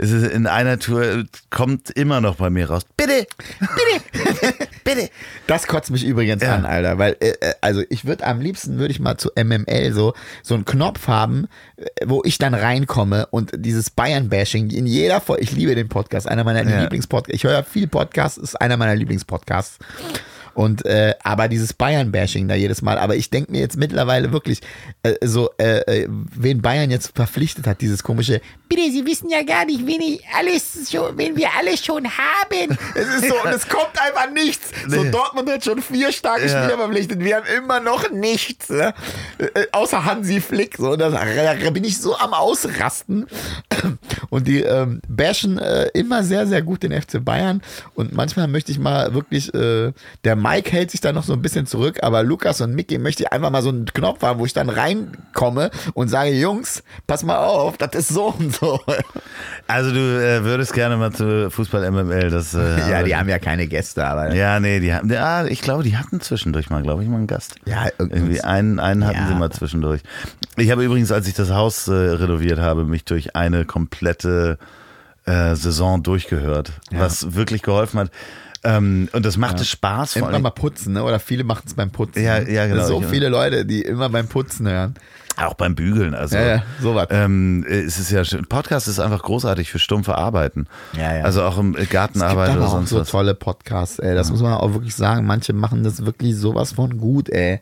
Speaker 2: es ist in einer Tour, kommt immer noch bei mir raus. Bitte, bitte, bitte.
Speaker 1: Das kotzt mich übrigens
Speaker 2: Ja.
Speaker 1: an, Alter, weil äh, äh, also ich würde am liebsten würde ich mal zu MML so so einen Knopf haben, äh, wo ich dann reinkomme und dieses Bayern Bashing in jeder Folge, ich liebe den Podcast, einer meiner
Speaker 2: Ja.
Speaker 1: Lieblingspodcasts. Ich höre viel Podcasts, ist einer meiner Lieblingspodcasts. Und äh, aber dieses Bayern-Bashing da jedes Mal, aber ich denke mir jetzt mittlerweile wirklich äh, so, äh, äh, wen Bayern jetzt verpflichtet hat, dieses komische, bitte, Sie wissen ja gar nicht, wen ich alles schon, wen wir alles schon haben. Es ist so, und es kommt einfach nichts. So
Speaker 2: Nee.
Speaker 1: Dortmund hat schon vier starke
Speaker 2: Ja.
Speaker 1: Spieler verpflichtet, wir haben immer noch nichts. Ne? Äh, Außer Hansi Flick. So, da, da bin ich so am Ausrasten. Und die ähm, bashen äh, immer sehr, sehr gut den FC Bayern. Und manchmal möchte ich mal wirklich, äh, der Mike hält sich da noch so ein bisschen zurück, aber Lukas und Mickey möchte ich einfach mal so einen Knopf haben, wo ich dann reinkomme und sage, Jungs, pass mal auf, das ist so und so.
Speaker 2: Also du äh, würdest gerne mal zu Fußball MML, das. Äh,
Speaker 1: ja, die haben ja keine Gäste, aber
Speaker 2: Ja, nee, die haben, ja, ich glaube, die hatten zwischendurch mal, glaube ich, mal einen Gast.
Speaker 1: Ja,
Speaker 2: irgendwie einen, einen hatten
Speaker 1: Ja.
Speaker 2: sie mal zwischendurch. Ich habe übrigens, als ich das Haus äh, renoviert habe, mich durch eine komplette äh, Saison durchgehört, was wirklich geholfen hat. Ähm, und das machte Spaß vor
Speaker 1: Immer mal putzen, ne? Oder viele machen es beim Putzen.
Speaker 2: Ja, ja, genau.
Speaker 1: So viele Leute, die immer beim Putzen hören.
Speaker 2: Auch beim Bügeln, also.
Speaker 1: Ja, ja, sowas.
Speaker 2: Ähm, es ist ja schön. Podcast ist einfach großartig für stumpfe Arbeiten.
Speaker 1: Ja, ja.
Speaker 2: Also auch im
Speaker 1: Es gibt
Speaker 2: Gartenarbeit
Speaker 1: aber
Speaker 2: oder
Speaker 1: auch
Speaker 2: sonst
Speaker 1: so
Speaker 2: was.
Speaker 1: tolle Podcasts, ey. Das muss man auch wirklich sagen. Manche machen das wirklich sowas von gut, ey.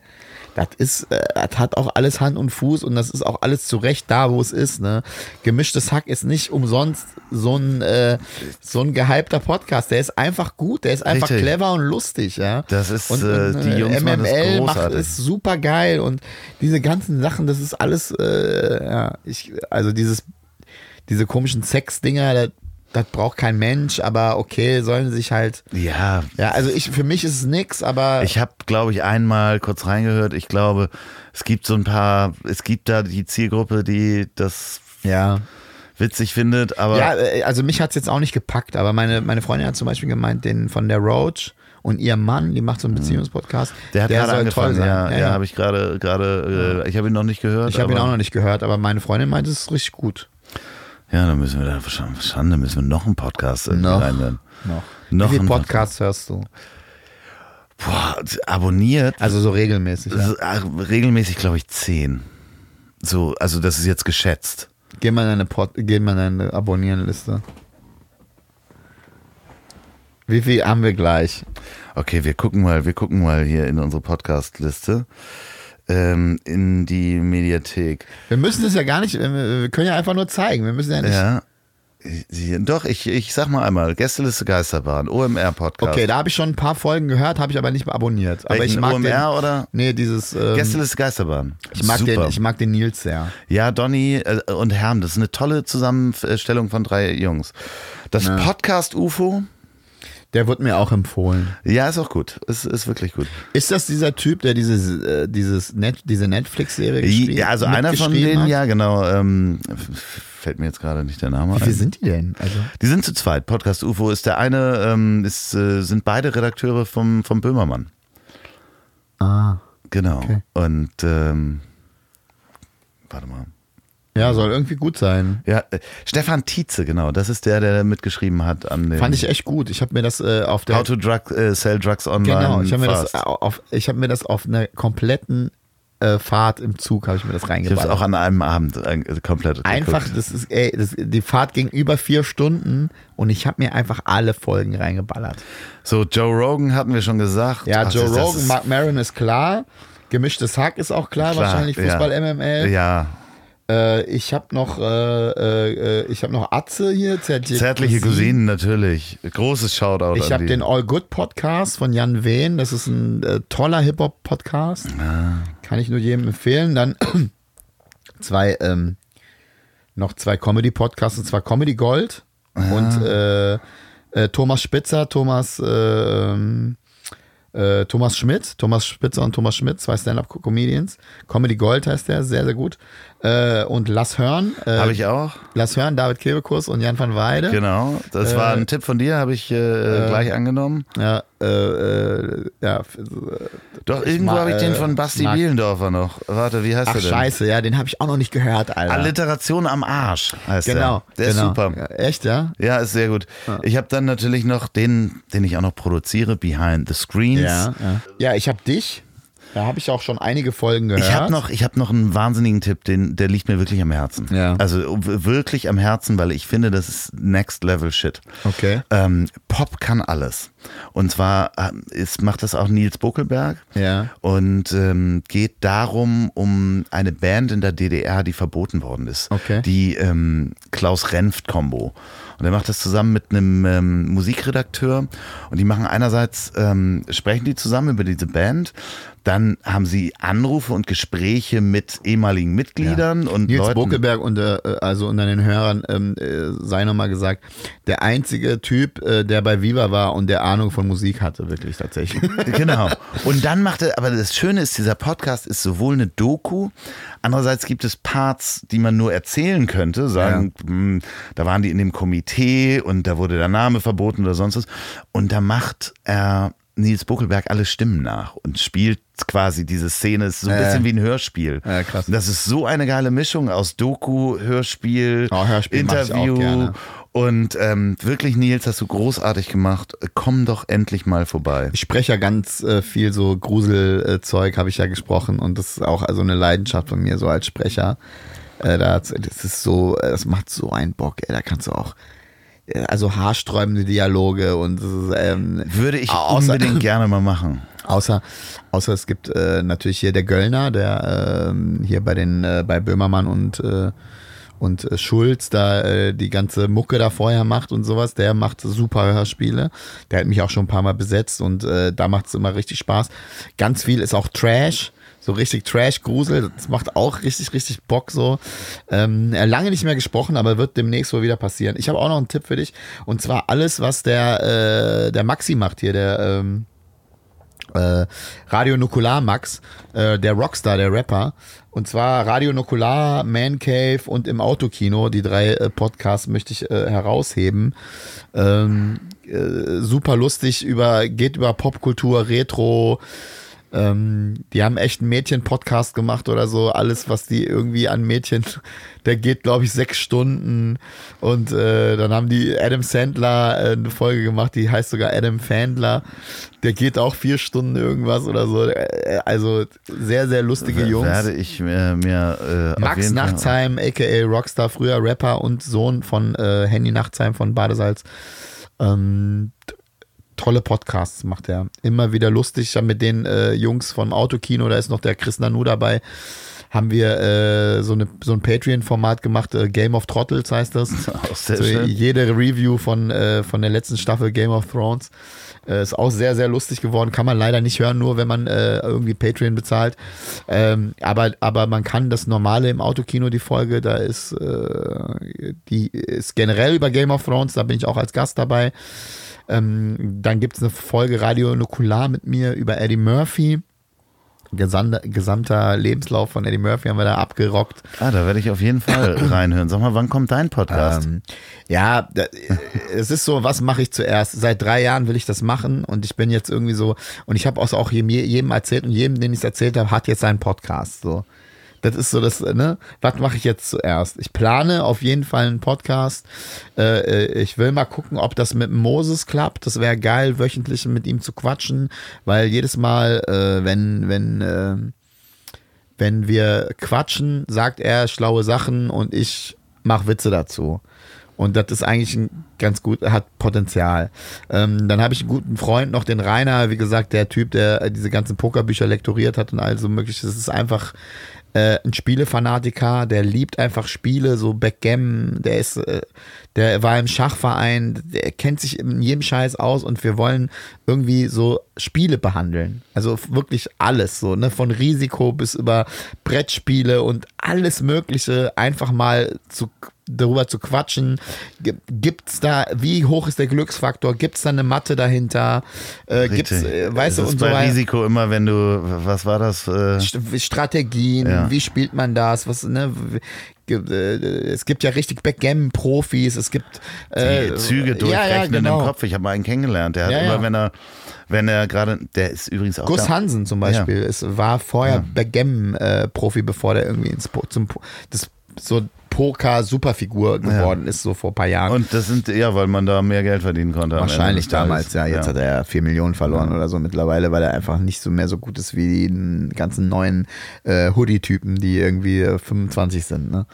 Speaker 1: Das ist, äh, das hat auch alles Hand und Fuß und das ist auch alles zurecht da, wo es ist, ne. Gemischtes Hack ist nicht umsonst so ein, äh, so ein gehypter Podcast. Der ist einfach gut, der ist einfach
Speaker 2: Richtig.
Speaker 1: clever und lustig, ja.
Speaker 2: Das ist,
Speaker 1: und,
Speaker 2: äh, die Jungs machen das
Speaker 1: MML macht es super geil und diese ganzen Sachen, das ist alles, äh, ja, ich, also dieses, diese komischen Sex-Dinger, das, braucht kein Mensch, aber okay, sollen sie sich halt,
Speaker 2: Ja,
Speaker 1: ja, also ich, für mich ist es nix, aber
Speaker 2: Ich habe, glaube ich, einmal kurz reingehört. Ich glaube, es gibt so ein paar, es gibt da die Zielgruppe, die das
Speaker 1: ja.
Speaker 2: witzig findet, aber
Speaker 1: Ja, äh, also mich hat's jetzt auch nicht gepackt, aber meine, meine Freundin hat zum Beispiel gemeint, den von der Roach und ihr Mann, die macht so einen Beziehungspodcast.
Speaker 2: Mhm. der hat gerade angefangen. Ja, ja,
Speaker 1: ja.
Speaker 2: habe ich gerade, gerade, äh, ich habe ihn noch nicht gehört.
Speaker 1: ich habe ihn auch noch nicht gehört, aber meine Freundin meint, es ist richtig gut.
Speaker 2: Ja, dann müssen wir da Schande, müssen wir noch einen Podcast
Speaker 1: Noch.
Speaker 2: reinhören.
Speaker 1: Noch.
Speaker 2: Noch
Speaker 1: Wie viele Podcasts hörst du?
Speaker 2: Boah, abonniert.
Speaker 1: Also so regelmäßig. Ja.
Speaker 2: So, ach, regelmäßig, glaube ich, zehn. So, also das ist jetzt geschätzt.
Speaker 1: Geh mal in deine, Pod, geh mal in deine Abonnierenliste. Wie viel haben wir gleich?
Speaker 2: Okay, wir gucken mal, wir gucken mal hier in unsere Podcast-Liste. Ähm, in die Mediathek.
Speaker 1: Wir müssen es ja gar nicht, wir können ja einfach nur zeigen. Wir müssen ja nicht.
Speaker 2: Ja. Doch, ich, ich sag mal einmal, Gästeliste Geisterbahn, OMR-Podcast.
Speaker 1: Okay, da habe ich schon ein paar Folgen gehört, habe ich aber nicht abonniert. Aber
Speaker 2: Welchen
Speaker 1: ich mag
Speaker 2: OMR
Speaker 1: den,
Speaker 2: oder?
Speaker 1: Nee, dieses. Ähm,
Speaker 2: Gästeliste Geisterbahn.
Speaker 1: ich, mag
Speaker 2: Super.
Speaker 1: den, ich mag den Nils sehr.
Speaker 2: Ja, Donny äh, und Herm, das ist eine tolle Zusammenstellung von drei Jungs. Das Podcast UFO,
Speaker 1: Der wird mir auch empfohlen.
Speaker 2: ja, ist auch gut. Ist, ist wirklich gut.
Speaker 1: Ist das dieser Typ, der dieses, äh, dieses Net, diese Netflix-Serie geschrieben
Speaker 2: Ja, also einer von denen,
Speaker 1: hat?
Speaker 2: ja, genau. Ähm, fällt mir jetzt gerade nicht der Name
Speaker 1: Wie viel
Speaker 2: ein.
Speaker 1: sind die denn? Also,
Speaker 2: Die sind zu zweit. Podcast UFO ist der eine, ähm, ist, äh, sind beide Redakteure vom, vom Böhmermann.
Speaker 1: ah.
Speaker 2: Genau.
Speaker 1: Okay.
Speaker 2: Und ähm, warte mal.
Speaker 1: Ja, soll irgendwie gut sein.
Speaker 2: Ja, äh, Stefan Tietze, genau. Das ist der, der mitgeschrieben hat an dem
Speaker 1: Fand ich echt gut. Ich habe mir das äh, auf der.
Speaker 2: How to drug, äh, Sell Drugs Online.
Speaker 1: genau, ich habe mir, das auf- ich hab mir das auf einer kompletten äh, Fahrt im Zug, habe ich mir das
Speaker 2: Ich habe es auch an einem Abend äh, komplett
Speaker 1: Einfach,
Speaker 2: geguckt.
Speaker 1: das ist, ey, das, die Fahrt ging über vier Stunden und ich habe mir einfach alle Folgen reingeballert.
Speaker 2: So, Joe Rogan hatten wir schon gesagt.
Speaker 1: Ja,
Speaker 2: Ach,
Speaker 1: Joe
Speaker 2: das- das
Speaker 1: Rogan,
Speaker 2: ist-
Speaker 1: Mark Maron ist klar. Gemischtes Hack ist auch klar,
Speaker 2: Klar,
Speaker 1: wahrscheinlich
Speaker 2: ja.
Speaker 1: Fußball MML.
Speaker 2: Ja,
Speaker 1: Äh, ich habe noch, äh, äh, ich habe noch Atze hier, zärtliche,
Speaker 2: zärtliche Cousinen natürlich. Großes Shoutout
Speaker 1: Ich habe den All Good Podcast von Jan Wehn. Das ist ein äh, toller Hip-Hop-Podcast.
Speaker 2: Ah.
Speaker 1: Kann ich nur jedem empfehlen. Dann zwei, ähm, noch zwei Comedy-Podcasts, und zwar Comedy Gold und äh, äh, Thomas Spitzer, Thomas, äh, ähm, äh, Thomas Schmidt, Thomas Spitzer und Thomas Schmidt, zwei Stand-Up-Comedians. Comedy Gold heißt der, sehr, sehr gut. Äh, und Lass Hören, äh,
Speaker 2: Habe ich auch.
Speaker 1: Lass Hören, David Kebekus und Jan van Weide.
Speaker 2: Genau. Das war
Speaker 1: Äh,
Speaker 2: ein Tipp von dir, habe ich äh, gleich angenommen.
Speaker 1: Ja, äh, äh, ja. äh,
Speaker 2: Doch, irgendwo habe ich den
Speaker 1: äh,
Speaker 2: von Basti
Speaker 1: mag-
Speaker 2: Bielendorfer noch. Warte, wie heißt
Speaker 1: Ach
Speaker 2: der denn?
Speaker 1: scheiße, ja, den habe ich auch noch nicht gehört, Alter.
Speaker 2: Alliteration am Arsch heißt
Speaker 1: genau,
Speaker 2: der. Der
Speaker 1: genau.
Speaker 2: ist super.
Speaker 1: Ja, echt, ja?
Speaker 2: Ja, ist sehr gut. Ich habe dann natürlich noch den, den ich auch noch produziere, Behind the Screens.
Speaker 1: Ja, ja. ja ich habe dich. Da habe ich auch schon einige Folgen gehört.
Speaker 2: Ich habe noch, ich hab noch einen wahnsinnigen Tipp, den, der liegt mir wirklich am Herzen.
Speaker 1: Ja.
Speaker 2: Also wirklich am Herzen, weil ich finde, das ist Next Level Shit.
Speaker 1: Okay.
Speaker 2: Ähm, Pop kann alles. Und zwar ähm, ist, macht das auch Nils Buckelberg.
Speaker 1: Ja.
Speaker 2: Und ähm, geht darum, um eine Band in der DDR, die verboten worden ist.
Speaker 1: Okay.
Speaker 2: Die ähm, Klaus-Renft-Kombo. Und er macht das zusammen mit einem ähm, Musikredakteur. Und die machen einerseits, ähm, sprechen die zusammen über diese Band. Dann haben sie Anrufe und Gespräche mit ehemaligen Mitgliedern und
Speaker 1: Nils
Speaker 2: Leuten.
Speaker 1: Buckelberg unter, äh, also unter den Hörern, ähm, äh, sei nochmal gesagt, der einzige Typ, äh, der bei Viva war und der Ahnung von Musik hatte, wirklich tatsächlich.
Speaker 2: Genau. Und dann macht er, aber das Schöne ist, dieser Podcast ist sowohl eine Doku, andererseits gibt es Parts, die man nur erzählen könnte, sagen, hm, da waren die in dem Komitee und da wurde der Name verboten oder sonst was. Und da macht er Nils Buckelberg alle Stimmen nach und spielt quasi diese Szene, ist so ein
Speaker 1: Ja.
Speaker 2: bisschen wie ein Hörspiel.
Speaker 1: Ja, krass.
Speaker 2: Das ist so eine geile Mischung aus Doku, Hörspiel,
Speaker 1: Oh, Hörspiel
Speaker 2: Interview. Und ähm, wirklich, Nils, hast du großartig gemacht. Komm doch endlich mal vorbei.
Speaker 1: Ich spreche ja ganz äh, viel so Gruselzeug, habe ich ja gesprochen und das ist auch also eine Leidenschaft von mir so als Sprecher. Äh, da, das ist so, äh, das macht so einen Bock, ey, da kannst du auch äh, also haarsträubende Dialoge und ähm,
Speaker 2: Würde ich
Speaker 1: außer,
Speaker 2: unbedingt gerne mal machen.
Speaker 1: außer außer es gibt äh, natürlich hier der Göllner, der ähm, hier bei den äh, bei Böhmermann und äh, und äh, Schulz da äh, die ganze Mucke da vorher macht und sowas, der macht super Hörspiele. Der hat mich auch schon ein paar Mal besetzt und äh, da macht es immer richtig Spaß. Ganz viel ist auch Trash, so richtig Trash-Grusel. Das macht auch richtig, richtig Bock so. Ähm, er lange nicht mehr gesprochen, aber wird demnächst wohl wieder passieren. Ich habe auch noch einen Tipp für dich und zwar alles, was der, äh, der Maxi macht hier, der ähm, äh, Radio Nukular Max, äh, der Rockstar, der Rapper. Und zwar Radio Nukular, Man Cave und im Autokino. Die drei äh, Podcasts möchte ich äh, herausheben. Ähm, äh, super lustig über, geht über Popkultur, Retro. Ähm, die haben echt einen Mädchen-Podcast gemacht oder so. Alles, was die irgendwie an Mädchen, der geht, glaube ich, sechs Stunden. Und äh, dann haben die Adam Sandler äh, eine Folge gemacht, die heißt sogar Adam Fandler. Der geht auch vier Stunden irgendwas oder so. Äh, Also sehr, sehr lustige Jungs.
Speaker 2: Werde ich mir, mir äh,
Speaker 1: Max Nachtsheim, aka Rockstar, früher Rapper und Sohn von äh, Henny Nachtsheim von Badesalz. Ähm, tolle Podcasts macht er. Immer wieder lustig. Ich habe mit den äh, Jungs vom Autokino, da ist noch der Chris Nanu dabei, haben wir äh, so, eine, so ein Patreon-Format gemacht, äh, Game of Trottles heißt das.
Speaker 3: Auch sehr
Speaker 1: so,
Speaker 3: schön.
Speaker 1: jede Review von, äh, von der letzten Staffel Game of Thrones. Äh, ist auch sehr, sehr lustig geworden. Kann man leider nicht hören, nur wenn man äh, irgendwie Patreon bezahlt. Ähm, aber, aber man kann das normale im Autokino, die Folge, da ist, die ist generell über Game of Thrones, da bin ich auch als Gast dabei. Ähm, dann gibt es eine Folge Radio Nukular mit mir über Eddie Murphy. Gesamter, gesamter Lebenslauf von Eddie Murphy haben wir da abgerockt.
Speaker 3: Ah, da werde ich auf jeden Fall reinhören. Sag mal, wann kommt dein Podcast?
Speaker 1: Ähm, ja, es ist so, was mache ich zuerst? Seit drei Jahren will ich das machen und ich bin jetzt irgendwie so, und ich habe auch jedem, jedem erzählt und jedem, den ich es erzählt habe, hat jetzt seinen Podcast. So. Das ist so das, ne? Was mache ich jetzt zuerst? Ich plane auf jeden Fall einen Podcast. Äh, äh, ich will mal gucken, ob das mit Moses klappt. Das wäre geil, wöchentlich mit ihm zu quatschen, weil jedes Mal, äh, wenn, wenn, wenn wir quatschen, sagt er schlaue Sachen und ich mache Witze dazu. Und das ist eigentlich ein ganz gut, hat Potenzial. Ähm, dann habe ich einen guten Freund noch, den Rainer, wie gesagt, der Typ, der diese ganzen Pokerbücher lektoriert hat und all so möglich. Das ist einfach äh, ein Spielefanatiker, der liebt einfach Spiele, so Backgammon, der ist, äh, der war im Schachverein, der kennt sich in jedem Scheiß aus und wir wollen irgendwie so Spiele behandeln. Also wirklich alles, so, ne, von Risiko bis über Brettspiele und alles Mögliche einfach mal zu darüber zu quatschen. G- Gibt's da, wie hoch ist der Glücksfaktor? Gibt's da eine Matte dahinter? Äh, gibt's, äh, weißt du,
Speaker 3: Es
Speaker 1: und so weiter.
Speaker 3: Risiko immer, wenn du, was war das? Äh,
Speaker 1: St- Strategien,
Speaker 3: Ja.
Speaker 1: wie spielt man das, was, ne, äh, es gibt ja richtig Backgammon-Profis, es gibt äh,
Speaker 3: die Züge
Speaker 1: ja,
Speaker 3: durchrechnen
Speaker 1: ja, genau.
Speaker 3: im Kopf. Ich habe mal einen kennengelernt. Der hat
Speaker 1: Ja,
Speaker 3: immer,
Speaker 1: ja.
Speaker 3: wenn er, wenn er gerade, der ist übrigens auch
Speaker 1: Gus
Speaker 3: da-
Speaker 1: Hansen zum Beispiel, es war vorher Backgammon-Profi, bevor der irgendwie ins zum das so Poker-Superfigur geworden ist, so vor ein paar Jahren.
Speaker 3: Und das sind, ja, weil man da mehr Geld verdienen konnte.
Speaker 1: Wahrscheinlich damals, ja. Jetzt hat er ja 4 Millionen verloren oder so mittlerweile, weil er einfach nicht so mehr so gut ist wie die ganzen neuen äh, Hoodie-Typen, die irgendwie äh, 25 sind. Ne?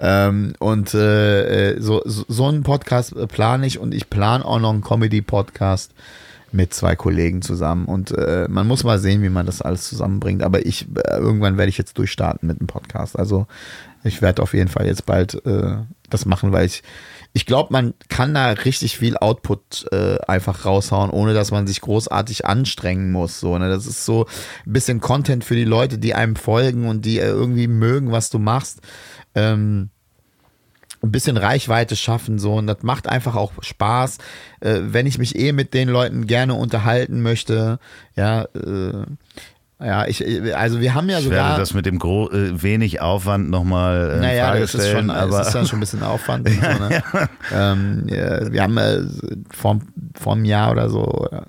Speaker 1: Ähm, und äh, äh, so, so, einen Podcast äh, plane ich und ich plane auch noch einen Comedy-Podcast mit zwei Kollegen zusammen. Und äh, man muss mal sehen, wie man das alles zusammenbringt. Aber ich, äh, irgendwann werde ich jetzt durchstarten mit dem Podcast. Also ich werde auf jeden Fall jetzt bald äh, das machen, weil ich, ich glaube, man kann da richtig viel Output äh, einfach raushauen, ohne dass man sich großartig anstrengen muss. So, ne? Das ist so ein bisschen Content für die Leute, die einem folgen und die äh, irgendwie mögen, was du machst. Ähm, ein bisschen Reichweite schaffen so und das macht einfach auch Spaß, äh, wenn ich mich eh mit den Leuten gerne unterhalten möchte. Ja, äh, ja, ich, also wir haben ja
Speaker 3: Ich werde
Speaker 1: sogar.
Speaker 3: das mit dem gro äh, wenig Aufwand nochmal äh,
Speaker 1: Naja,
Speaker 3: Frage
Speaker 1: das ist
Speaker 3: stellen,
Speaker 1: schon,
Speaker 3: aber
Speaker 1: es ist dann schon ein bisschen Aufwand. So, ne? ähm, ja, wir haben äh, vor, vor einem Jahr oder so, oder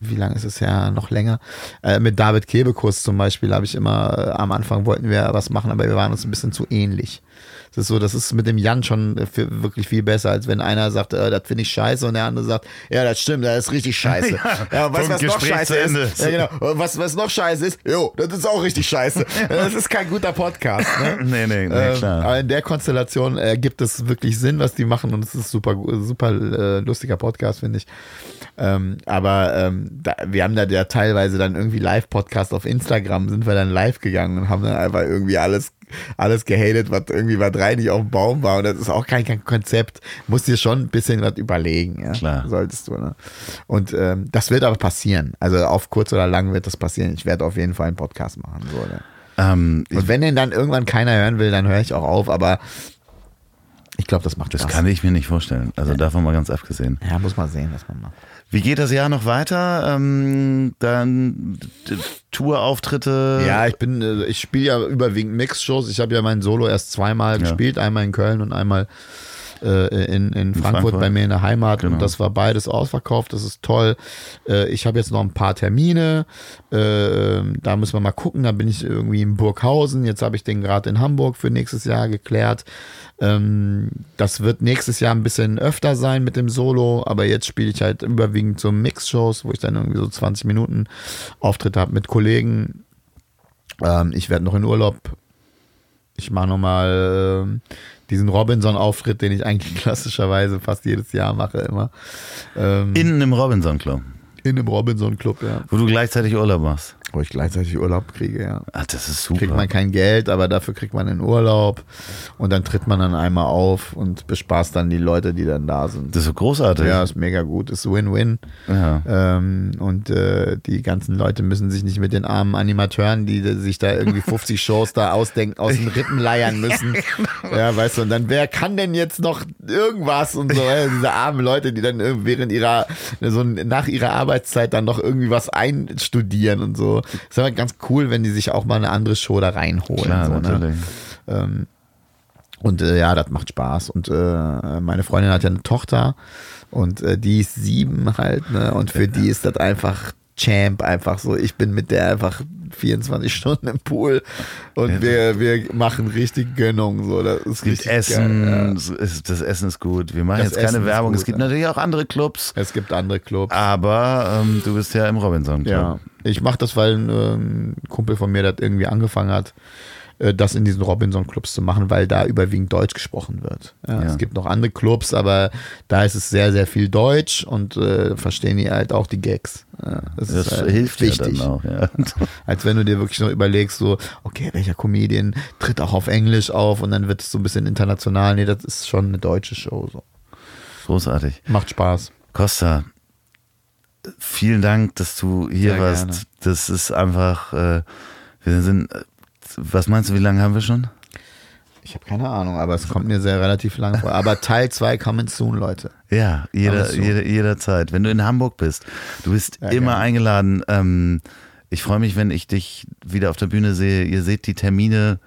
Speaker 1: wie lange ist es ja noch länger, äh, mit David Kebekus zum Beispiel habe ich immer, äh, am Anfang wollten wir was machen, aber wir waren uns ein bisschen zu ähnlich. Das ist so, das ist mit dem Jan schon äh, wirklich viel besser, als wenn einer sagt, äh, das finde ich scheiße und der andere sagt, ja, das stimmt, das ist richtig scheiße. Ja, du, was
Speaker 3: Punkt,
Speaker 1: noch scheiße ist? Ja, genau. Was, was noch scheiße ist, jo, das ist auch richtig scheiße. Das ist kein guter Podcast. Ne?
Speaker 3: nee, nee, nee,
Speaker 1: Ähm,
Speaker 3: klar.
Speaker 1: aber in der Konstellation ergibt es wirklich Sinn, was die machen und es ist super, super äh, lustiger Podcast, finde ich. Ähm, aber ähm, da, wir haben da ja teilweise dann irgendwie Live-Podcast auf Instagram, sind wir dann live gegangen und haben dann einfach irgendwie alles alles gehatet, was irgendwie bei drei nicht auf dem Baum war und das ist auch kein, kein Konzept. Musst dir schon ein bisschen was überlegen, ja.
Speaker 3: Klar.
Speaker 1: Solltest du, ne? Und ähm, das wird aber passieren. Also auf kurz oder lang wird das passieren. Ich werde auf jeden Fall einen Podcast machen. So, ne?
Speaker 3: Ähm,
Speaker 1: Und wenn den dann irgendwann keiner hören will, dann höre ich auch auf, aber ich glaube, das macht
Speaker 3: das
Speaker 1: Spaß.
Speaker 3: kann ich mir nicht vorstellen. Also davon mal ganz abgesehen.
Speaker 1: ja, muss man sehen, was man macht.
Speaker 3: Wie geht das Jahr noch weiter? Ähm, dann Tourauftritte.
Speaker 1: Ja, ich bin, äh, ich spiele ja überwiegend Mix-Shows. Ich habe ja mein Solo erst zweimal gespielt, einmal in Köln und einmal äh, in, in, Frankfurt,
Speaker 3: Frankfurt.
Speaker 1: bei mir in der Heimat
Speaker 3: Genau.
Speaker 1: und das war beides ausverkauft. Das ist toll. Äh, ich habe jetzt noch ein paar Termine. Äh, da müssen wir mal gucken. Da bin ich irgendwie in Burghausen. Jetzt habe ich den gerade in Hamburg für nächstes Jahr geklärt. Ähm, das wird nächstes Jahr ein bisschen öfter sein mit dem Solo, aber jetzt spiele ich halt überwiegend so Mix-Shows, wo ich dann irgendwie so 20 Minuten Auftritte habe mit Kollegen. Ähm, ich werde noch in Urlaub. Ich mache nochmal ähm, diesen Robinson-Auftritt, den ich eigentlich klassischerweise fast jedes Jahr mache, immer. Ähm,
Speaker 3: Innen im Robinson Club,
Speaker 1: in einem Robinson-Club, ja.
Speaker 3: wo du gleichzeitig Urlaub machst.
Speaker 1: Wo ich gleichzeitig Urlaub kriege, ja.
Speaker 3: Ah, das ist super.
Speaker 1: Kriegt man kein Geld, aber dafür kriegt man einen Urlaub und dann tritt man dann einmal auf und bespaßt dann die Leute, die dann da sind.
Speaker 3: das ist so großartig.
Speaker 1: Ja, ist mega gut, ist Win-Win.
Speaker 3: Ja.
Speaker 1: Ähm, und äh, die ganzen Leute müssen sich nicht mit den armen Animateuren, die sich da irgendwie 50 Shows da ausdenken, aus den Rippen leiern müssen. Ja, weißt du, und dann, wer kann denn jetzt noch irgendwas und so, ja, diese armen Leute, die dann irgendwie während ihrer, so nach ihrer Arbeitszeit dann noch irgendwie was einstudieren und so. Ist aber ganz cool, wenn die sich auch mal eine andere Show da reinholen.
Speaker 3: Klar,
Speaker 1: so, ne?
Speaker 3: natürlich.
Speaker 1: Ähm, und äh, ja, das macht Spaß. Und äh, meine Freundin hat ja eine Tochter und äh, die ist sieben halt, ne? Und für die ist das einfach Champ, einfach so. Ich bin mit der einfach 24 Stunden im Pool und wir, wir machen richtig Gönnung. So. Das ist richtig
Speaker 3: Essen,
Speaker 1: Geil,
Speaker 3: ist- das Essen ist gut. Wir machen
Speaker 1: Das
Speaker 3: jetzt keine
Speaker 1: Essen ist
Speaker 3: Werbung.
Speaker 1: gut,
Speaker 3: es gibt
Speaker 1: ja.
Speaker 3: natürlich auch andere Clubs,
Speaker 1: ja. Es gibt andere Clubs.
Speaker 3: aber ähm, du bist ja im Robinson Club.
Speaker 1: Ja, ich mache das, weil ein ähm, Kumpel von mir das irgendwie angefangen hat, äh, das in diesen Robinson-Clubs zu machen, weil da überwiegend Deutsch gesprochen wird. Ja,
Speaker 3: Ja.
Speaker 1: Es gibt noch andere Clubs, aber da ist es sehr, sehr viel Deutsch und äh, verstehen die halt auch die Gags. Ja, das,
Speaker 3: Das
Speaker 1: ist halt
Speaker 3: hilft
Speaker 1: wichtig.
Speaker 3: ja dann auch. Ja.
Speaker 1: Als wenn du dir wirklich noch überlegst, so, okay, welcher Comedian tritt auch auf Englisch auf und dann wird es so ein bisschen international. Nee, das ist schon eine deutsche Show. So.
Speaker 3: Großartig.
Speaker 1: Macht Spaß.
Speaker 3: Costa, vielen Dank, dass du hier
Speaker 1: Sehr
Speaker 3: warst.
Speaker 1: gerne.
Speaker 3: Das ist einfach, äh, wir sind, äh, was meinst du, wie lange haben wir schon?
Speaker 1: Ich habe keine Ahnung, aber es kommt mir sehr relativ lang vor. Aber Teil 2 coming soon, Leute.
Speaker 3: Ja, jeder, jeder, jederzeit. Wenn du in Hamburg bist, du bist
Speaker 1: Ja,
Speaker 3: immer
Speaker 1: gerne.
Speaker 3: eingeladen. Ähm, ich freue mich, wenn ich dich wieder auf der Bühne sehe. Ihr seht die Termine.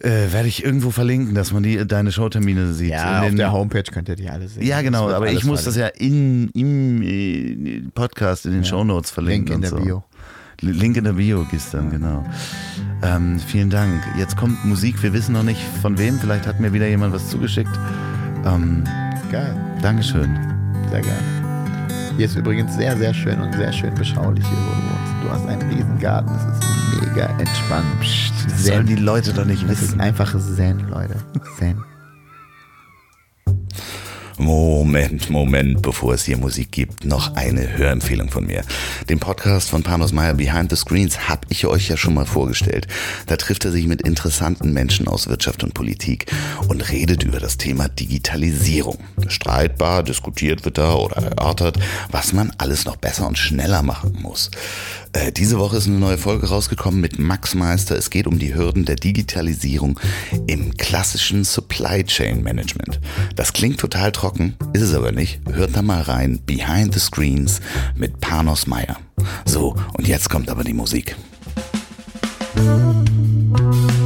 Speaker 3: Äh, werde ich irgendwo verlinken, dass man die deine Showtermine sieht.
Speaker 1: Ja,
Speaker 3: In
Speaker 1: auf der Homepage könnt ihr die alle sehen.
Speaker 3: Ja, genau, aber ich muss das ja in, im äh, Podcast, in den Shownotes
Speaker 1: verlinken. Link in
Speaker 3: und
Speaker 1: der
Speaker 3: so.
Speaker 1: Bio.
Speaker 3: Link in der Bio dann, genau. Ähm, vielen Dank. Jetzt kommt Musik, wir wissen noch nicht von wem, vielleicht hat mir wieder jemand was zugeschickt. Ähm,
Speaker 1: Geil,
Speaker 3: Dankeschön.
Speaker 1: sehr gerne. Hier ist übrigens sehr, sehr schön und sehr schön beschaulich hier, wo du wohnst. Du hast einen riesen Garten, das ist mega entspannt. Psst,
Speaker 3: Das sollen die
Speaker 1: Zen.
Speaker 3: Leute doch nicht
Speaker 1: Das ist
Speaker 3: wissen.
Speaker 1: einfach Zen, Leute. Zen.
Speaker 2: Moment, Moment, bevor es hier Musik gibt, noch eine Hörempfehlung von mir. Den Podcast von Panos Meyer Behind the Screens habe ich euch ja schon mal vorgestellt. Da trifft er sich mit interessanten Menschen aus Wirtschaft und Politik und redet über das Thema Digitalisierung. Streitbar diskutiert wird da oder erörtert, was man alles noch besser und schneller machen muss. Äh, diese Woche ist eine neue Folge rausgekommen mit Max Meister. Es geht um die Hürden der Digitalisierung im klassischen Supply Chain Management. Das klingt total trocken, ist es aber nicht. Hört da mal rein. Behind the Screens mit Panos Meyer. So, und jetzt kommt aber die Musik.
Speaker 4: Das